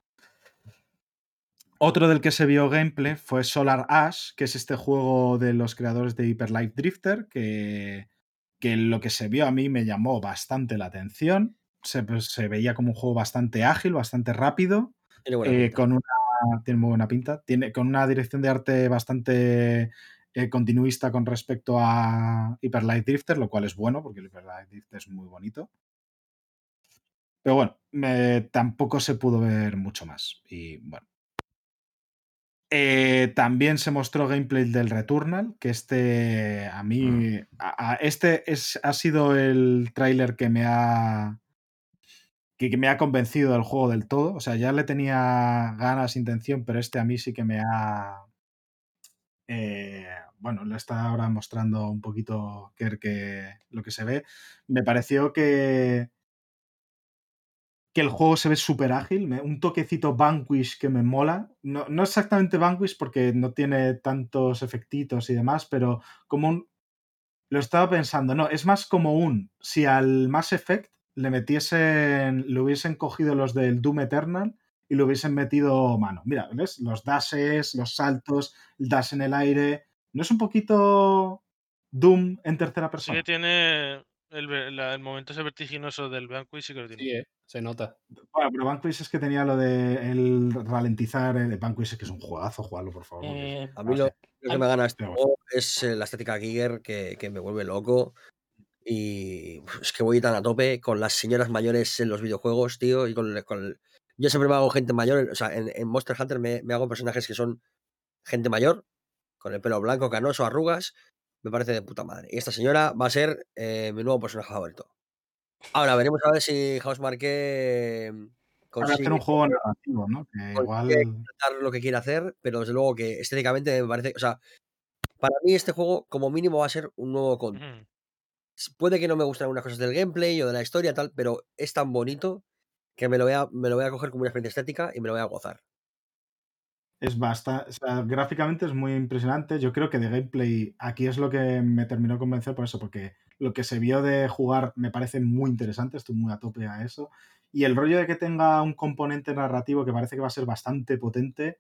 Otro del que se vio gameplay fue Solar Ash, que es este juego de los creadores de Hyper Light Drifter, que, que lo que se vio a mí me llamó bastante la atención. Se, pues, se veía como un juego bastante ágil, bastante rápido, eh, con una tiene muy buena pinta. Tiene con una dirección de arte bastante eh, continuista con respecto a Hyper Light Drifter, lo cual es bueno porque el Hyper Light Drifter es muy bonito. Pero bueno, tampoco se pudo ver mucho más. Y bueno. Eh, también se mostró gameplay del Returnal, que este a mí. Mm. este es, ha sido el tráiler que me ha que, me ha convencido del juego del todo. O sea, ya le tenía ganas, intención, pero este a mí sí que me ha. Eh, bueno, le está ahora mostrando un poquito que, lo que se ve. Me pareció que, que el juego se ve súper ágil, un toquecito Vanquish que me mola. No, no, exactamente Vanquish porque no tiene tantos efectitos y demás, pero como un... Lo estaba pensando, no, es más como un... Si al Mass Effect le metiesen, le hubiesen cogido los del Doom Eternal y le hubiesen metido mano. Mira, ¿ves? Los dashes, los saltos, el dash en el aire. ¿No es un poquito Doom en tercera persona? Sí tiene el, momento ese vertiginoso del Vanquish sí que lo tiene. Sí, eh, se nota. Bueno, pero Vanquish es que tenía lo de el ralentizar. El eh, Vanquish es que es un juegazo, jugarlo, por favor. Eh, a mí lo, que me gana este juego es la estética Giger que, que me vuelve loco. Y es que voy tan a tope con las señoras mayores en los videojuegos, tío. Y con, Yo siempre me hago gente mayor. O sea, en, Monster Hunter me, hago personajes que son gente mayor, con el pelo blanco, canoso, arrugas. Me parece de puta madre. Y esta señora va a ser eh, mi nuevo personaje favorito. Ahora veremos a ver si House Marque consigue hacer un juego narrativo, ¿no? Que igual lo que quiere hacer, pero desde luego que estéticamente me parece, o sea, para mí este juego como mínimo va a ser un nuevo con puede que no me gusten algunas cosas del gameplay o de la historia, tal, pero es tan bonito que me lo voy a, me lo voy a coger como una experiencia estética y me lo voy a gozar. Es bastante, gráficamente es muy impresionante. Yo creo que de gameplay aquí es lo que me terminó de convencer por eso, porque lo que se vio de jugar me parece muy interesante, estoy muy a tope a eso. Y el rollo de que tenga un componente narrativo que parece que va a ser bastante potente,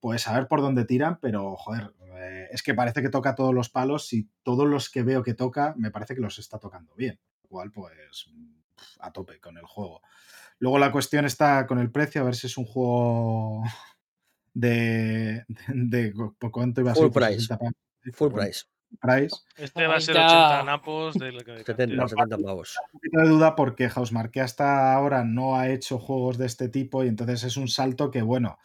pues a ver por dónde tiran, pero joder, eh, es que parece que toca todos los palos y todos los que veo que toca, me parece que los está tocando bien. Igual, pues a tope con el juego. Luego la cuestión está con el precio, a ver si es un juego [laughs] de. [laughs] de, ¿Por cuánto iba a ser? Full price. Full price. price. Este va a ser 80 napos. De 70, 70 pavos. Un poquito de duda porque Housemarque hasta ahora no ha hecho juegos de este tipo y entonces es un salto que, bueno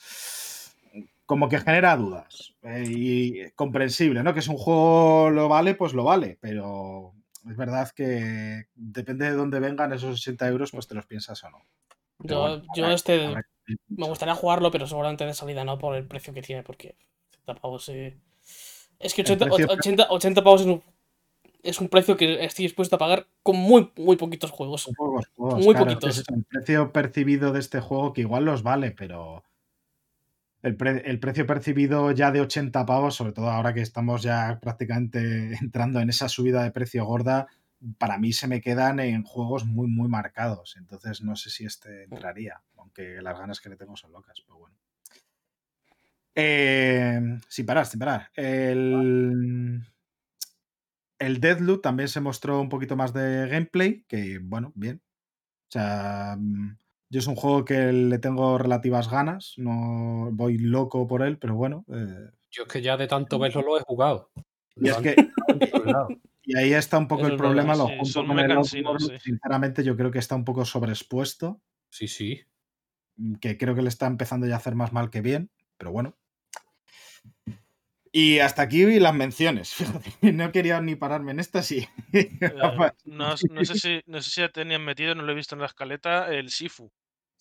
como que genera dudas. Eh, y comprensible, ¿no? Que es un juego lo vale, pues lo vale, pero es verdad que depende de dónde vengan esos 80 euros, pues te los piensas o no. yo, este me gustaría jugarlo, pero seguramente de salida no por el precio que tiene, porque 80 pavos Es que 80, pavos es un, precio que estoy dispuesto a pagar con muy, muy poquitos juegos. muy poquitos. Es el precio percibido de este juego que igual los vale, pero el, precio percibido ya de 80 pavos, sobre todo ahora que estamos ya prácticamente [laughs] entrando en esa subida de precio gorda, para mí se me quedan en juegos muy, muy marcados. Entonces no sé si este entraría, aunque las ganas que le tengo son locas, pero bueno. Eh, sin parar, sin parar. El, el Deadloop también se mostró un poquito más de gameplay, que bueno, bien. sea, mm, yo es un juego que le tengo relativas ganas, no voy loco por él, pero bueno. Eh, yo es que ya de tanto verlo lo he jugado. Y es que. [laughs] [laughs] y ahí está un poco el problema, lo junto con el Sinceramente, yo creo que está un poco sobreexpuesto. Sí, sí. Mm, que creo que le está empezando ya a hacer más mal que bien, pero bueno. Y hasta aquí vi las menciones. [laughs] no quería ni pararme en esta, sí. No, sé si, no sé si ya tenían metido, no lo he visto en la escaleta, el Sifu.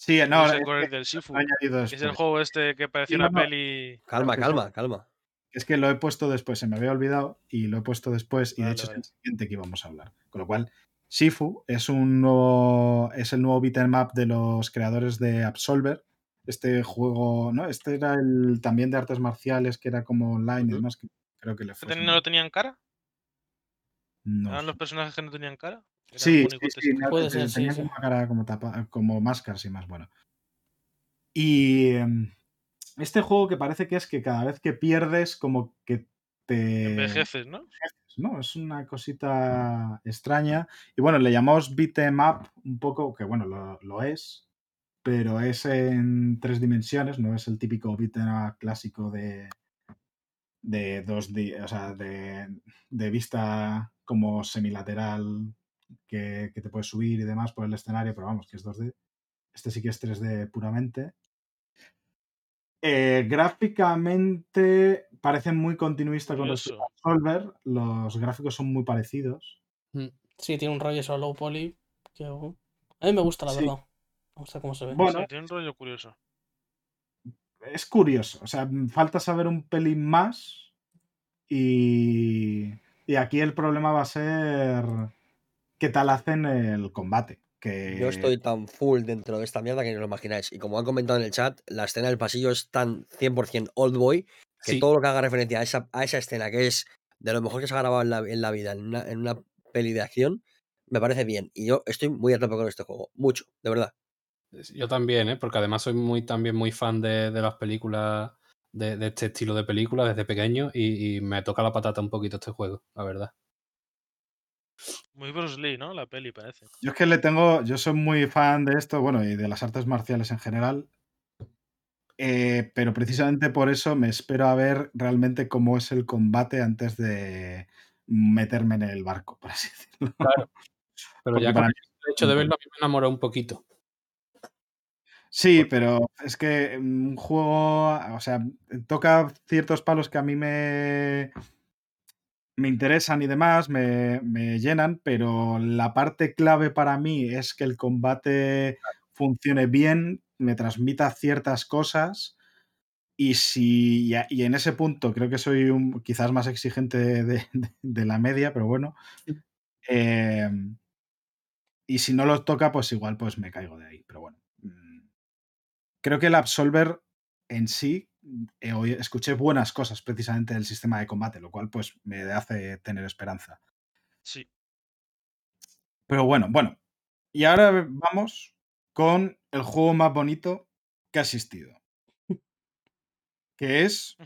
Sí, no, es el del Sifu. Es el juego este que parecía una peli. Calma, calma, calma. Es que lo he puesto después, se me había olvidado y lo he puesto después y de hecho es el siguiente que íbamos a hablar. Con lo cual, Sifu es un nuevo, es el nuevo beat'em up de los creadores de Absolver, este juego, ¿no? Este era el también de artes marciales, que era como online y demás, que creo que le fue. ¿No lo tenían cara? No. ¿Eran los personajes que no tenían cara? Sí, sí, tenían como cara como, tapa, como máscaras y más, bueno. Y em, este juego que parece que es que cada vez que pierdes, como que te. Envejeces, ¿no? ¿no? Es una cosita extraña. Y bueno, le llamamos beat'em up un poco, que bueno, lo, lo es, pero es en tres dimensiones, no es el típico beat'em clásico de, de dos o sea, de, de, vista como semilateral que, que, te puedes subir y demás por el escenario, pero vamos, que es 2D. Este sí que es 3D puramente. Eh, gráficamente parece muy continuista con respecto a Solver. Los gráficos son muy parecidos. Mm, sí, tiene un rollo solo poly. Que... A mí me gusta, la verdad cómo se ve. Bueno, tiene un rollo curioso. Es curioso. O sea, falta saber un pelín más. Y, y aquí el problema va a ser qué tal hacen el combate. Que... Yo estoy tan full dentro de esta mierda que no lo imagináis. Y como han comentado en el chat, la escena del pasillo es tan 100% old boy que todo lo que haga referencia a esa, a esa escena, que es de lo mejor que se ha grabado en la, en la vida, en una, en una peli de acción, me parece bien. Y yo estoy muy a tope con este juego. Mucho, de verdad. Yo también, ¿eh? porque además soy muy también muy fan de, las películas, de, este estilo de películas desde pequeño y, me toca la patata un poquito este juego, la verdad. Muy Bruce Lee, ¿no? La peli parece. Yo es que le tengo, yo soy muy fan de esto, bueno, y de las artes marciales en general. Eh, pero precisamente por eso me espero a ver realmente cómo es el combate antes de meterme en el barco, [laughs] por así decirlo. Claro. Pero ya con el hecho de verlo a mí me enamoró un poquito. Sí, pero es que un juego, o sea, toca ciertos palos que a mí me, me interesan y demás, me, me, llenan, pero la parte clave para mí es que el combate funcione bien, me transmita ciertas cosas. Y si y en ese punto creo que soy un, quizás más exigente de, de, la media, pero bueno. Em, y si no lo toca, pues igual pues me caigo de ahí. Pero bueno. Creo que el Absolver en sí, eh, escuché buenas cosas precisamente del sistema de combate, lo cual pues me hace tener esperanza. Sí. Pero bueno, bueno. Y ahora vamos con el juego más bonito que ha existido. Que es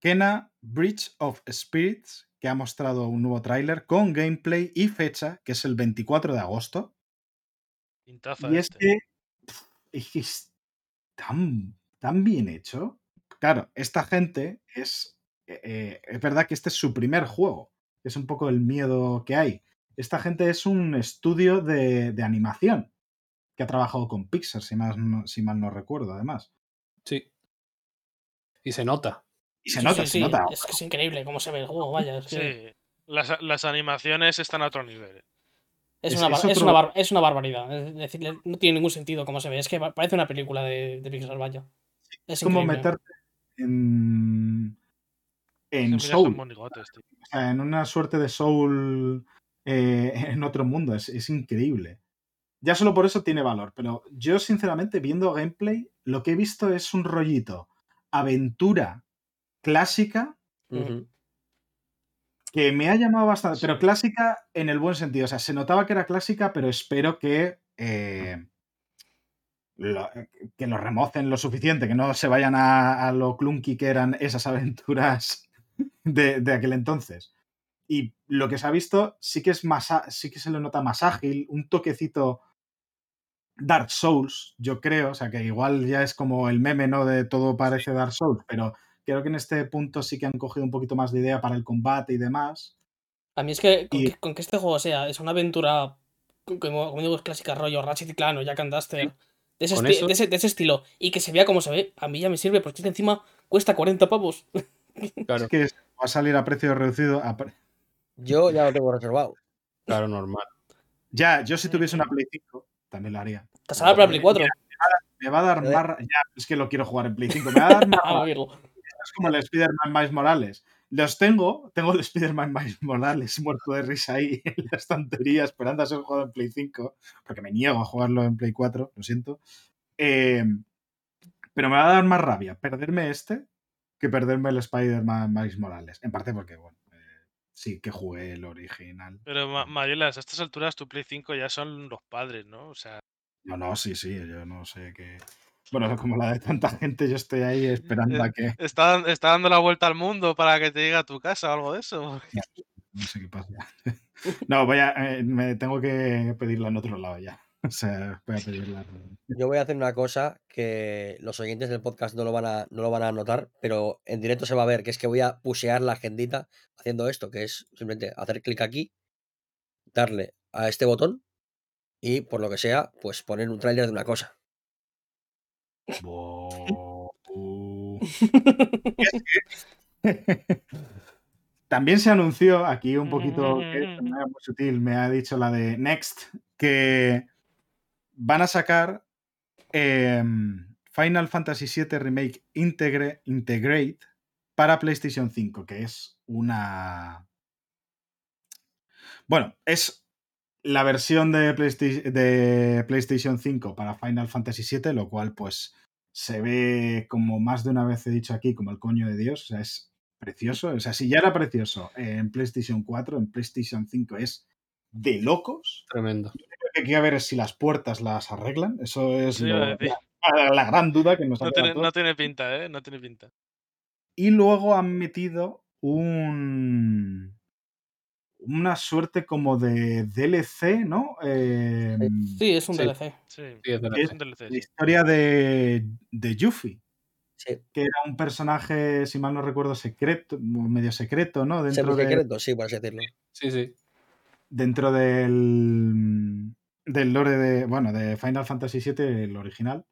Kena Bridge of Spirits, que ha mostrado un nuevo tráiler con gameplay y fecha, que es el 24 de agosto. y es este. que tan, tan bien hecho. Claro, esta gente es. Eh, eh, es verdad que este es su primer juego. Es un poco el miedo que hay. Esta gente es un estudio de, animación que ha trabajado con Pixar, si, si mal no recuerdo, además. Sí. Y se nota. Y se nota, se nota. Es que es increíble cómo se ve el juego, vaya. Sí. Las, las, animaciones están a otro nivel. Es, una, es, una barbaridad. Es decir, no tiene ningún sentido cómo se ve. Es que parece una película de, de Pixar, vaya. Es como meterte en. En Soul. o sea, en una suerte de Soul eh, [laughs] en otro mundo. Es, es, increíble. Ya solo por eso tiene valor. Pero yo, sinceramente, viendo gameplay, lo que he visto es un rollito aventura clásica que me ha llamado bastante, pero clásica en el buen sentido. O sea, se notaba que era clásica, pero espero que, eh, lo, que lo remocen lo suficiente, que no se vayan a, lo clunky que eran esas aventuras [laughs] de, aquel entonces. Y lo que se ha visto sí que es más, sí que se le nota más ágil, un toquecito Dark Souls, yo creo, o sea que igual ya es como el meme, ¿no? De todo parece Dark Souls, pero creo que en este punto sí que han cogido un poquito más de idea para el combate y demás. A mí es que con, que, este juego sea, es una aventura, como, digo, es clásica rollo Ratchet y Clan o Jack and Duster, de, ese estilo, y que se vea como se ve, a mí ya me sirve, porque encima cuesta 40 pavos. [laughs] Claro. Es que va a salir a precio reducido. Yo ya lo tengo reservado. Claro, normal. Ya, yo si tuviese una Play 5, también lo haría. ¿Te sale para Play 4? Me va a dar más. Ya, es que lo quiero jugar en Play 5. Me va a dar [laughs] más. es como el Spider-Man Miles Morales. Los tengo, tengo el Spider-Man [laughs] Miles Morales muerto de risa ahí en la estantería esperando a ser jugado en Play 5, porque me niego a jugarlo en Play 4, lo siento. Em, pero me va a dar más rabia perderme este que perderme el Spider-Man Miles Morales. En parte porque, bueno, eh, sí que jugué el original. Pero, Marielas, a estas alturas tu Play 5 ya son los padres, ¿no? O sea. No, no, sí, sí, yo no sé qué. Bueno, [laughs] como la de tanta gente, yo estoy ahí esperando a que. Está, está dando la vuelta al mundo para que te llegue a tu casa o algo de eso. No, sé qué pasa. [laughs] No, voy a, eh, me tengo que pedirla en otro lado ya. [laughs] O sea, voy a pedirla. Yo voy a hacer una cosa que los oyentes del podcast no lo van a, no lo van a notar, pero en directo se va a ver, que es que voy a pusear la agendita haciendo esto, que es simplemente hacer clic aquí, darle a este botón y por lo que sea, pues poner un tráiler de una cosa. [laughs] También se anunció aquí un poquito, que muy sutil, me ha dicho la de Next, que van a sacar em, Final Fantasy VII Remake Integrate para PlayStation 5, que es una... Bueno, es la versión de PlayStation, de PlayStation 5 para Final Fantasy VII, lo cual pues se ve como más de una vez he dicho aquí, como el coño de Dios, o sea, es precioso, o sea, si ya era precioso en PlayStation 4, en PlayStation 5 es de locos. Tremendo. Lo que hay que ver es si las puertas las arreglan, eso es la, gran duda que nos no tiene, no tiene pinta, ¿eh? No tiene pinta. Y luego han metido un una suerte como de DLC, ¿no? Em, sí, es un DLC. Sí, es, un DLC. La historia de, de Yuffie. Que era un personaje, si mal no recuerdo, secreto, medio secreto, ¿no? Dentro de, secreto, sí, por así decirlo. Sí, sí. Dentro del, del lore de, bueno, de Final Fantasy VII, el original.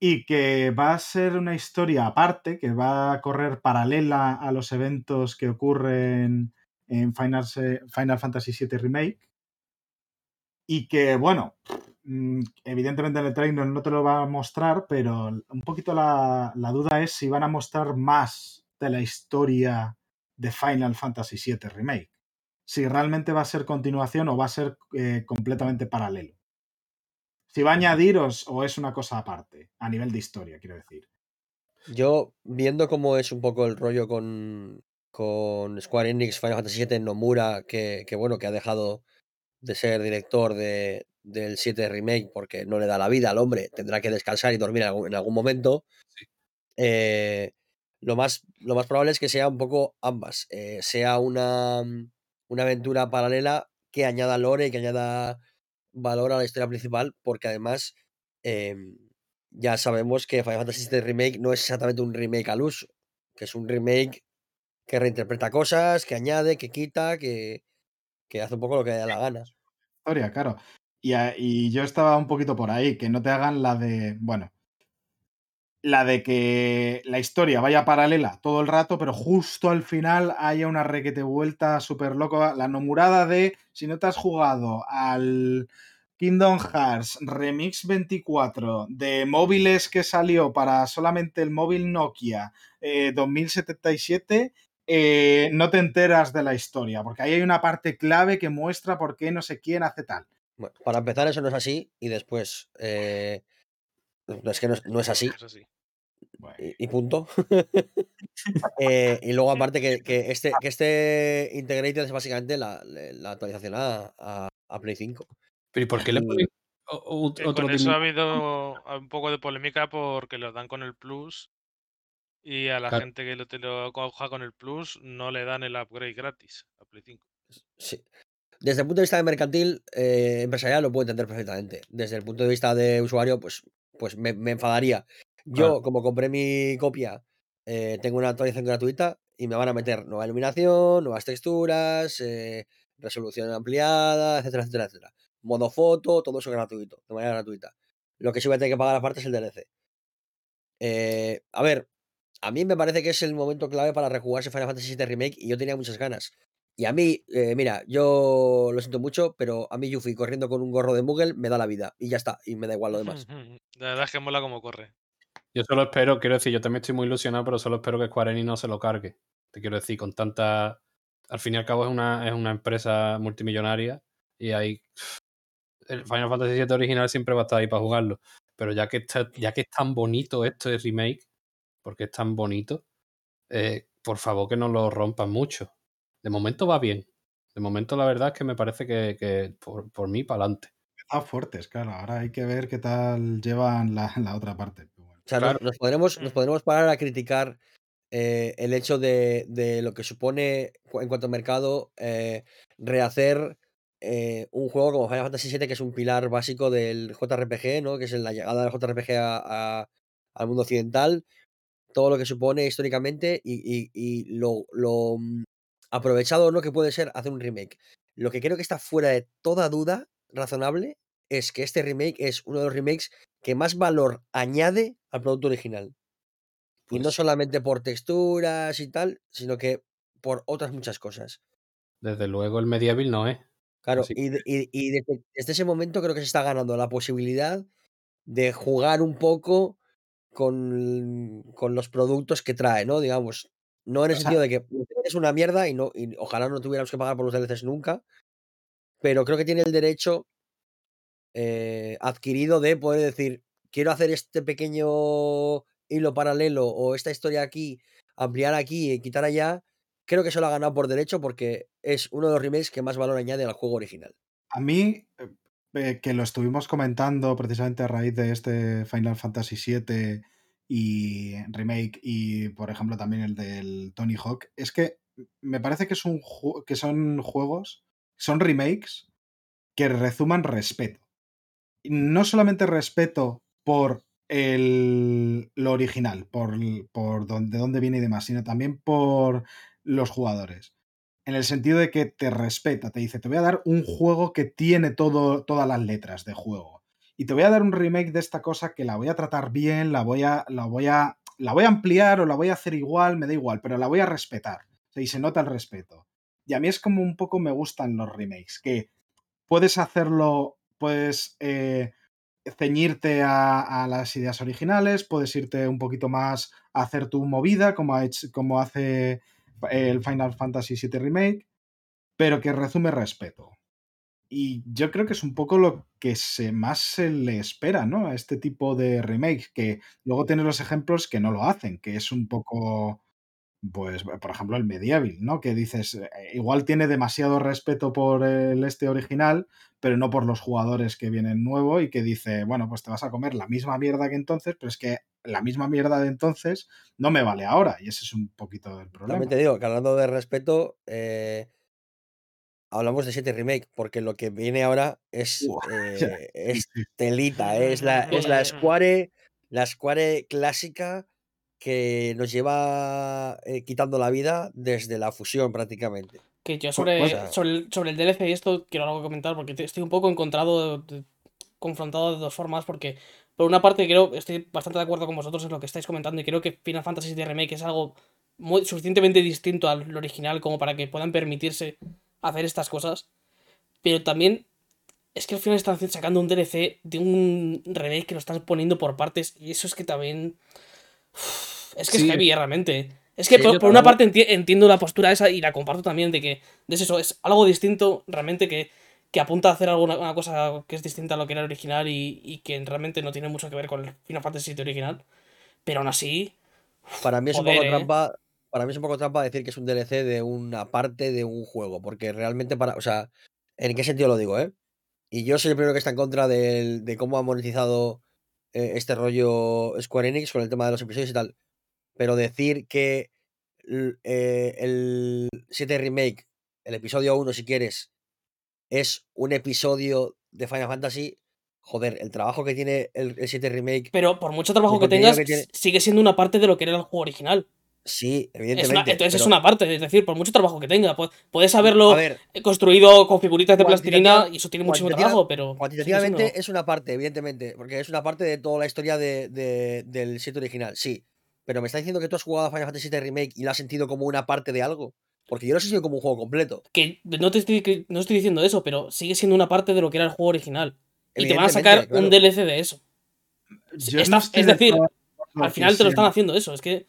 Y que va a ser una historia aparte, que va a correr paralela a los eventos que ocurren en Final, Final Fantasy VII Remake. Y que, bueno, mm, evidentemente en el trailer no te lo va a mostrar, pero un poquito la, duda es si van a mostrar más de la historia de Final Fantasy VII Remake. Si realmente va a ser continuación o va a ser eh, completamente paralelo. Si va a añadir o, es una cosa aparte, a nivel de historia, quiero decir. Yo, viendo cómo es un poco el rollo con, con Square Enix, Final Fantasy VII, Nomura, que, que bueno, que ha dejado de ser director de, del 7 Remake porque no le da la vida al hombre, tendrá que descansar y dormir en algún, momento. Eh, lo, más, lo más probable es que sea un poco ambas, eh, sea una, una aventura paralela que añada lore y que añada valor a la historia principal, porque además em, ya sabemos que Final Fantasy VII Remake no es exactamente un remake al uso, que es un remake que reinterpreta cosas, que añade, que quita, que, que hace un poco lo que da la gana. Historia, claro. Y, y, yo estaba un poquito por ahí, que no te hagan la de, bueno, la de que la historia vaya paralela todo el rato, pero justo al final haya una requete vuelta súper loco. La nomurada de, si no te has jugado al Kingdom Hearts Remix 24 de móviles que salió para solamente el móvil Nokia 2077, eh, no te enteras de la historia, porque ahí hay una parte clave que muestra por qué no sé quién hace tal. para empezar, eso no es así, y después, eh, es que no, es así. Y, punto. [laughs] Eh, y luego, aparte, que, este, que este Integrated es básicamente la, actualización a, Play 5. ¿Pero y por qué le ponen otro Con eso ha habido un poco de polémica porque lo dan con el Plus y a la gente que lo, te lo coja con el Plus no le dan el upgrade gratis a Play 5. Sí. desde el punto de vista de mercantil, eh, empresarial, lo puedo entender perfectamente. Desde el punto de vista de usuario, pues, pues me, enfadaría. Yo, como compré mi copia, eh, tengo una actualización gratuita y me van a meter nueva iluminación, nuevas texturas, eh, resolución ampliada, etcétera, etcétera, etcétera. Modo foto, todo eso gratuito, de manera gratuita. Lo que sí voy a tener que pagar aparte es el DLC. a ver, a mí me parece que es el momento clave para rejugarse Final Fantasy VII Remake y yo tenía muchas ganas. Y a mí, eh, mira, yo lo siento mucho, pero a mí Yuffie corriendo con un gorro de Moogle me da la vida. Y ya está, y me da igual lo demás. [laughs] La verdad es que mola como corre. Yo solo espero, quiero decir, yo también estoy muy ilusionado, pero solo espero que Square Enix no se lo cargue. Te quiero decir, con tanta. Al fin y al cabo es una, es una empresa multimillonaria y hay. [sighs] El Final Fantasy VII original siempre va a estar ahí para jugarlo. Pero ya que, está, ya que es tan bonito esto de remake, porque es tan bonito, eh, por favor que no lo rompan mucho de momento va bien. De momento la verdad es que me parece que, por, mí para adelante. Está fuertes, claro. Ahora hay que ver qué tal llevan la, [laughs] otra parte. O sea, nos, podremos, nos podremos parar a criticar eh, el hecho de, lo que supone en cuanto a mercado eh, rehacer eh, un juego como Final Fantasy VII, que es un pilar básico del JRPG, ¿no? que es la llegada del JRPG al mundo occidental, todo lo que supone históricamente y, lo, mm, aprovechado o no que puede ser hacer un remake. Lo que creo que está fuera de toda duda razonable es que este remake es uno de los remakes que más valor añade al producto original. y no pues solamente por texturas y tal, sino que por otras muchas cosas. Desde luego el Medieval no es. Claro, y, desde, ese momento creo que se está ganando la posibilidad de jugar un poco con, con los productos que trae, ¿no? Digamos, no en el sentido de que es una mierda y, no, y ojalá no tuviéramos que pagar por los DLCs nunca, pero creo que tiene el derecho eh, adquirido de poder decir, quiero hacer este pequeño hilo paralelo o esta historia aquí, ampliar aquí y quitar allá. Creo que eso lo ha ganado por derecho porque es uno de los remakes que más valor añade al juego original. A mí, eh, que lo estuvimos comentando precisamente a raíz de este Final Fantasy VII y remake y por ejemplo también el del Tony Hawk, es que me parece que, es un que son juegos, son remakes que rezuman respeto. No solamente respeto por el, lo original, por, por de dónde viene y demás, sino también por los jugadores. En el sentido de que te respeta, te dice, te voy a dar un juego que tiene todo, todas las letras de juego y te voy a dar un remake de esta cosa que la voy a tratar bien, la voy a, la voy a, la voy a ampliar o la voy a hacer igual, me da igual, pero la voy a respetar. y se nota el respeto. Y a mí es como un poco me gustan los remakes, que puedes hacerlo, puedes eh, ceñirte a, las ideas originales, puedes irte un poquito más a hacer tu movida, como, ha hecho, como hace el Final Fantasy VII Remake, pero que resume respeto. Y yo creo que es un poco lo que se más se le espera, ¿no? A este tipo de remakes, que luego tiene los ejemplos que no lo hacen, que es un poco, pues, por ejemplo, el Medieval, ¿no? Que dices, eh, igual tiene demasiado respeto por el este original, pero no por los jugadores que vienen nuevo y que dice, bueno, pues te vas a comer la misma mierda que entonces, pero es que la misma mierda de entonces no me vale ahora. Y ese es un poquito el problema. También te digo que hablando de respeto, eh, hablamos de 7 Remake, porque lo que viene ahora es, [laughs] eh, telita, ¿eh? es la, es la Square, la Square clásica que nos lleva eh, quitando la vida desde la fusión prácticamente. Que yo sobre, sobre, el, DLC y esto quiero algo comentar, porque estoy un poco encontrado, confrontado de dos formas, porque por una parte creo, estoy bastante de acuerdo con vosotros en lo que estáis comentando, y creo que Final Fantasy VII Remake es algo muy, suficientemente distinto al original como para que puedan permitirse hacer estas cosas. Pero también es que al final están sacando un DLC de un remake que lo están poniendo por partes. Y eso es que también. Es que es heavy, realmente. Es que por, una parte entiendo la postura esa y la comparto también de que de eso es algo distinto realmente que, que apunta a hacer alguna cosa que es distinta a lo que era el original y, que realmente no tiene mucho que ver con el Final Fantasy VII original. Pero aún así. Para mí es un poco ¿eh? trampa para mí es un poco trampa decir que es un DLC de una parte de un juego, porque realmente para, o sea, ¿en qué sentido lo digo, eh? Y yo soy el primero que está en contra de cómo ha monetizado eh, este rollo Square Enix con el tema de los episodios y tal. Pero decir que eh, el 7 Remake, el episodio 1, si quieres, es un episodio de Final Fantasy, joder, el trabajo que tiene el, 7 Remake. Pero por mucho trabajo que tengas, sigue siendo una parte de lo que era el juego original. Sí, evidentemente. entonces es una parte, es decir, por mucho trabajo que tenga. Puedes haberlo construido con figuritas de plastilina y eso tiene muchísimo trabajo, pero. Cuantitativamente es una parte, evidentemente, porque es una parte de toda la historia de, del 7 original, sí. Pero me está diciendo que tú has jugado a Final Fantasy VII Remake y lo has sentido como una parte de algo. Porque yo lo he sentido como un juego completo. Que no te estoy, no estoy diciendo eso, pero sigue siendo una parte de lo que era el juego original. Y te van a sacar un DLC de eso. es decir, al final te lo están haciendo eso. Es que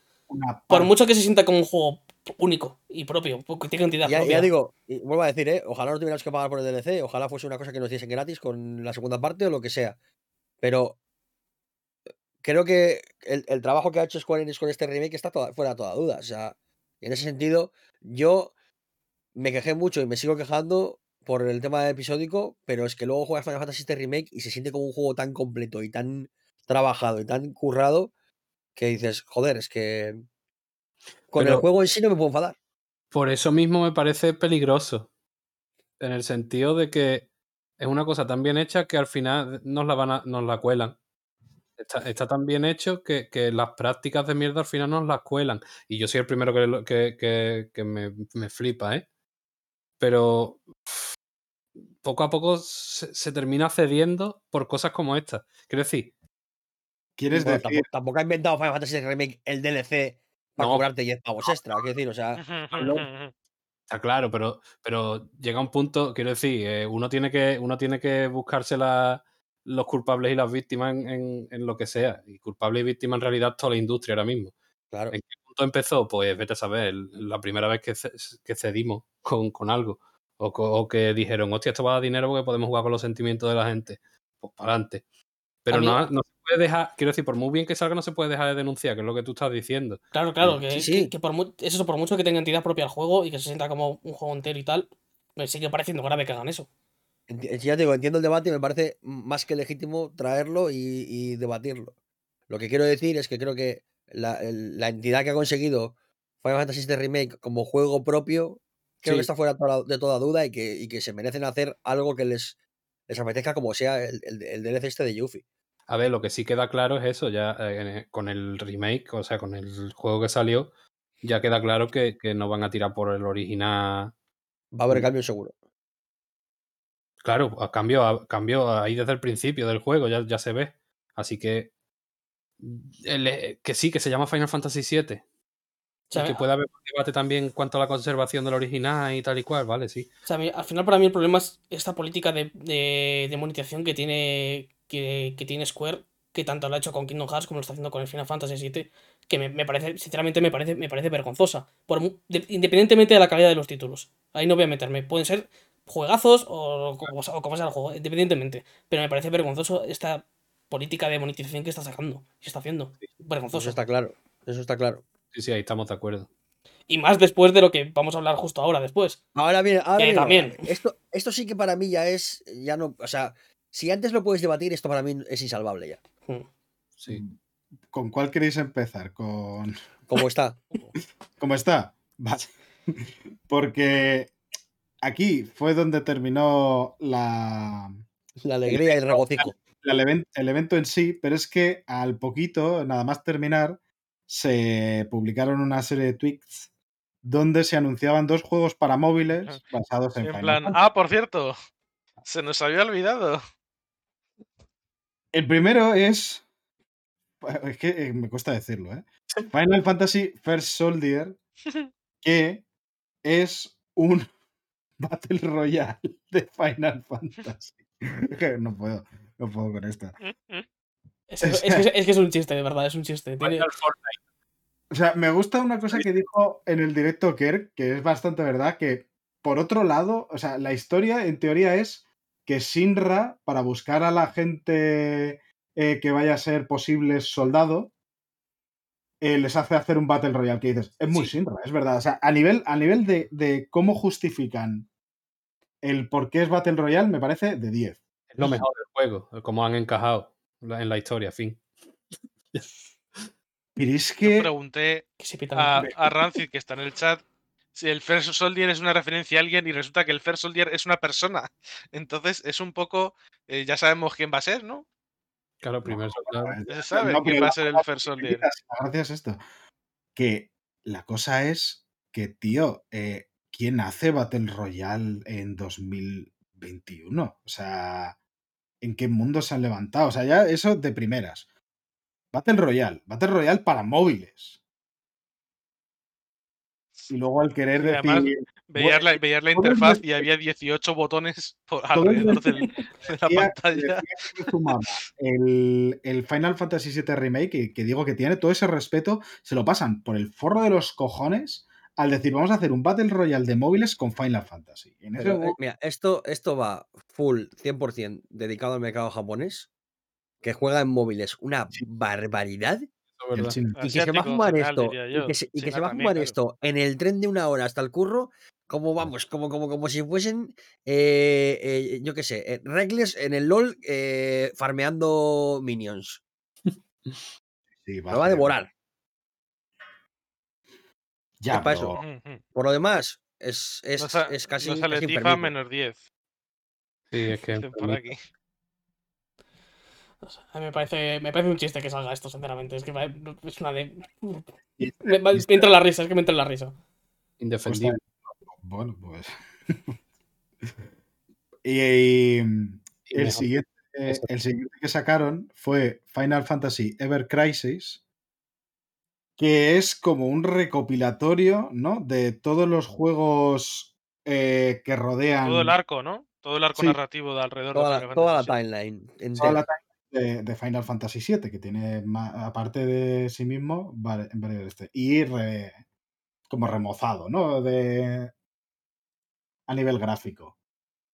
por mucho que se sienta como un juego único y propio, porque tiene entidad ya, propia. Ya digo, y vuelvo a decir, ¿eh? ojalá no tuviéramos que pagar por el DLC, ojalá fuese una cosa que nos diesen gratis con la segunda parte o lo que sea. Pero creo que el, trabajo que ha hecho Square Enix con este remake está fuera de toda duda. O sea, en ese sentido, yo me quejé mucho y me sigo quejando por el tema episódico, pero es que luego juegas Final Fantasy este remake y se siente como un juego tan completo y tan trabajado y tan currado que dices, joder, es que con el juego en sí no me puedo enfadar. Por eso mismo me parece peligroso. En el sentido de que es una cosa tan bien hecha que al final nos la van a, nos la cuelan. Está, tan bien hecho que, las prácticas de mierda al final nos las cuelan. Y yo soy el primero que, que, me, flipa, ¿eh? Pero poco a poco se, termina cediendo por cosas como estas. Quiero decir. ¿Quieres decir? Tampoco, ha inventado Final Fantasy Remake el DLC para cobrarte 10 pavos extra. Quiero decir, o sea. Está claro, pero, pero llega un punto, quiero decir, eh, uno, tiene que, uno tiene que buscarse la, los culpables y las víctimas en, lo que sea. Y culpable y víctima en realidad toda la industria ahora mismo. Claro. ¿En qué punto empezó? Pues vete a saber, la primera vez que, que cedimos con, con algo. O, que dijeron, hostia, esto va a dar dinero porque podemos jugar con los sentimientos de la gente. Pues para adelante. Pero no, no, puede dejar, quiero decir, por muy bien que salga, no se puede dejar de denunciar, que es lo que tú estás diciendo. Claro, claro, que, sí, que, por eso, por mucho que tenga entidad propia al juego y que se sienta como un juego entero y tal, me sigue pareciendo grave que hagan eso. Ya digo, entiendo el debate y me parece más que legítimo traerlo y, debatirlo. Lo que quiero decir es que creo que la, entidad que ha conseguido Final Fantasy VII Remake como juego propio, creo que está fuera de toda duda y que, que, se merecen hacer algo que les, les apetezca como sea el, el, DLC este de Yuffie. A ver, lo que sí queda claro es eso, ya eh, con el remake, o sea, con el juego que salió, ya queda claro que, que no van a tirar por el original. Va a haber cambio seguro. Claro, cambió, cambió ahí desde el principio del juego, ya, ya se ve. Así que. Eh, que sí, que se llama Final Fantasy VII. que puede haber un debate también en cuanto a la conservación del original y tal y cual, vale, sí. O sea, al final para mí el problema es esta política de, de, monetización que tiene, que, que, tiene Square, que tanto lo ha hecho con Kingdom Hearts como lo está haciendo con el Final Fantasy VII, que me, me parece, sinceramente me parece, me parece vergonzosa. Por, independientemente de la calidad de los títulos. Ahí no voy a meterme. Pueden ser juegazos o, como, sea el juego, independientemente. Pero me parece vergonzoso esta política de monetización que está sacando y está haciendo. Vergonzoso. Eso está claro. Eso está claro. Sí, sí, ahí estamos de acuerdo. Y más después de lo que vamos a hablar justo ahora después. Ahora bien, ahora también. Esto, esto sí que para mí ya es. Ya no. O sea, si antes lo puedes debatir, esto para mí es insalvable ya. Hmm. Sí. ¿Con cuál queréis empezar? Con. ¿Cómo está? [laughs] ¿Cómo está? Vale. Porque aquí fue donde terminó la... La alegría y el regocijo. el, evento en sí, pero es que al poquito, nada más terminar, se publicaron una serie de tweets donde se anunciaban dos juegos para móviles basados en, en plan, ah, por cierto, se nos había olvidado. El primero es. Es que eh, me cuesta decirlo, ¿eh? [laughs] Final Fantasy First Soldier, [laughs] que es un [laughs] Battle Royale de Final Fantasy. no puedo, no puedo con esta. Es, que, es, un chiste, de verdad, es un chiste. O sea, me gusta una cosa que dijo en el directo Kerr, que es bastante verdad, que por otro lado, o sea, la historia en teoría es que Sinra, para buscar a la gente eh, que vaya a ser posible soldado, eh, les hace hacer un Battle Royale que dices, es muy Sinra, es verdad. O sea, a nivel, a nivel de, de, cómo justifican el por qué es Battle Royale me parece de 10. Es lo mejor del juego, cómo han encajado en la historia, fin. Pero es que... Yo pregunté a, a Rancid, que está en el chat, si el First Soldier es una referencia a alguien y resulta que el First Soldier es una persona. [laughs] Entonces es un poco, eh, ya sabemos quién va a ser, ¿no? Claro, primero Ya se sabe quién va a ser el First Soldier. Gracias a esto. Que la cosa es que, tío, eh, ¿quién hace Battle Royale en 2021? O sea, ¿en qué mundo se han levantado? O sea, ya eso de primeras. Battle Royale, Battle Royale para móviles. Y luego al querer decir. Veías la, la, interfaz y había 18 botones por alrededor del, [laughs] de la pantalla. El, el, Final Fantasy VII Remake, que, que, digo que tiene todo ese respeto, se lo pasan por el forro de los cojones al decir vamos a hacer un Battle Royale de móviles con Final Fantasy. Eh, mira, esto, esto va full, 100% dedicado al mercado japonés, que juega en móviles una barbaridad. Y que se va a fumar esto, y que se, va a fumar esto en el tren de una hora hasta el curro, como vamos, como, como, como si fuesen, eh, eh, yo qué sé, regles en el LOL farmeando minions. Sí, va Lo va a devorar. Ya, Por lo demás, es, es, es casi. No sale Tifa menos 10. Sí, es que. [laughs] Por aquí. A mí me parece, me parece un chiste que salga esto, sinceramente. Es que es una de. Me, me, entra la risa, es que me entra la risa. Indefendible. Bueno, pues. [laughs] y, el, siguiente, el siguiente que sacaron fue Final Fantasy Ever Crisis que es como un recopilatorio, ¿no? De todos los juegos eh, que rodean. Todo el arco, ¿no? Todo el arco narrativo de alrededor toda de la, toda la timeline. Toda la de, Final Fantasy VII, que tiene, aparte de sí mismo, vale, este. Y como remozado, ¿no? De, a nivel gráfico.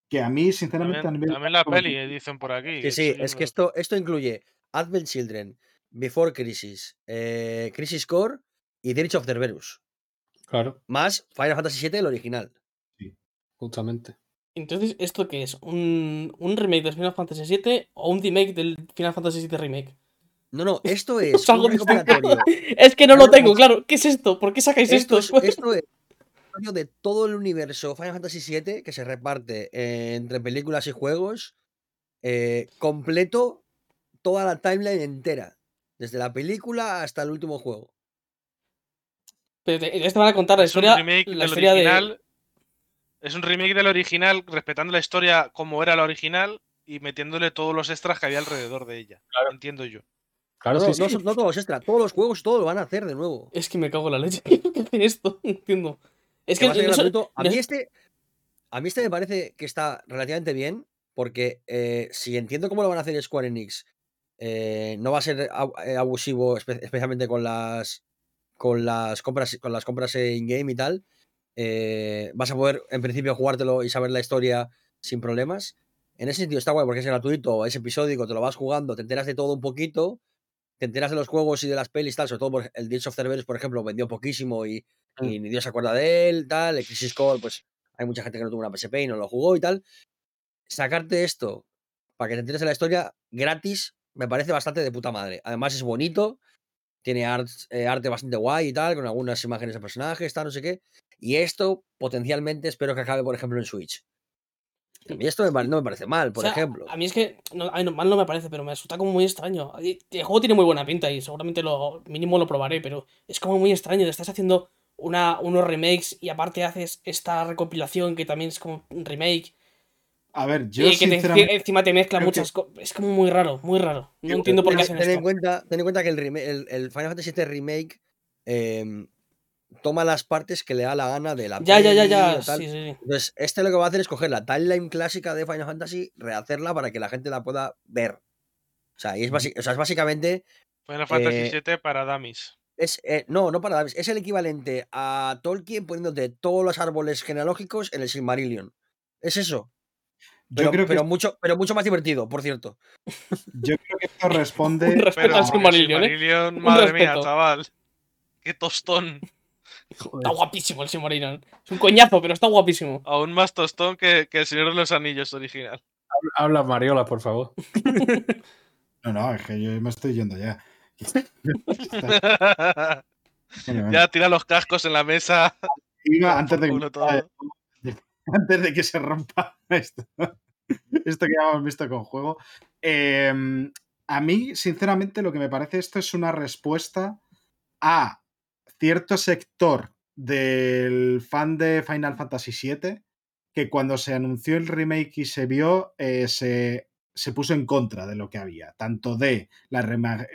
Que a mí, sinceramente, también, a nivel. la peli, eh, dicen por aquí. Sí, sí, es que esto, esto incluye Advent Children, Before Crisis, eh, Crisis Core y Dirge of Cerberus. Claro. Más Final Fantasy VII, el original. Sí, justamente. Entonces, ¿esto qué es? ¿Un, un remake de Final Fantasy VII o un remake del Final Fantasy VII Remake? No, no, [laughs] esto es un recopilatorio. [laughs] es que no lo tengo, claro. ¿Qué es esto? ¿Por qué sacáis esto? Esto es, [laughs] esto es de todo el universo Final Fantasy VII que se reparte entre películas y juegos eh, completo toda la timeline entera. Desde la película hasta el último juego. Pero esto van a contar la historia, la historia original, Es un remake del original, respetando la historia como era la original y metiéndole todos los extras que había alrededor de ella. Claro. Entiendo yo. Claro, no, no, no, todos los extras, todos los juegos, todo lo van a hacer de nuevo. Es que me cago en la leche. [laughs] ¿Qué hace esto? entiendo. Es que, a, mí este, a mí este me parece que está relativamente bien, porque eh, si entiendo cómo lo van a hacer Square Enix eh, no va a ser eh, abusivo, especialmente con las con las compras con las compras in-game y tal. Eh, vas a poder, en principio, jugártelo y saber la historia sin problemas. En ese sentido está guay porque es gratuito, es episódico, te lo vas jugando, te enteras de todo un poquito, te enteras de los juegos y de las pelis, tal, sobre todo por el Deals of Cerberus, por ejemplo, vendió poquísimo y, mm. ni Dios se acuerda de él, tal, el Crisis Core, pues hay mucha gente que no tuvo una PSP y no lo jugó y tal. Sacarte esto para que te enteres de la historia gratis me parece bastante de puta madre. Además es bonito, tiene eh, arte bastante guay y tal, con algunas imágenes de personajes, tal, no sé qué. Y esto potencialmente espero que acabe, por ejemplo, en Switch. A mí esto no me parece mal, por ejemplo. A mí es que no, mal no me parece, pero me resulta como muy extraño. El juego tiene muy buena pinta y seguramente lo mínimo lo probaré, pero es como muy extraño. Te estás haciendo una, unos remakes y aparte haces esta recopilación que también es como un remake. A ver, yo y que encima te mezcla muchas cosas. Es como muy raro, muy raro. No entiendo por qué hacen ten esto. En cuenta, ten en cuenta que el, el, Final Fantasy VII Remake em, toma las partes que le da la gana de la Ya, ya, ya, ya. Sí, sí. Entonces, este lo que va a hacer es coger la timeline clásica de Final Fantasy, rehacerla para que la gente la pueda ver. O sea, y es, o sea, es básicamente. Final Fantasy VII eh, para Dummies. Es, eh, no, no para Dummies. Es el equivalente a Tolkien poniéndote todos los árboles genealógicos en el Silmarillion. Es eso. Pero, creo que mucho, pero mucho más divertido, por cierto. Yo creo que esto [laughs] responde. Un respeto al Silmarillion, ¿eh? Madre mía, chaval. Qué tostón. Está guapísimo el Silmarillion. Es un coñazo, pero está guapísimo. Aún más tostón que, que el Señor de los Anillos original. Habla Mariola, por favor. [laughs] no, no, es que yo me estoy yendo ya. [laughs] ya tira los cascos en la mesa. iba antes de, que, [laughs] antes de que se rompa [laughs] esto, esto que ya hemos visto con juego. Em, a mí, sinceramente, lo que me parece esto es una respuesta a cierto sector del fan de Final Fantasy VII que cuando se anunció el remake y se vio, eh, se, se, puso en contra de lo que había, tanto de la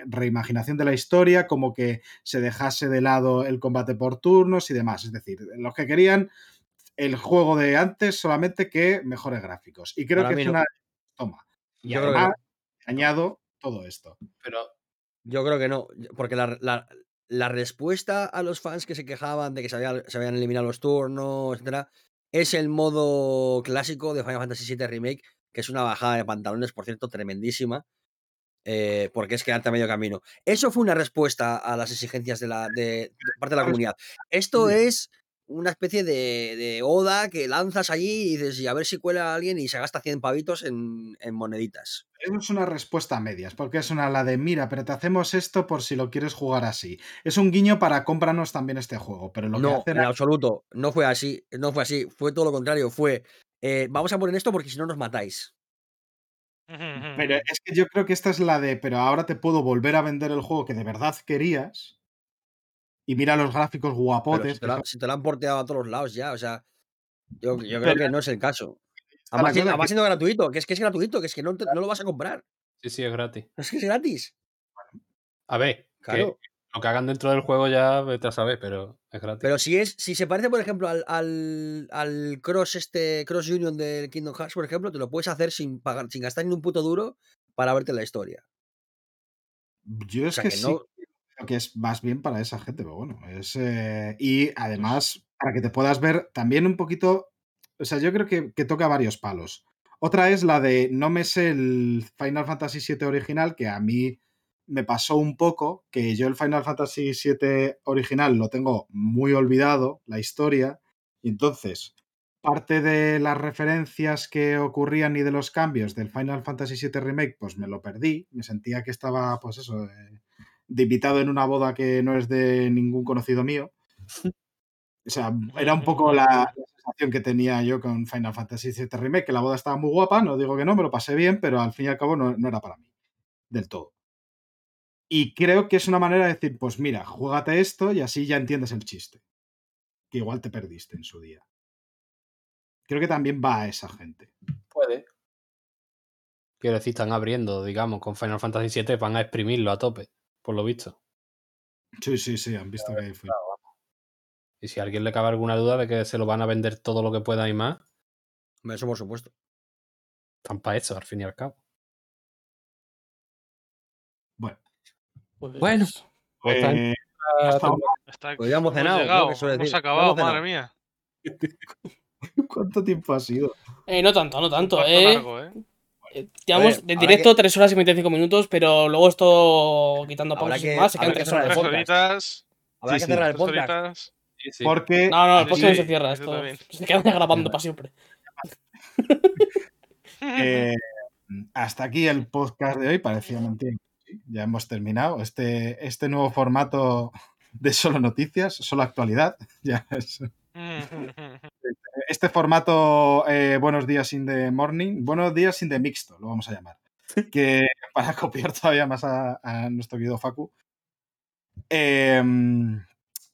reimaginación de la historia como que se dejase de lado el combate por turnos y demás. Es decir, los que querían el juego de antes solamente que mejores gráficos. Y creo que es una toma. Y además, añado todo esto. Pero yo creo que no, porque la, la respuesta a los fans que se quejaban de que se, habían eliminado los turnos, etcétera, es el modo clásico de Final Fantasy VII Remake, que es una bajada de pantalones, por cierto, tremendísima. Eh, porque es quedarte a medio camino. Eso fue una respuesta a las exigencias de, la, de parte de la comunidad. Esto es una especie de, oda que lanzas allí y dices, y a ver si cuela a alguien y se gasta 100 pavitos en, moneditas. Es una respuesta a medias, porque es una la de, mira, pero te hacemos esto por si lo quieres jugar así. Es un guiño para cómpranos también este juego, pero lo no, en absoluto, no fue así, no fue así, fue todo lo contrario, fue, eh, vamos a poner esto porque si no nos matáis. Pero es que yo creo que esta es la de, pero ahora te puedo volver a vender el juego que de verdad querías y mira los gráficos guapotes. Si te, lo, han porteado a todos lados ya, o sea, yo, creo que no es el caso. Además, siendo gratuito, que es que es gratuito, que es que no, no, lo vas a comprar. Sí, sí, es gratis. Es que es gratis. A ver, claro. lo que hagan dentro del juego ya vete a saber, pero es gratis. Pero si es, si se parece, por ejemplo, al, al, cross este, cross union del Kingdom Hearts, por ejemplo, te lo puedes hacer sin pagar, sin gastar ni un puto duro para verte la historia. Yo es que, sí que es más bien para esa gente, pero bueno, es... Eh, y además, para que te puedas ver también un poquito, o sea, yo creo que, toca varios palos. Otra es la de no me sé el Final Fantasy VII original, que a mí me pasó un poco, que yo el Final Fantasy VII original lo tengo muy olvidado, la historia, y entonces parte de las referencias que ocurrían y de los cambios del Final Fantasy VII Remake, pues me lo perdí, me sentía que estaba, pues eso, eh, de invitado en una boda que no es de ningún conocido mío. O sea, era un poco la, sensación que tenía yo con Final Fantasy VII Remake, que la boda estaba muy guapa, no digo que no, me lo pasé bien, pero al fin y al cabo no, era para mí, del todo. Y creo que es una manera de decir, pues mira, juégate esto y así ya entiendes el chiste, que igual te perdiste en su día. Creo que también va a esa gente. Puede. Quiero decir, están abriendo, digamos, con Final Fantasy VII, van a exprimirlo a tope por lo visto. Sí, sí, sí, han visto que fue. Y si a alguien le cabe alguna duda de que se lo van a vender todo lo que pueda y más. Eso por supuesto. Están para eso, al fin y al cabo. Bueno. Pues bueno. Pues eh, pues ya hemos cenado. Hemos acabado, madre mía. [laughs] ¿Cuánto tiempo ha sido? Eh, no tanto, no tanto, eh. ¿eh? Eh, llevamos de directo 3 horas y 25 minutos, pero luego esto quitando pausas y más, se quedan 3 horas. Horitas, Habrá que cerrar el podcast. Porque... No, no, el podcast no se cierra, esto [laughs] se queda grabando para siempre. [laughs] Eh, hasta aquí el podcast de hoy, parecía mentira. Ya hemos terminado este, este nuevo formato de solo noticias, solo actualidad. [laughs] Ya es... Este formato eh, Buenos días in the morning, Buenos días in the mixto, lo vamos a llamar. [laughs] Que [laughs] para copiar todavía más a, nuestro querido Facu. Em,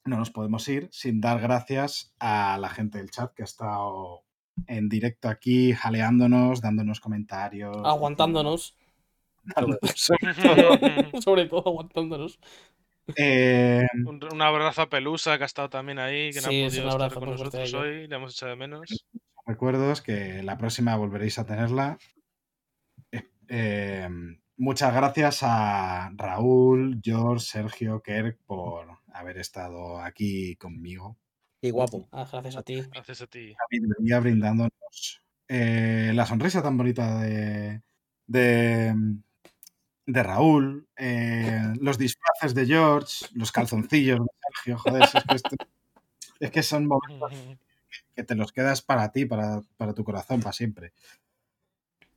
no nos podemos ir sin dar gracias a la gente del chat que ha estado en directo aquí, jaleándonos, dándonos comentarios. Aguantándonos. [laughs] Sobre todo aguantándonos. Eh, un, abrazo a Pelusa, que ha estado también ahí, que no ha podido estar con nosotros hoy, le hemos echado de menos. Recuerdos que la próxima volveréis a tenerla. Eh, eh, muchas gracias a Raúl, George, Sergio, Kerk por haber estado aquí conmigo. Y guapo. Ah, gracias a ti. Gracias a ti. venía brindándonos la sonrisa tan bonita de, de de Raúl, eh, los disfraces de George, los calzoncillos de Sergio, joder, es que, son momentos que te los quedas para ti, para, tu corazón, para siempre.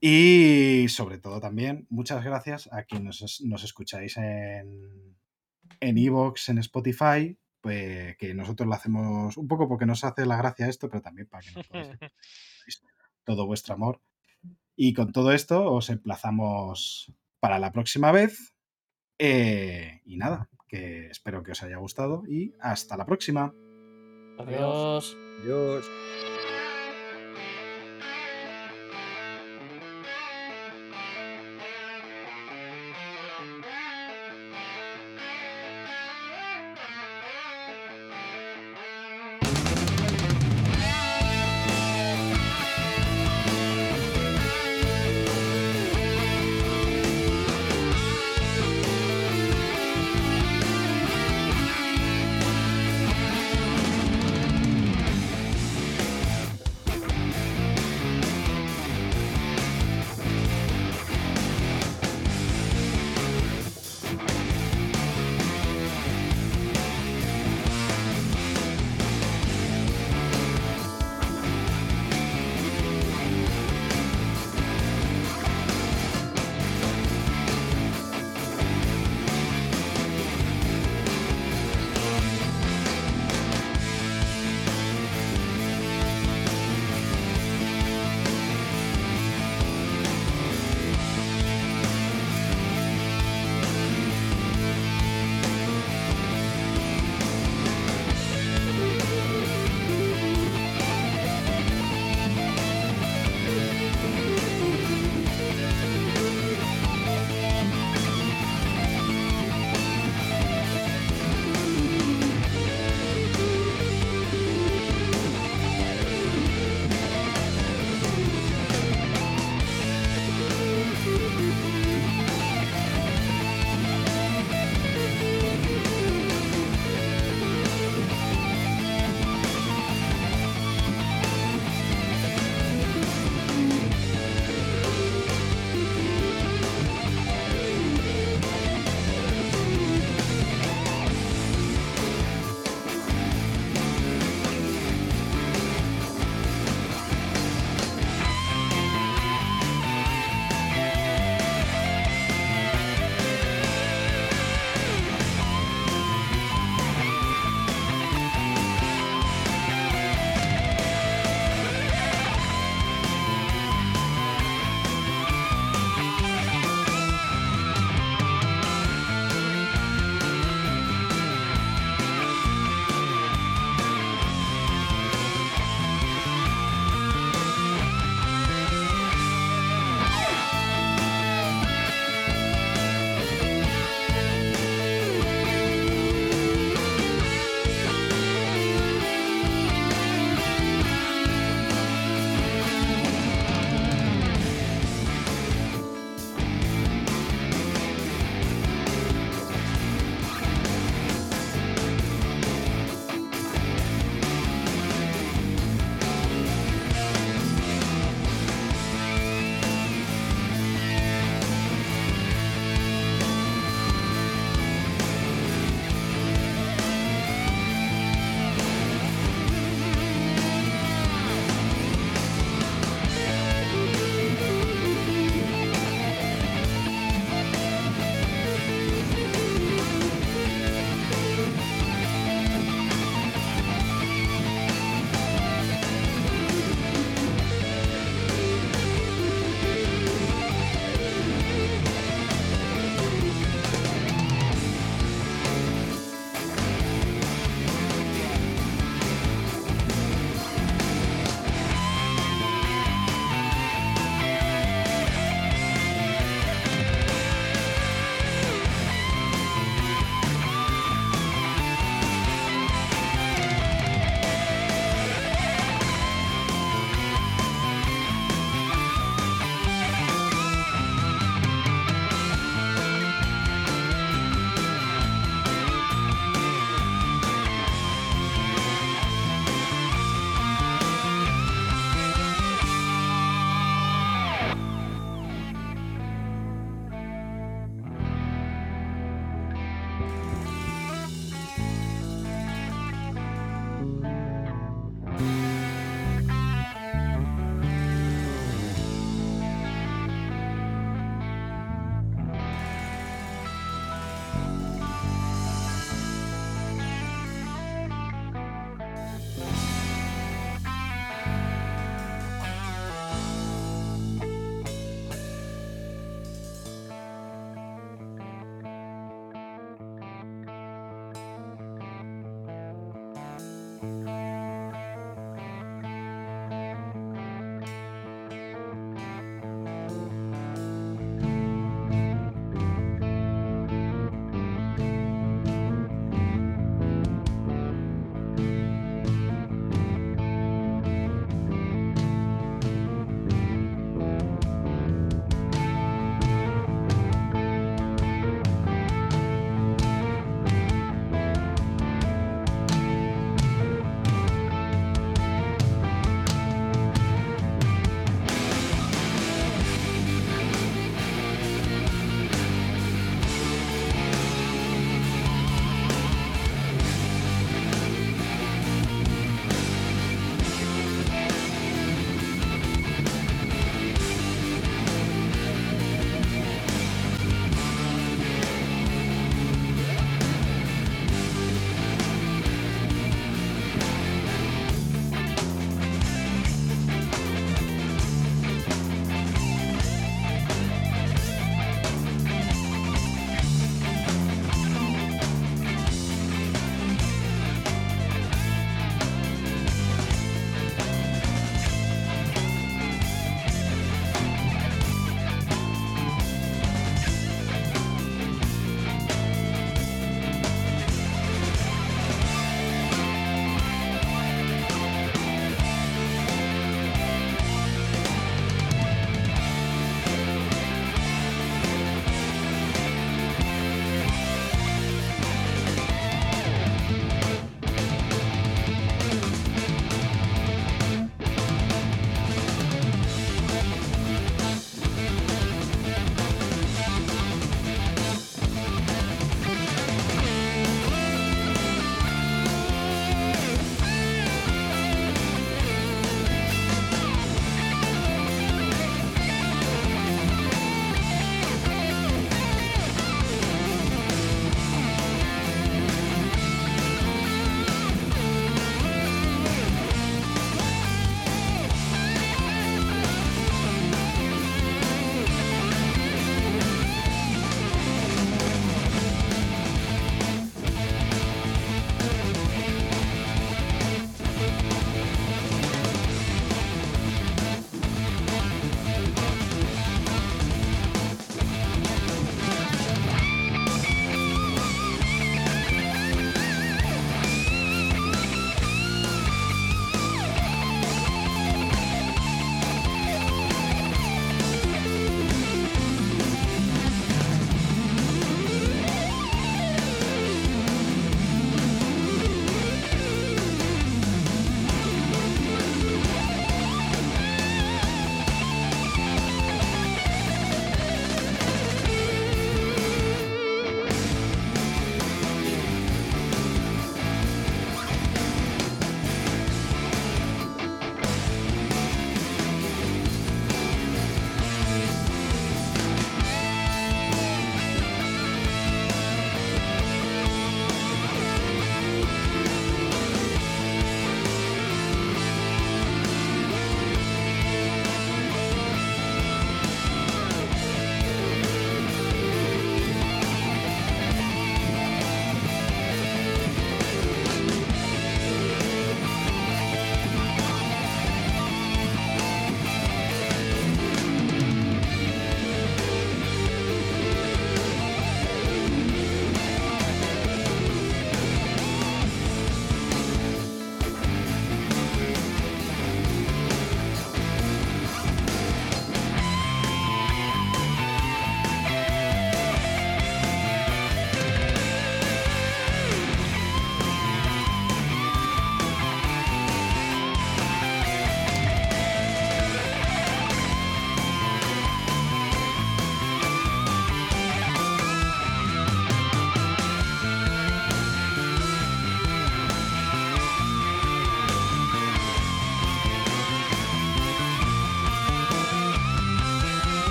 Y sobre todo también, muchas gracias a quienes nos, escucháis en en Evox, en Spotify, pues, que nosotros lo hacemos un poco porque nos hace la gracia esto, pero también para que nos podáis [laughs] todo vuestro amor. Y con todo esto os emplazamos para la próxima vez. Eh, y nada, que espero que os haya gustado y hasta la próxima. Adiós. Adiós.